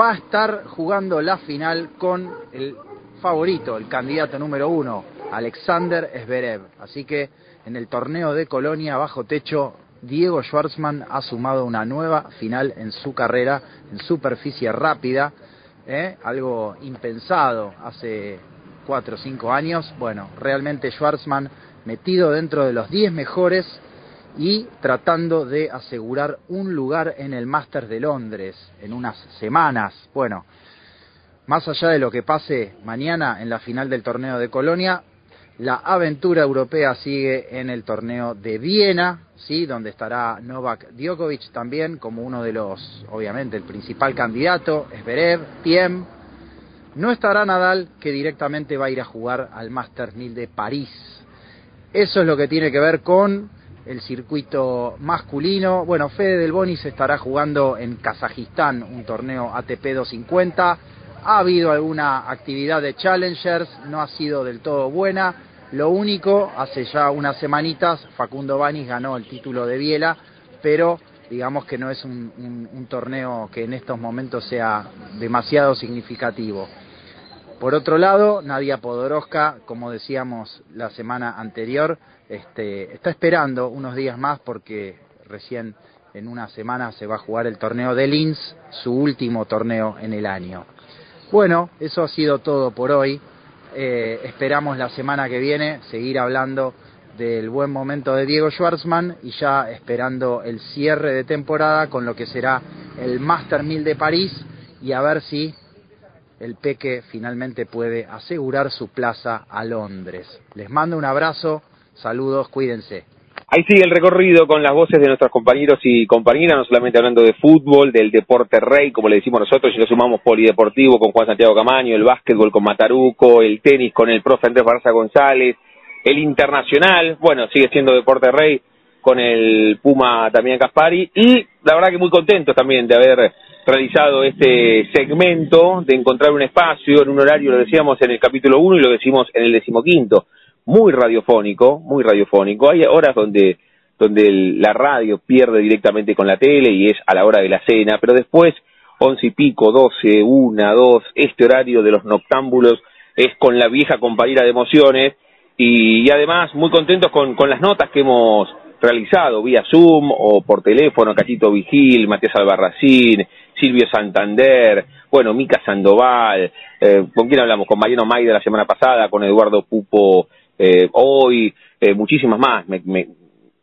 va a estar jugando la final con el favorito, el candidato número uno, Alexander Zverev, así que en el torneo de Colonia bajo techo Diego Schwartzman ha sumado una nueva final en su carrera en superficie rápida, ¿eh? algo impensado hace cuatro o cinco años. Bueno, realmente Schwartzman metido dentro de los 10 mejores y tratando de asegurar un lugar en el Masters de Londres en unas semanas. Bueno, más allá de lo que pase mañana en la final del torneo de Colonia, La aventura europea sigue en el torneo de Viena, ¿sí? donde estará Novak Djokovic también como uno de los, obviamente, el principal candidato, Esberev, Tiem. No estará Nadal, que directamente va a ir a jugar al Masters 1000 de París. Eso es lo que tiene que ver con el circuito masculino. Bueno, Fede Del Boni se estará jugando en Kazajistán un torneo ATP 250. Ha habido alguna actividad de challengers, no ha sido del todo buena. Lo único, hace ya unas semanitas, Facundo Banis ganó el título de Biela, pero digamos que no es un, un, torneo que en estos momentos sea demasiado significativo. Por otro lado, Nadia Podoroska, como decíamos la semana anterior, este, está esperando unos días más porque recién en una semana se va a jugar el torneo de Linz, su último torneo en el año. Bueno, eso ha sido todo por hoy. Eh, esperamos la semana que viene seguir hablando del buen momento de Diego Schwartzman y ya esperando el cierre de temporada con lo que será el Master 1000 de París y a ver si el Peque finalmente puede asegurar su plaza a Londres. Les mando un abrazo, saludos, cuídense. Ahí sigue el recorrido con las voces de nuestros compañeros y compañeras, no solamente hablando de fútbol, del deporte rey, como le decimos nosotros, y lo sumamos polideportivo con Juan Santiago Camaño, el básquetbol con Mataruco, el tenis con el profe Andrés Barza González, el internacional, bueno, sigue siendo deporte rey con el Puma también Caspari, y la verdad que muy contentos también de haber realizado este segmento, de encontrar un espacio en un horario, lo decíamos en el capítulo 1 y lo decimos en el decimoquinto, muy radiofónico, muy radiofónico. Hay horas donde, donde la radio pierde directamente con la tele y es a la hora de la cena, pero después, once y pico, doce, una, dos, este horario de los noctámbulos es con la vieja compañera de emociones y, y además muy contentos con, con las notas que hemos realizado vía Zoom o por teléfono, Cachito Vigil, Matías Albarracín, Silvio Santander, bueno, Mica Sandoval, eh, ¿con quién hablamos? Con Mariano Maida la semana pasada, con Eduardo Pupo eh, hoy, eh, muchísimas más, me, me,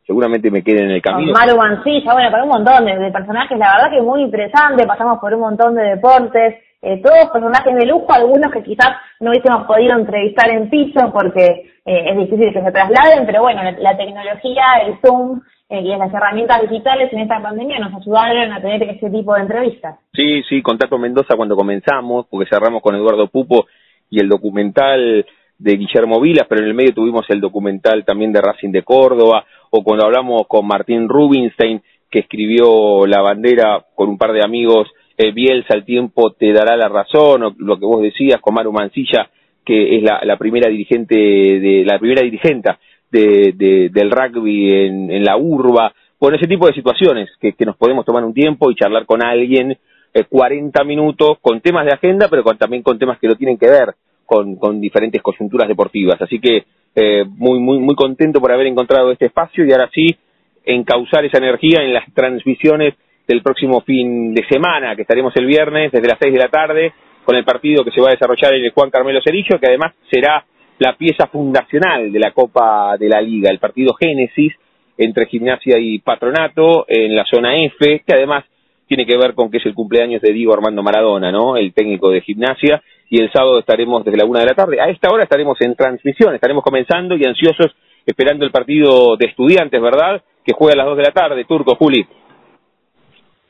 seguramente me queden en el camino. Maru Mancilla, bueno, con un montón de, de, personajes, la verdad que muy interesante, pasamos por un montón de deportes, eh, todos personajes de lujo, algunos que quizás no hubiésemos podido entrevistar en piso porque eh, es difícil que se trasladen, pero bueno, la, la tecnología, el Zoom eh, y las herramientas digitales en esta pandemia nos ayudaron a tener ese tipo de entrevistas. Sí, sí, contacto Mendoza cuando comenzamos, porque cerramos con Eduardo Pupo y el documental de Guillermo Vilas, pero en el medio tuvimos el documental también de Racing de Córdoba, o cuando hablamos con Martín Rubinstein, que escribió La bandera con un par de amigos, eh, Bielsa, el tiempo te dará la razón, o lo que vos decías con Maru Mancilla, que es la, la primera dirigente de la primera dirigenta de, de, del rugby en, la urba, bueno, ese tipo de situaciones que, nos podemos tomar un tiempo y charlar con alguien eh, 40 minutos con temas de agenda, pero con, también con temas que no tienen que ver con, con diferentes coyunturas deportivas. Así que eh, muy, muy, muy contento por haber encontrado este espacio y ahora sí encauzar esa energía en las transmisiones del próximo fin de semana, que estaremos el viernes desde las 6 de la tarde con el partido que se va a desarrollar en el Juan Carmelo Cerillo, que además será la pieza fundacional de la Copa de la Liga, el partido Génesis entre Gimnasia y Patronato en la zona F, que además tiene que ver con que es el cumpleaños de Diego Armando Maradona, ¿no? El técnico de Gimnasia, y el sábado estaremos desde la una de la tarde. A esta hora estaremos en transmisión, estaremos comenzando y ansiosos esperando el partido de estudiantes, ¿verdad? Que juega a las dos de la tarde, Turco, Juli.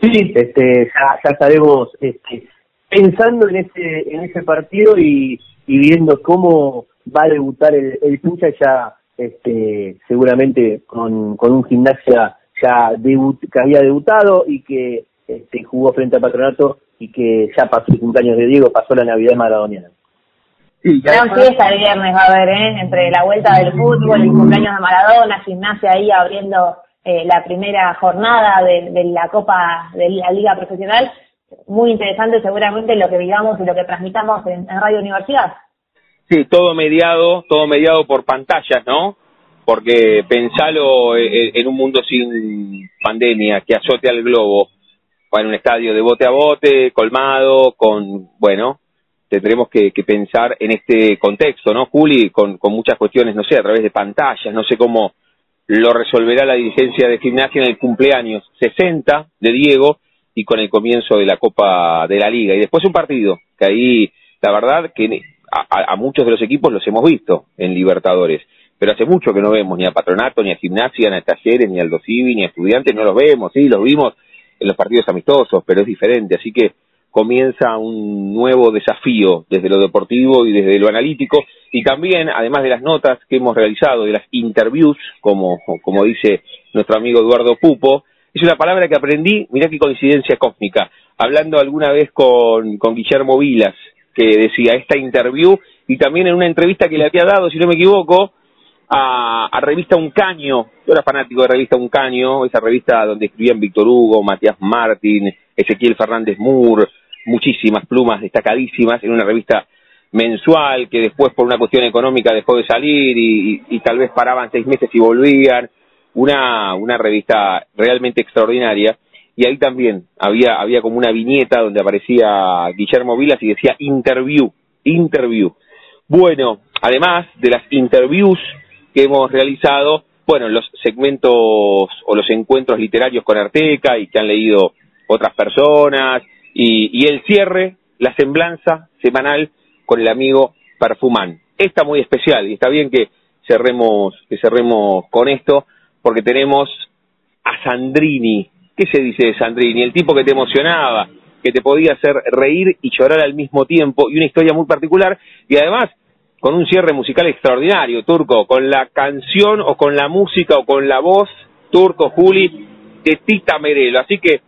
Sí, este, ya, ya estaremos este, pensando en ese, en ese partido y, y viendo cómo va a debutar el, el pincha ya este, seguramente con, con un gimnasia ya debut, que había debutado y que este, jugó frente a Patronato y que ya pasó el cumpleaños de Diego, pasó la Navidad maradoniana. Sí, Gran fiesta el viernes va a haber, ¿eh? entre la vuelta del fútbol, el cumpleaños de Maradona, gimnasia ahí abriendo eh, la primera jornada de, de la Copa de la Liga Profesional. Muy interesante seguramente lo que vivamos y lo que transmitamos en, en Radio Universidad. Sí, todo mediado, todo mediado por pantallas, ¿no? Porque pensalo en un mundo sin pandemia, que azote al globo, en un estadio de bote a bote, colmado, con, bueno, tendremos que, que pensar en este contexto, ¿no, Juli? Con, con muchas cuestiones, no sé, a través de pantallas, no sé cómo lo resolverá la dirigencia de gimnasia en el cumpleaños 60 de Diego y con el comienzo de la Copa de la Liga. Y después un partido, que ahí, la verdad, que a, a muchos de los equipos los hemos visto en Libertadores, pero hace mucho que no vemos ni a Patronato, ni a Gimnasia, ni a Talleres, ni a Aldo Civi, ni a Estudiantes, no los vemos, sí, los vimos en los partidos amistosos, pero es diferente, así que comienza un nuevo desafío desde lo deportivo y desde lo analítico. Y también, además de las notas que hemos realizado, de las interviews, como, como dice nuestro amigo Eduardo Pupo, es una palabra que aprendí, mirá qué coincidencia cósmica, hablando alguna vez con, con Guillermo Vilas, que decía esta interview y también en una entrevista que le había dado, si no me equivoco, a, a revista Un Caño, yo era fanático de revista Un Caño, esa revista donde escribían Víctor Hugo, Matías Martín, Ezequiel Fernández Moore, muchísimas plumas destacadísimas en una revista mensual que después por una cuestión económica dejó de salir y, y, tal vez paraban seis meses y volvían una, una revista realmente extraordinaria y ahí también había, había como una viñeta donde aparecía Guillermo Vilas y decía interview, interview. Bueno, además de las interviews que hemos realizado, bueno, los segmentos o los encuentros literarios con Arteca y que han leído otras personas y, y el cierre, la semblanza semanal con el amigo Perfumán. Esta muy especial y está bien que cerremos, que cerremos con esto porque tenemos a Sandrini. ¿Qué se dice de Sandrini? El tipo que te emocionaba, que te podía hacer reír y llorar al mismo tiempo, y una historia muy particular, y además con un cierre musical extraordinario, Turco, con la canción o con la música o con la voz, Turco, Juli, de Tita Merelo. Así que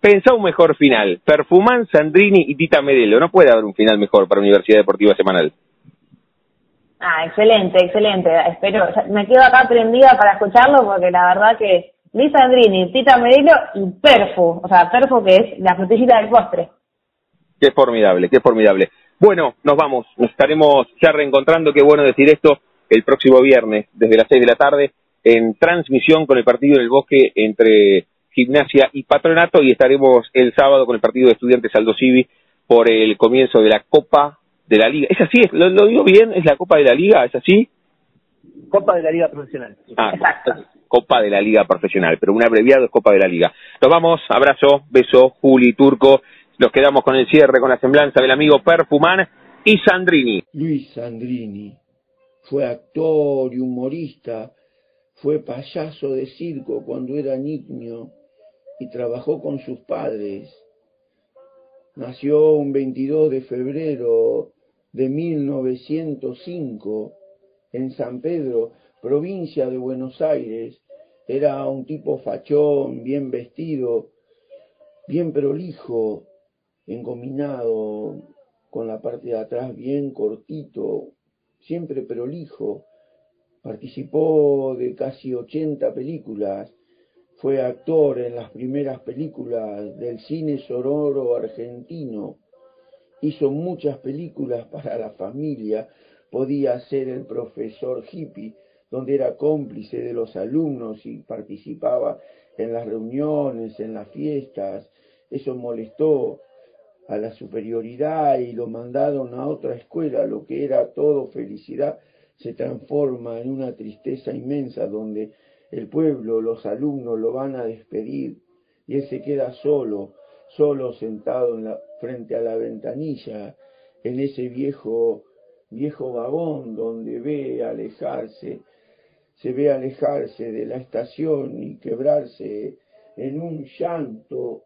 pensá un mejor final. Perfumán, Sandrini y Tita Merelo. No puede haber un final mejor para Universidad Deportiva Semanal. Ah, excelente, excelente. Espero, me quedo acá prendida para escucharlo porque la verdad que Lisa Andrini, Tita Merelo y Perfu, o sea, Perfu que es la frutillita del postre. Qué formidable, qué formidable. Bueno, nos vamos, nos estaremos ya reencontrando, qué bueno decir esto, el próximo viernes, desde las seis de la tarde, en transmisión con el partido del bosque entre Gimnasia y Patronato, y estaremos el sábado con el partido de estudiantes Aldo Civi por el comienzo de la Copa de la Liga. ¿Es así? ¿Lo, lo digo bien? ¿Es la Copa de la Liga? ¿Es así? Copa de la Liga Profesional. Ah, Copa de la Liga Profesional, pero un abreviado es Copa de la Liga. Nos vamos, abrazo, beso, Juli, Turco, nos quedamos con el cierre, con la semblanza del amigo Perfumán y Sandrini. Luis Sandrini fue actor y humorista, fue payaso de circo cuando era niño y trabajó con sus padres. Nació un 22 de febrero de 1905 en San Pedro, provincia de Buenos Aires. Era un tipo fachón, bien vestido, bien prolijo, engominado, con la parte de atrás bien cortito, siempre prolijo. Participó de casi 80 películas, fue actor en las primeras películas del cine sonoro argentino, hizo muchas películas para la familia, podía ser el profesor hippie, donde era cómplice de los alumnos y participaba en las reuniones, en las fiestas. Eso molestó a la superioridad y lo mandaron a otra escuela, lo que era todo felicidad se transforma en una tristeza inmensa donde el pueblo, los alumnos lo van a despedir y él se queda solo, solo sentado en la, frente a la ventanilla, en ese viejo, viejo vagón donde ve alejarse, se ve alejarse de la estación y quebrarse en un llanto.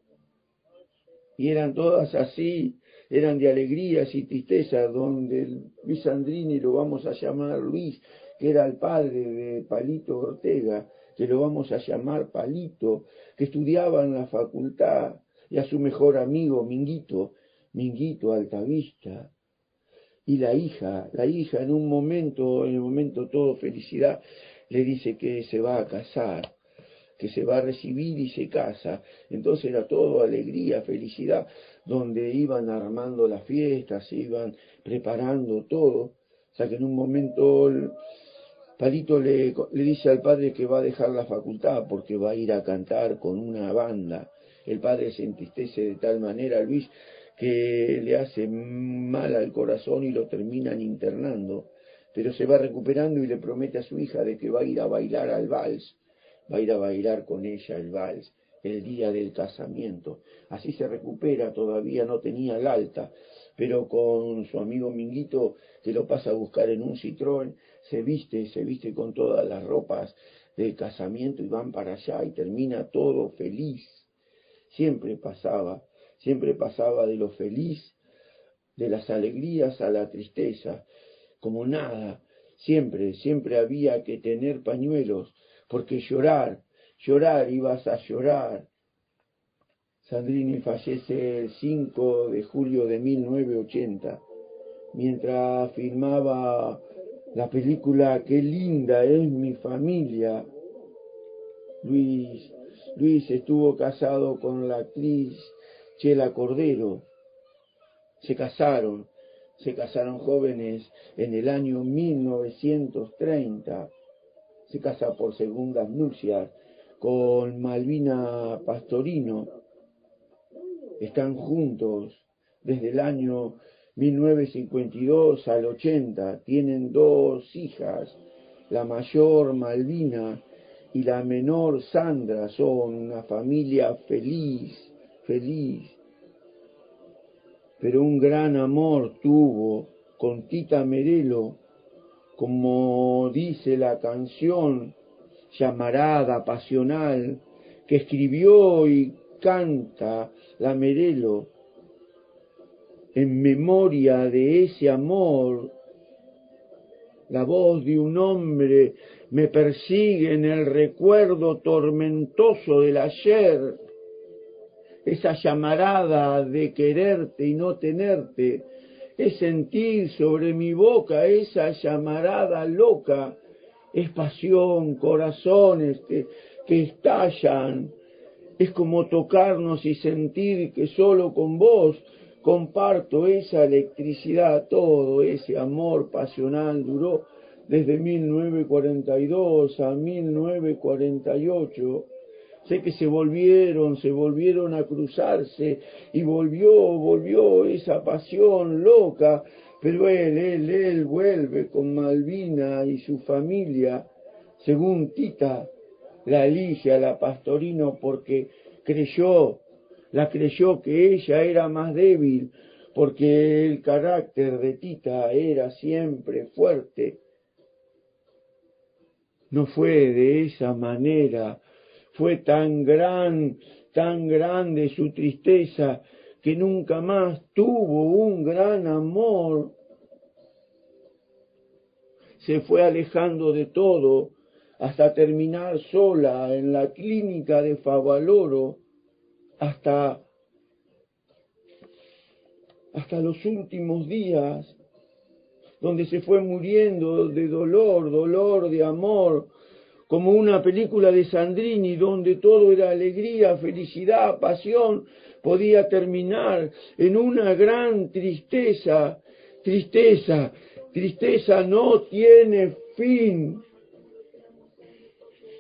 Y eran todas así, eran de alegrías y tristezas, donde Luis Andrini lo vamos a llamar Luis, que era el padre de Palito Ortega, que lo vamos a llamar Palito, que estudiaba en la facultad, y a su mejor amigo Minguito, Minguito Altavista, y la hija, la hija en un momento, en el momento todo felicidad, le dice que se va a casar, que se va a recibir y se casa. Entonces era todo alegría, felicidad, donde iban armando las fiestas, iban preparando todo. O sea que en un momento el Palito le, le dice al padre que va a dejar la facultad porque va a ir a cantar con una banda. El padre se entristece de tal manera, Luis, que le hace mal al corazón y lo terminan internando pero se va recuperando y le promete a su hija de que va a ir a bailar al vals, va a ir a bailar con ella el vals el día del casamiento. Así se recupera, todavía no tenía el alta, pero con su amigo Minguito que lo pasa a buscar en un Citroën, se viste, se viste con todas las ropas de casamiento y van para allá y termina todo feliz. Siempre pasaba, siempre pasaba de lo feliz, de las alegrías a la tristeza, como nada, siempre, siempre había que tener pañuelos, porque llorar, llorar ibas a llorar. Sandrini fallece el 5 de julio de 1980, mientras filmaba la película Qué linda es mi familia. Luis, Luis estuvo casado con la actriz Chela Cordero. Se casaron, se casaron jóvenes en el año 1930. Se casa por segundas nupcias con Malvina Pastorino. Están juntos desde el año 1952 al 80. Tienen dos hijas, la mayor Malvina y la menor Sandra. Son una familia feliz, feliz. Pero un gran amor tuvo con Tita Merelo, como dice la canción llamarada, pasional, que escribió y canta la Merelo en memoria de ese amor. La voz de un hombre me persigue en el recuerdo tormentoso del ayer, esa llamarada de quererte y no tenerte, es sentir sobre mi boca esa llamarada loca, es pasión, corazones que, que estallan, es como tocarnos y sentir que solo con vos comparto esa electricidad, todo ese amor pasional duró desde 1942 a 1948. Sé que se volvieron, se volvieron a cruzarse y volvió, volvió esa pasión loca, pero él, él, él vuelve con Malvina y su familia, según Tita, la elige a la Pastorino porque creyó la creyó que ella era más débil, porque el carácter de Tita era siempre fuerte. No fue de esa manera, fue tan gran, tan grande su tristeza que nunca más tuvo un gran amor. Se fue alejando de todo hasta terminar sola en la clínica de Favaloro hasta, hasta los últimos días, donde se fue muriendo de dolor, dolor de amor, como una película de Sandrini donde todo era alegría, felicidad, pasión, podía terminar en una gran tristeza, tristeza, tristeza no tiene fin.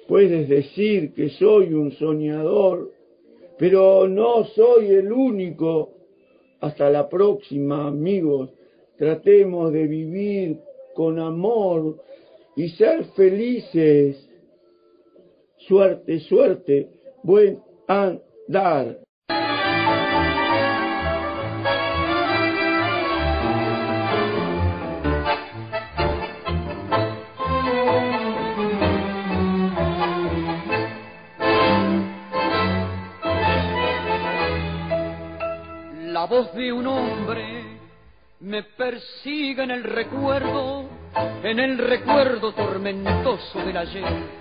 Puedes decir que soy un soñador, pero no soy el único. Hasta la próxima, amigos. Tratemos de vivir con amor y ser felices. Suerte, suerte, buen andar. La voz de un hombre me persigue en el recuerdo, en el recuerdo tormentoso del ayer.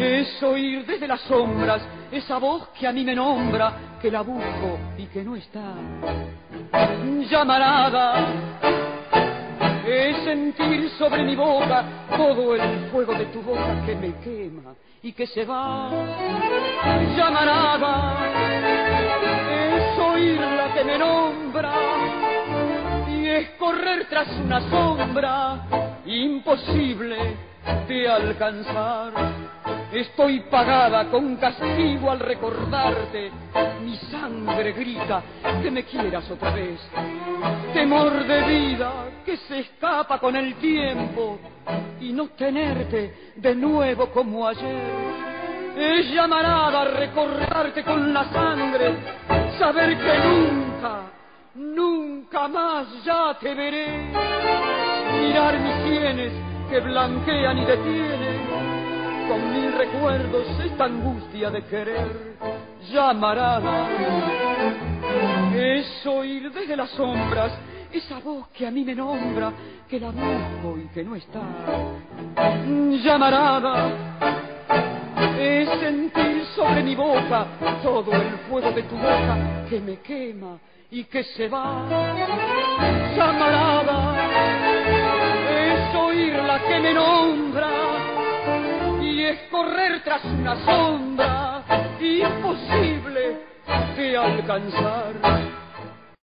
Es oír desde las sombras esa voz que a mí me nombra, que la busco y que no está. Llamarada. Es sentir sobre mi boca todo el fuego de tu boca que me quema y que se va. Llamarada. Es oír la que me nombra es correr tras una sombra y imposible de alcanzar. Estoy pagada con castigo al recordarte. Mi sangre grita que me quieras otra vez. Temor de vida que se escapa con el tiempo y no tenerte de nuevo como ayer. Es llamarada recordarte con la sangre, saber que nunca, nunca más ya te veré. Mirar mis sienes que blanquean y detienen, con mil recuerdos esta angustia de querer. Llamarada es oír desde las sombras esa voz que a mí me nombra, que la busco y que no está. Llamarada es sentir sobre mi boca todo el fuego de tu boca que me quema y que se va. Llamarada la que me nombra y es correr tras una sombra imposible de alcanzar.